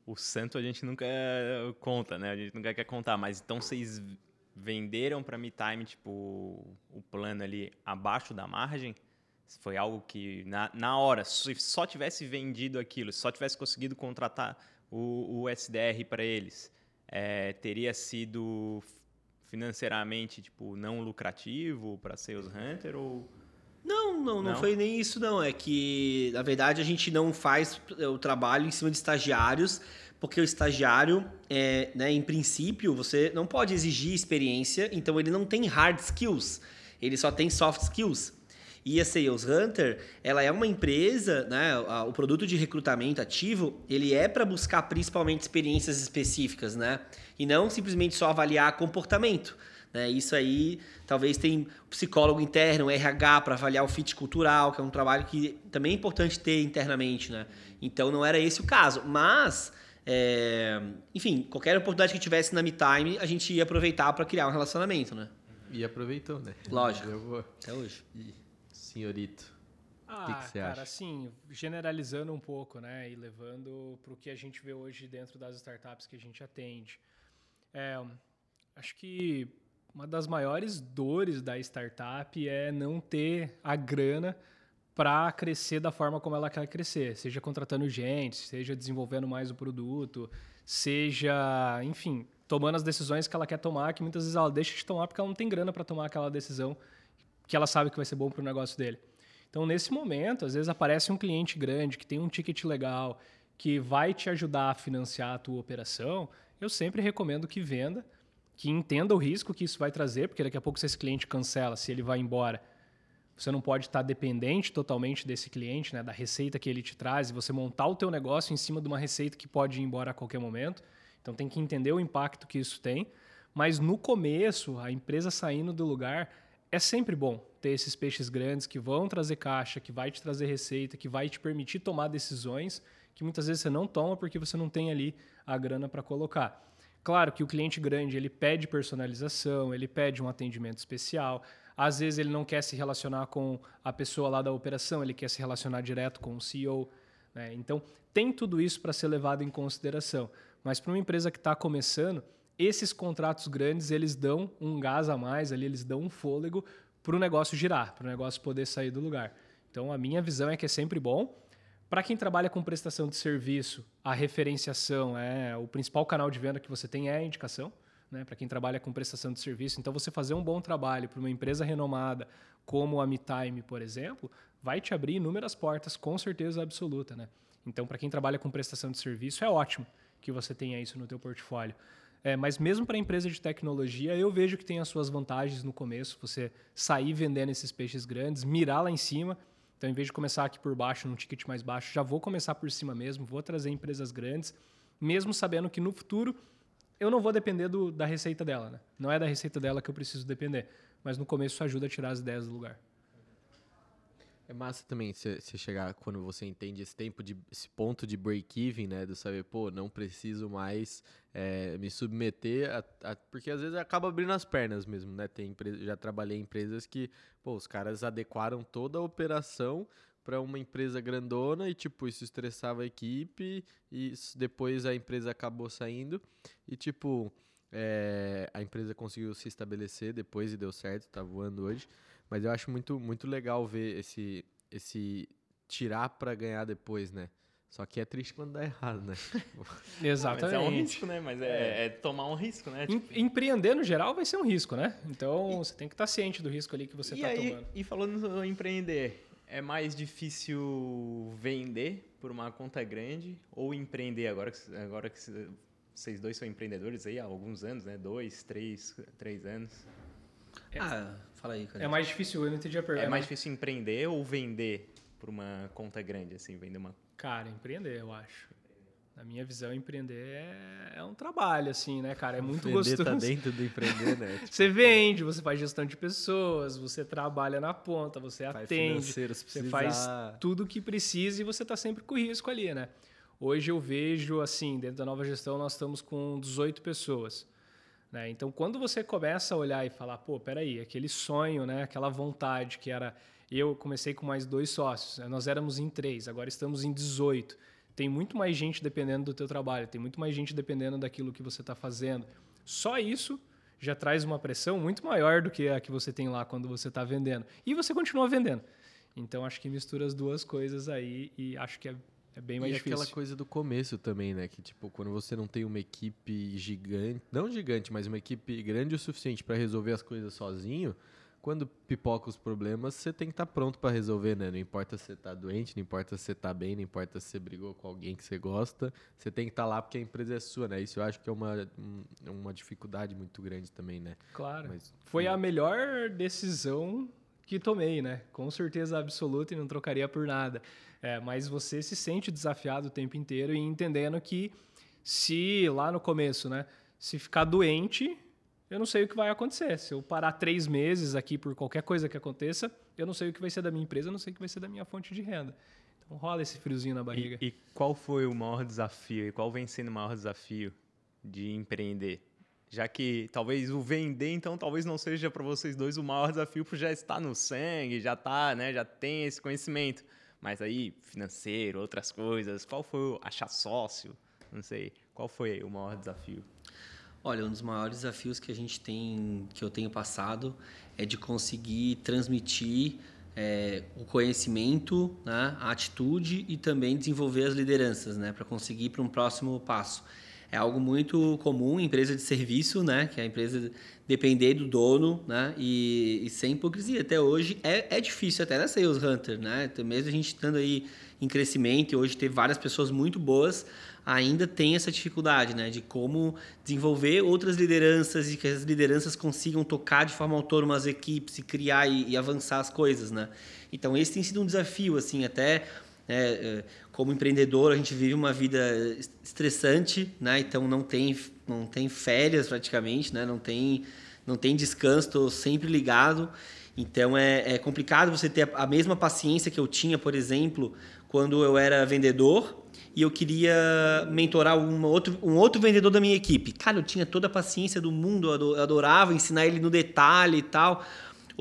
o santo a gente nunca conta, né? A gente nunca quer contar, mas então vocês venderam para MeTime, tipo, o plano ali abaixo da margem? Foi algo que, na, na hora, se só tivesse vendido aquilo, se só tivesse conseguido contratar o, o SDR para eles, é, teria sido financeiramente, tipo, não lucrativo para Sales Hunter ou...
Não, não, não, não, foi nem isso, não. É que, na verdade, a gente não faz o trabalho em cima de estagiários porque o estagiário, é, né, em princípio, você não pode exigir experiência, então ele não tem hard skills, ele só tem soft skills. E a Sales Hunter, ela é uma empresa, né, o produto de recrutamento ativo, ele é para buscar principalmente experiências específicas, né, e não simplesmente só avaliar comportamento. Né? Isso aí, talvez tem psicólogo interno, RH, para avaliar o fit cultural, que é um trabalho que também é importante ter internamente. Né? Então, não era esse o caso. Mas é, enfim, qualquer oportunidade que tivesse na MeTime, a gente ia aproveitar para criar um relacionamento, né?
E aproveitou, né?
Lógico. Até hoje.
E, senhorito,
ah, que, que você cara, acha? assim, generalizando um pouco, né? E levando para o que a gente vê hoje dentro das startups que a gente atende. É, acho que uma das maiores dores da startup é não ter a grana para crescer da forma como ela quer crescer, seja contratando gente, seja desenvolvendo mais o produto, seja, enfim, tomando as decisões que ela quer tomar, que muitas vezes ela deixa de tomar porque ela não tem grana para tomar aquela decisão que ela sabe que vai ser bom para o negócio dele. Então, nesse momento, às vezes aparece um cliente grande que tem um ticket legal, que vai te ajudar a financiar a tua operação, eu sempre recomendo que venda, que entenda o risco que isso vai trazer, porque daqui a pouco se esse cliente cancela, se ele vai embora, você não pode estar dependente totalmente desse cliente, né, da receita que ele te traz, e você montar o teu negócio em cima de uma receita que pode ir embora a qualquer momento. Então tem que entender o impacto que isso tem. Mas no começo, a empresa saindo do lugar, é sempre bom ter esses peixes grandes que vão trazer caixa, que vai te trazer receita, que vai te permitir tomar decisões que muitas vezes você não toma porque você não tem ali a grana para colocar. Claro que o cliente grande ele pede personalização, ele pede um atendimento especial. Às vezes ele não quer se relacionar com a pessoa lá da operação, ele quer se relacionar direto com o CEO. Né? Então, tem tudo isso para ser levado em consideração. Mas para uma empresa que está começando, esses contratos grandes eles dão um gás a mais ali, eles dão um fôlego para o negócio girar, para o negócio poder sair do lugar. Então, a minha visão é que é sempre bom. Para quem trabalha com prestação de serviço, a referenciação é o principal canal de venda que você tem é a indicação né, para quem trabalha com prestação de serviço. Então, você fazer um bom trabalho para uma empresa renomada como a MeTime, por exemplo, vai te abrir inúmeras portas, com certeza absoluta. Né? Então, para quem trabalha com prestação de serviço, é ótimo que você tenha isso no teu portfólio. É, mas mesmo para empresa de tecnologia, eu vejo que tem as suas vantagens no começo, você sair vendendo esses peixes grandes, mirar lá em cima. Então, em vez de começar aqui por baixo, num ticket mais baixo, já vou começar por cima mesmo, vou trazer empresas grandes, mesmo sabendo que no futuro eu não vou depender do, da receita dela. Né? Não é da receita dela que eu preciso depender, mas no começo isso ajuda a tirar as ideias do lugar.
É massa também você chegar quando você entende esse tempo de esse ponto de break-even, né? Do saber, pô, não preciso mais é, me submeter a, a, porque às vezes acaba abrindo as pernas mesmo, né? Tem empresa, já trabalhei em empresas que, pô, os caras adequaram toda a operação para uma empresa grandona e tipo isso estressava a equipe e depois a empresa acabou saindo e tipo é, a empresa conseguiu se estabelecer depois e deu certo, tá voando hoje. Mas eu acho muito, muito legal ver esse, esse tirar para ganhar depois, né? Só que é triste quando dá errado, né?
Exatamente. Mas é
um risco, né? Mas é, é tomar um risco, né?
Tipo... Empreender no geral vai ser um risco, né? Então e... você tem que estar ciente do risco ali que você está tomando.
E falando em empreender, é mais difícil vender por uma conta grande ou empreender agora que, agora que vocês dois são empreendedores aí há alguns anos, né? Dois, três, três anos.
É, ah, fala aí, cara.
É mais difícil, eu não entendi a pergunta.
É mais difícil empreender ou vender por uma conta grande, assim, vender uma.
Cara, empreender, eu acho. Na minha visão, empreender é, é um trabalho, assim, né, cara? É muito empreender tá
gostoso. tá dentro do empreender, né?
Tipo... você vende, você faz gestão de pessoas, você trabalha na ponta, você faz atende, você faz tudo o que precisa e você tá sempre com risco ali, né? Hoje eu vejo, assim, dentro da nova gestão, nós estamos com 18 pessoas. Né? Então, quando você começa a olhar e falar, pô, peraí, aquele sonho, né? aquela vontade que era. Eu comecei com mais dois sócios, né? nós éramos em três, agora estamos em 18. Tem muito mais gente dependendo do teu trabalho, tem muito mais gente dependendo daquilo que você está fazendo. Só isso já traz uma pressão muito maior do que a que você tem lá quando você está vendendo. E você continua vendendo. Então, acho que mistura as duas coisas aí e acho que é é bem mais
e
difícil.
aquela coisa do começo também, né? Que tipo, quando você não tem uma equipe gigante, não gigante, mas uma equipe grande o suficiente para resolver as coisas sozinho, quando pipoca os problemas, você tem que estar tá pronto para resolver, né? Não importa se você tá doente, não importa se você tá bem, não importa se você brigou com alguém que você gosta, você tem que estar tá lá porque a empresa é sua, né? Isso eu acho que é uma, uma dificuldade muito grande também, né?
Claro. Mas, Foi a melhor decisão que tomei, né? Com certeza absoluta e não trocaria por nada. É, mas você se sente desafiado o tempo inteiro e entendendo que se lá no começo, né, se ficar doente, eu não sei o que vai acontecer. Se eu parar três meses aqui por qualquer coisa que aconteça, eu não sei o que vai ser da minha empresa, eu não sei o que vai ser da minha fonte de renda. Então rola esse friozinho na barriga.
E, e qual foi o maior desafio? E qual vem sendo o maior desafio de empreender? Já que talvez o vender, então, talvez não seja para vocês dois o maior desafio, porque já está no sangue, já tá, né, já tem esse conhecimento. Mas aí, financeiro, outras coisas, qual foi o achar sócio? Não sei. Qual foi o maior desafio?
Olha, um dos maiores desafios que a gente tem, que eu tenho passado, é de conseguir transmitir é, o conhecimento, né, a atitude e também desenvolver as lideranças, né, para conseguir para um próximo passo é algo muito comum em empresa de serviço, né? Que é a empresa depender do dono, né? E, e sem hipocrisia. Até hoje é, é difícil até na Sales Hunter, né? Então, mesmo a gente estando aí em crescimento e hoje ter várias pessoas muito boas, ainda tem essa dificuldade, né? De como desenvolver outras lideranças e que as lideranças consigam tocar de forma autônoma as equipes e criar e, e avançar as coisas, né? Então esse tem sido um desafio, assim, até é, como empreendedor, a gente vive uma vida estressante, né? Então não tem, não tem férias praticamente, né? Não tem, não tem descanso, estou sempre ligado. Então é, é complicado você ter a mesma paciência que eu tinha, por exemplo, quando eu era vendedor e eu queria mentorar um outro, um outro vendedor da minha equipe. Cara, eu tinha toda a paciência do mundo, eu adorava ensinar ele no detalhe e tal.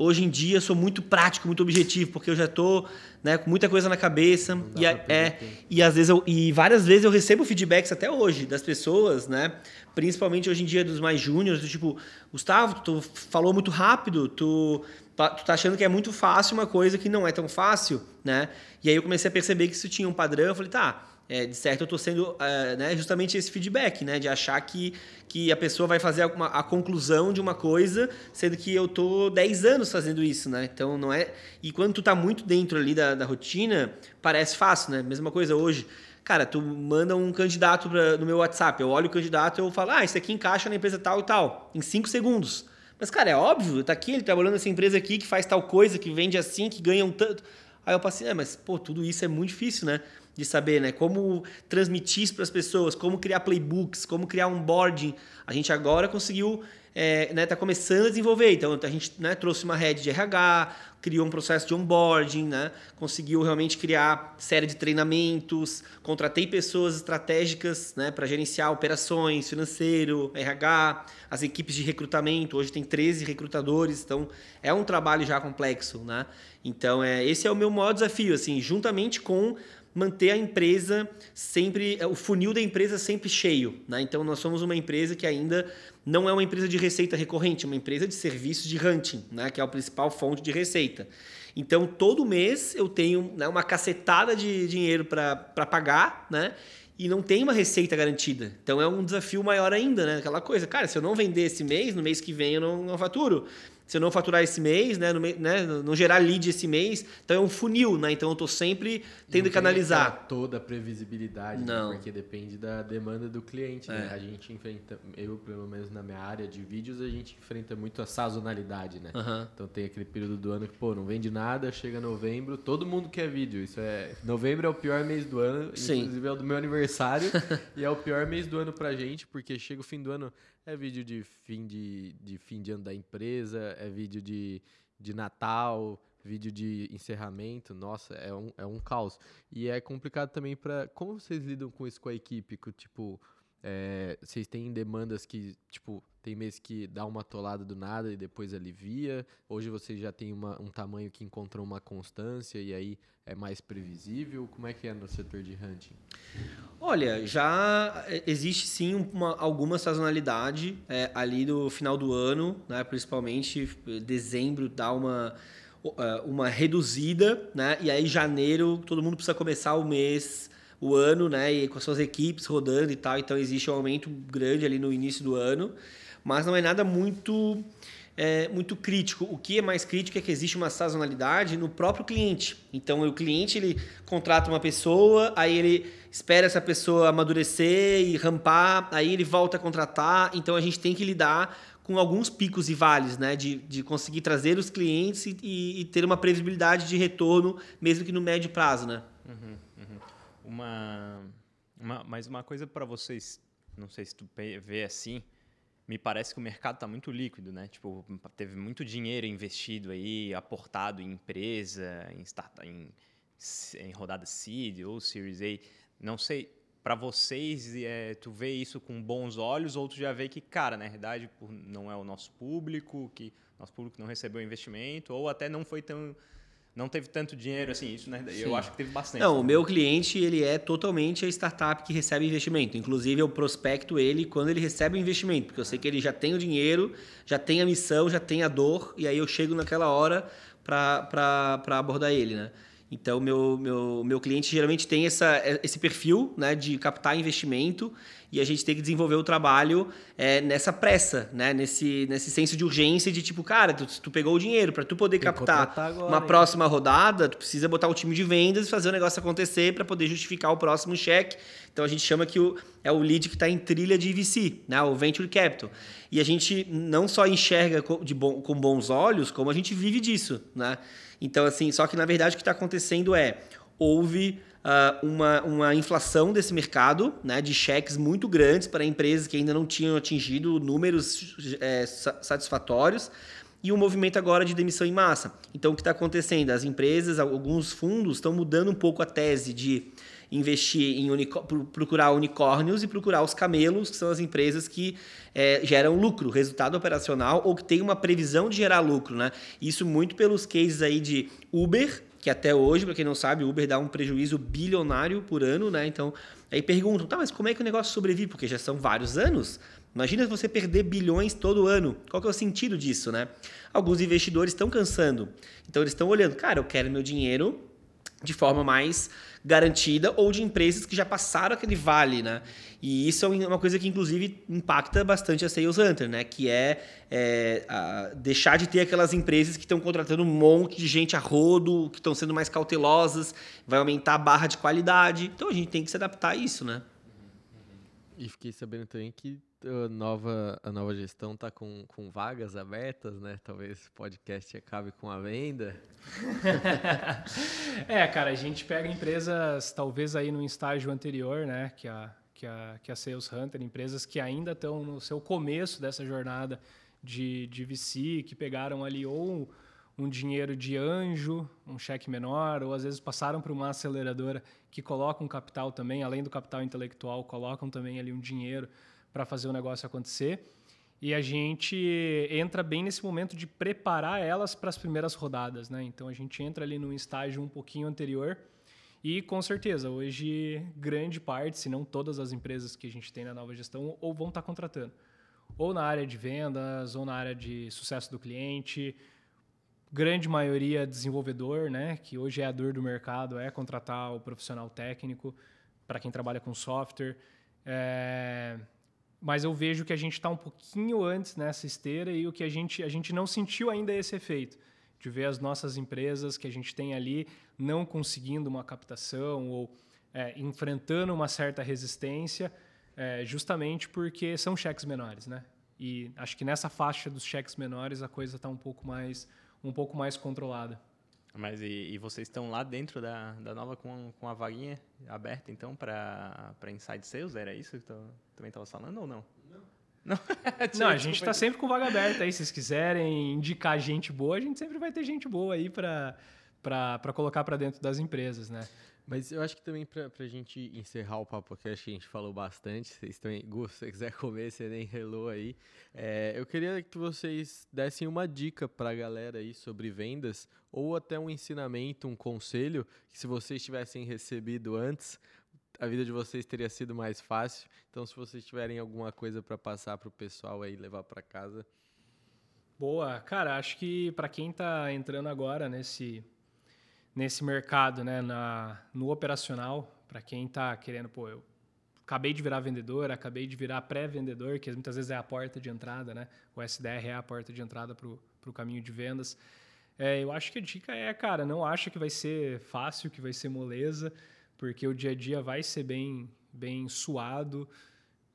Hoje em dia sou muito prático, muito objetivo, porque eu já estou né, com muita coisa na cabeça. E, é, e às vezes eu, e várias vezes eu recebo feedbacks até hoje das pessoas, né, principalmente hoje em dia dos mais júniores, do tipo, Gustavo, tu falou muito rápido, tu tu tá achando que é muito fácil uma coisa que não é tão fácil, né? E aí eu comecei a perceber que isso tinha um padrão, eu falei, tá, é, de certo eu estou sendo é, né, justamente esse feedback, né, de achar que, que a pessoa vai fazer uma, a conclusão de uma coisa, sendo que eu tô 10 anos fazendo isso, né? Então não é. E quando tu tá muito dentro ali da, da rotina, parece fácil, né? Mesma coisa hoje. Cara, tu manda um candidato pra, no meu WhatsApp, eu olho o candidato eu falo, ah, esse aqui encaixa na empresa tal e tal, em cinco segundos. Mas, cara, é óbvio, tá aqui, ele trabalhando nessa empresa aqui que faz tal coisa, que vende assim, que ganha um tanto. Aí eu passei, é, mas, pô, tudo isso é muito difícil, né? De saber, né? Como transmitir isso para as pessoas, como criar playbooks, como criar um boarding. A gente agora conseguiu é, né, tá começando a desenvolver. Então, a gente né, trouxe uma rede de RH, criou um processo de onboarding, né, conseguiu realmente criar série de treinamentos, contratei pessoas estratégicas né, para gerenciar operações, financeiro, RH, as equipes de recrutamento. Hoje tem 13 recrutadores, então é um trabalho já complexo. Né? Então, é, esse é o meu maior desafio, assim, juntamente com manter a empresa sempre, o funil da empresa sempre cheio. Né? Então, nós somos uma empresa que ainda não é uma empresa de receita recorrente, é uma empresa de serviços de hunting, né? que é a principal fonte de receita. Então, todo mês eu tenho né, uma cacetada de dinheiro para pagar, né? E não tem uma receita garantida. Então é um desafio maior ainda, né? Aquela coisa, cara, se eu não vender esse mês, no mês que vem eu não, não faturo se eu não faturar esse mês, né, no, né, não gerar lead esse mês, então é um funil, né? Então eu estou sempre tendo que analisar.
toda a previsibilidade, né? não. Né? porque depende da demanda do cliente. Né? É. Né? A gente enfrenta, eu pelo menos na minha área de vídeos, a gente enfrenta muito a sazonalidade, né? Uhum. Então tem aquele período do ano que, pô, não vende nada, chega novembro, todo mundo quer vídeo. Isso é. Novembro é o pior mês do ano, Sim. inclusive é o do meu aniversário, e é o pior mês do ano pra gente, porque chega o fim do ano é vídeo de fim de, de fim de ano da empresa, é vídeo de, de Natal, vídeo de encerramento. Nossa, é um, é um caos. E é complicado também para Como vocês lidam com isso com a equipe? Tipo, é, vocês têm demandas que, tipo, tem mês que dá uma atolada do nada e depois alivia. Hoje vocês já têm uma, um tamanho que encontrou uma constância e aí é mais previsível. Como é que é no setor de hunting?
Olha, já existe sim uma, alguma sazonalidade é, ali no final do ano, né? principalmente dezembro dá uma, é, uma reduzida, né? e aí janeiro todo mundo precisa começar o mês o ano, né, e com as suas equipes rodando e tal, então existe um aumento grande ali no início do ano mas não é nada muito é, muito crítico. O que é mais crítico é que existe uma sazonalidade no próprio cliente. Então, o cliente ele contrata uma pessoa, aí ele espera essa pessoa amadurecer e rampar, aí ele volta a contratar. Então, a gente tem que lidar com alguns picos e vales, né? De, de conseguir trazer os clientes e, e ter uma previsibilidade de retorno, mesmo que no médio prazo, né?
Uma, uma, mas uma coisa para vocês, não sei se tu vê assim, me parece que o mercado está muito líquido, né? Tipo, teve muito dinheiro investido aí, aportado em empresa, em startup, em, em rodada seed ou Series A. Não sei, para vocês, é, tu vê isso com bons olhos ou tu já vê que, cara, na verdade, não é o nosso público, que nosso público não recebeu investimento ou até não foi tão não teve tanto dinheiro assim, isso né? eu acho que teve bastante.
Não, o meu cliente ele é totalmente a startup que recebe investimento. Inclusive eu prospecto ele quando ele recebe o investimento, porque eu sei que ele já tem o dinheiro, já tem a missão, já tem a dor, e aí eu chego naquela hora para abordar ele, né? Então, meu, meu, meu cliente geralmente tem essa, esse perfil né, de captar investimento e a gente tem que desenvolver o trabalho é, nessa pressa, né, nesse, nesse senso de urgência de tipo, cara, tu, tu pegou o dinheiro para tu poder tem captar agora, uma hein? próxima rodada, tu precisa botar o time de vendas e fazer o negócio acontecer para poder justificar o próximo cheque. Então, a gente chama que o, é o lead que está em trilha de VC, né, o Venture Capital. E a gente não só enxerga de bom, com bons olhos, como a gente vive disso, né? Então, assim, só que na verdade o que está acontecendo é houve uh, uma, uma inflação desse mercado, né, de cheques muito grandes para empresas que ainda não tinham atingido números é, satisfatórios e um movimento agora de demissão em massa. Então, o que está acontecendo? As empresas, alguns fundos estão mudando um pouco a tese de investir em procurar unicórnios e procurar os camelos, que são as empresas que é, geram lucro, resultado operacional, ou que tem uma previsão de gerar lucro. Né? Isso muito pelos cases aí de Uber, que até hoje, para quem não sabe, Uber dá um prejuízo bilionário por ano, né? Então, aí perguntam, tá, mas como é que o negócio sobrevive? Porque já são vários anos. Imagina você perder bilhões todo ano. Qual que é o sentido disso, né? Alguns investidores estão cansando. Então, eles estão olhando, cara, eu quero meu dinheiro de forma mais garantida ou de empresas que já passaram aquele vale, né? E isso é uma coisa que, inclusive, impacta bastante a Sales Hunter, né? Que é, é deixar de ter aquelas empresas que estão contratando um monte de gente a rodo, que estão sendo mais cautelosas, vai aumentar a barra de qualidade. Então, a gente tem que se adaptar a isso, né?
E fiquei sabendo também que a nova, a nova gestão está com, com vagas abertas, né? Talvez podcast acabe com a venda.
é, cara, a gente pega empresas, talvez aí no estágio anterior, né? Que a, que a, que a Sales Hunter, empresas que ainda estão no seu começo dessa jornada de, de VC, que pegaram ali ou um dinheiro de anjo, um cheque menor, ou às vezes passaram por uma aceleradora que coloca um capital também, além do capital intelectual, colocam também ali um dinheiro para fazer o negócio acontecer. E a gente entra bem nesse momento de preparar elas para as primeiras rodadas, né? Então a gente entra ali num estágio um pouquinho anterior e com certeza hoje grande parte, se não todas as empresas que a gente tem na nova gestão ou vão estar tá contratando, ou na área de vendas, ou na área de sucesso do cliente, grande maioria desenvolvedor, né? Que hoje é a dor do mercado é contratar o profissional técnico para quem trabalha com software. É, mas eu vejo que a gente está um pouquinho antes nessa esteira e o que a gente, a gente não sentiu ainda esse efeito de ver as nossas empresas que a gente tem ali não conseguindo uma captação ou é, enfrentando uma certa resistência, é, justamente porque são cheques menores, né? E acho que nessa faixa dos cheques menores a coisa está um pouco mais um pouco mais controlada.
Mas e, e, vocês estão lá dentro da, da nova com, com a vaguinha aberta, então, para Inside Sales? Era isso que tu também estava falando ou não?
Não. Não, não a gente está sempre com vaga aberta aí. Se vocês quiserem indicar gente boa, a gente sempre vai ter gente boa aí para colocar para dentro das empresas, né?
Mas eu acho que também para a gente encerrar o papo aqui, acho que a gente falou bastante. Vocês também, Gu, se você quiser comer, você nem relou aí. É, eu queria que vocês dessem uma dica para a galera aí sobre vendas, ou até um ensinamento, um conselho, que se vocês tivessem recebido antes, a vida de vocês teria sido mais fácil. Então, se vocês tiverem alguma coisa para passar para o pessoal aí, levar para casa.
Boa. Cara, acho que para quem está entrando agora nesse nesse mercado, né, na, no operacional, para quem está querendo, pô, eu acabei de virar vendedor, acabei de virar pré-vendedor, que muitas vezes é a porta de entrada, né? O SDR é a porta de entrada para o caminho de vendas. É, eu acho que a dica é, cara, não acha que vai ser fácil, que vai ser moleza, porque o dia a dia vai ser bem, bem suado,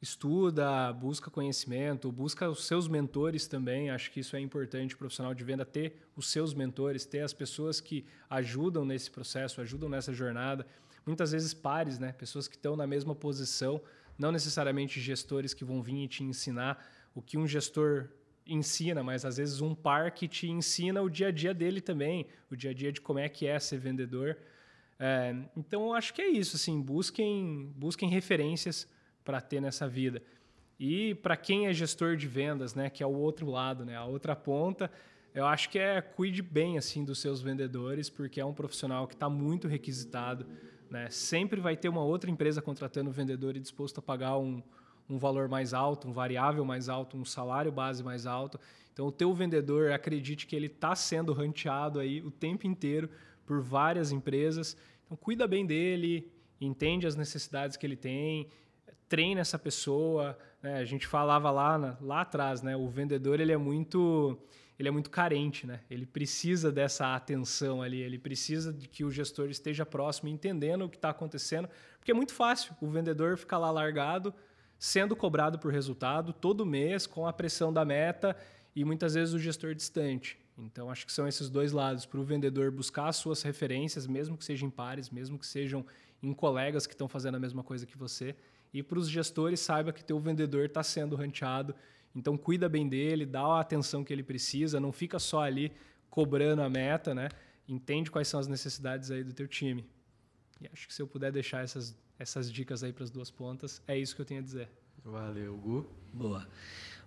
estuda, busca conhecimento, busca os seus mentores também. Acho que isso é importante o profissional de venda ter os seus mentores, ter as pessoas que ajudam nesse processo, ajudam nessa jornada. Muitas vezes pares, né? Pessoas que estão na mesma posição, não necessariamente gestores que vão vir e te ensinar o que um gestor ensina, mas às vezes um par que te ensina o dia a dia dele também, o dia a dia de como é que é ser vendedor. É, então, acho que é isso. Assim, busquem, busquem referências para ter nessa vida. E para quem é gestor de vendas, né, que é o outro lado, né, a outra ponta, eu acho que é cuide bem assim dos seus vendedores, porque é um profissional que está muito requisitado, né? Sempre vai ter uma outra empresa contratando um vendedor e disposto a pagar um, um valor mais alto, um variável mais alto, um salário base mais alto. Então, o teu vendedor, acredite que ele está sendo ranteado aí o tempo inteiro por várias empresas. Então, cuida bem dele, entende as necessidades que ele tem, treina essa pessoa. Né? A gente falava lá, lá atrás, né? O vendedor ele é muito ele é muito carente, né? Ele precisa dessa atenção ali, ele precisa de que o gestor esteja próximo, entendendo o que está acontecendo, porque é muito fácil o vendedor ficar lá largado, sendo cobrado por resultado todo mês com a pressão da meta e muitas vezes o gestor distante. Então acho que são esses dois lados para o vendedor buscar as suas referências, mesmo que sejam em pares, mesmo que sejam em colegas que estão fazendo a mesma coisa que você e para os gestores, saiba que teu vendedor está sendo ranteado. Então, cuida bem dele, dá a atenção que ele precisa, não fica só ali cobrando a meta, né? Entende quais são as necessidades aí do teu time. E acho que se eu puder deixar essas, essas dicas aí para as duas pontas, é isso que eu tenho a dizer.
Valeu, Gu.
Boa.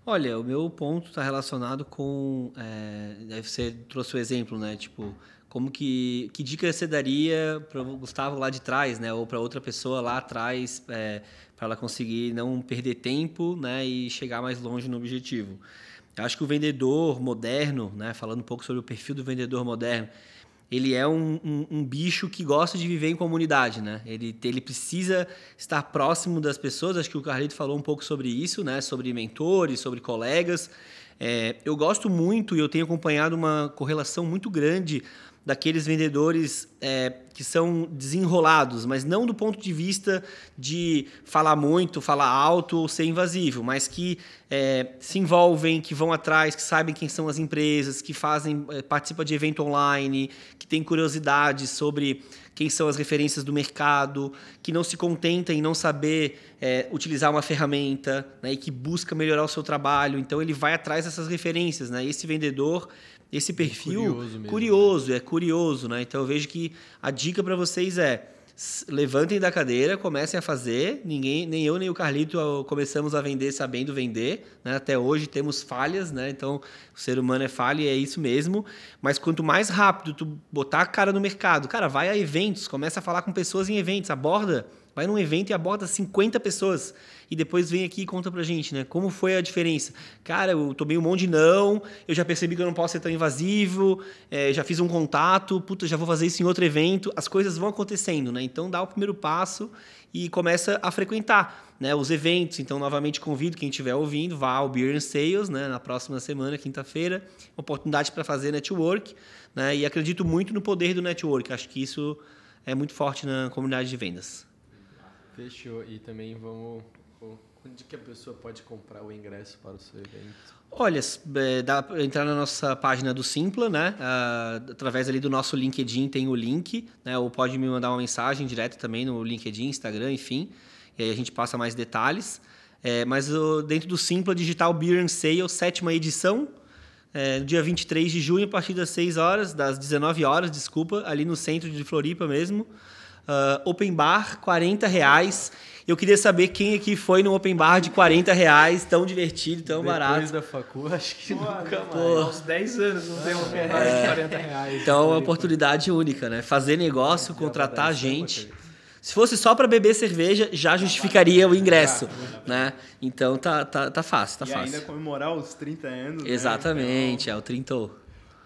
Olha, o meu ponto está relacionado com. É, você trouxe o exemplo, né? Tipo, como que. Que dica você daria para o Gustavo lá de trás, né? Ou para outra pessoa lá atrás, é, para ela conseguir não perder tempo né, e chegar mais longe no objetivo. Eu acho que o vendedor moderno, né, falando um pouco sobre o perfil do vendedor moderno, ele é um, um, um, bicho que gosta de viver em comunidade, né? Ele, ele precisa estar próximo das pessoas. Acho que o Carlito falou um pouco sobre isso, né? Sobre mentores, sobre colegas. É, eu gosto muito e eu tenho acompanhado uma correlação muito grande daqueles vendedores é, que são desenrolados, mas não do ponto de vista de falar muito, falar alto ou ser invasivo, mas que é, se envolvem, que vão atrás, que sabem quem são as empresas, que fazem, é, participam de evento online, que têm curiosidade sobre quem são as referências do mercado, que não se contenta em não saber é, utilizar uma ferramenta né, e que busca melhorar o seu trabalho. Então ele vai atrás dessas referências. Né? Esse vendedor esse perfil curioso, mesmo, curioso né? é curioso, né? Então eu vejo que a dica para vocês é levantem da cadeira, comecem a fazer. Ninguém, nem eu nem o Carlito começamos a vender sabendo vender. Né? Até hoje temos falhas, né? Então o ser humano é falha e é isso mesmo. Mas quanto mais rápido tu botar a cara no mercado, cara, vai a eventos, começa a falar com pessoas em eventos, aborda Vai num evento e aborda 50 pessoas. E depois vem aqui e conta pra gente, né? Como foi a diferença? Cara, eu tomei um monte de não, eu já percebi que eu não posso ser tão invasivo, é, já fiz um contato, puta, já vou fazer isso em outro evento. As coisas vão acontecendo, né? Então dá o primeiro passo e começa a frequentar né, os eventos. Então, novamente, convido quem estiver ouvindo, vá ao Beer and Sales né, na próxima semana, quinta-feira. Oportunidade para fazer network. Né, e acredito muito no poder do network. Acho que isso é muito forte na comunidade de vendas.
Fechou. E também vamos. Onde que a pessoa pode comprar o ingresso para o seu evento?
Olha, é, dá para entrar na nossa página do Simpla, né? Uh, através ali do nosso LinkedIn tem o link, né? Ou pode me mandar uma mensagem direto também no LinkedIn, Instagram, enfim. E aí a gente passa mais detalhes. É, mas dentro do Simpla Digital Beer and Sale, sétima edição, é, dia 23 de junho, a partir das 6 horas, das 19 horas, desculpa, ali no centro de Floripa mesmo. Uh, open bar, 40 reais. Eu queria saber quem aqui foi no open bar de 40 reais, tão divertido, tão
Depois
barato.
Depois da facu, acho que Pô, nunca mais.
Pô, uns 10 anos não tem um open bar é, de 40 reais.
Então é uma oportunidade única, né? Fazer negócio, contratar gente. Se fosse só para beber cerveja, já justificaria o ingresso, né? Então tá, tá, tá fácil, tá
e
fácil.
E ainda comemorar os 30 anos,
né? Exatamente,
né?
então... é o trintou.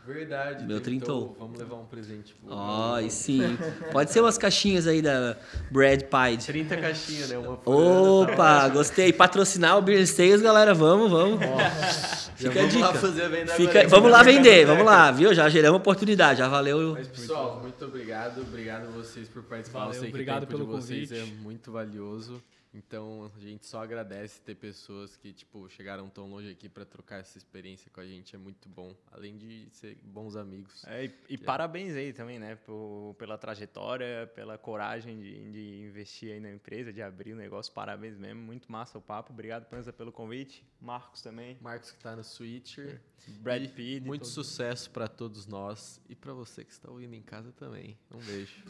Verdade.
Meu trintou.
Vamos levar um presente.
Ó, oh, sim. Pode ser umas caixinhas aí da Brad Pie.
30 caixinhas, né? Uma
Opa, tá gostei. Patrocinar o Beer Sales, galera. Vamos, vamos.
Oh, Fica vamos lá fazer a venda
Fica... agora. Vamos lá vender, vamos lá, viu? Já geramos oportunidade, já valeu.
Mas, pessoal, muito obrigado. Obrigado a vocês por participar.
Valeu, obrigado pelo
vocês
convite.
é muito valioso. Então a gente só agradece ter pessoas que tipo chegaram tão longe aqui para trocar essa experiência com a gente é muito bom, além de ser bons amigos.
É, e, e parabéns aí também, né, por, pela trajetória, pela coragem de, de, investir aí na empresa, de abrir o negócio. Parabéns mesmo, muito massa o papo. Obrigado Panza pelo convite. Marcos também.
Marcos que está no Switcher.
Brad Pitt.
Muito sucesso para todos nós e para você que está ouvindo em casa também. Um beijo.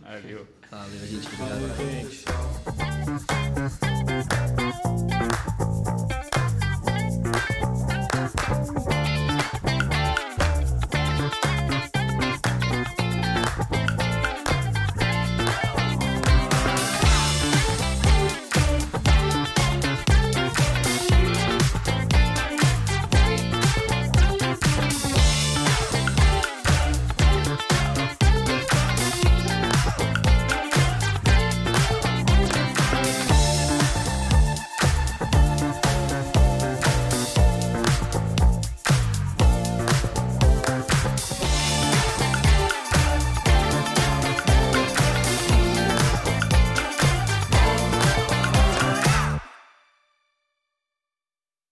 Valeu.
Valeu, gente. Obrigado.
Valeu, gente.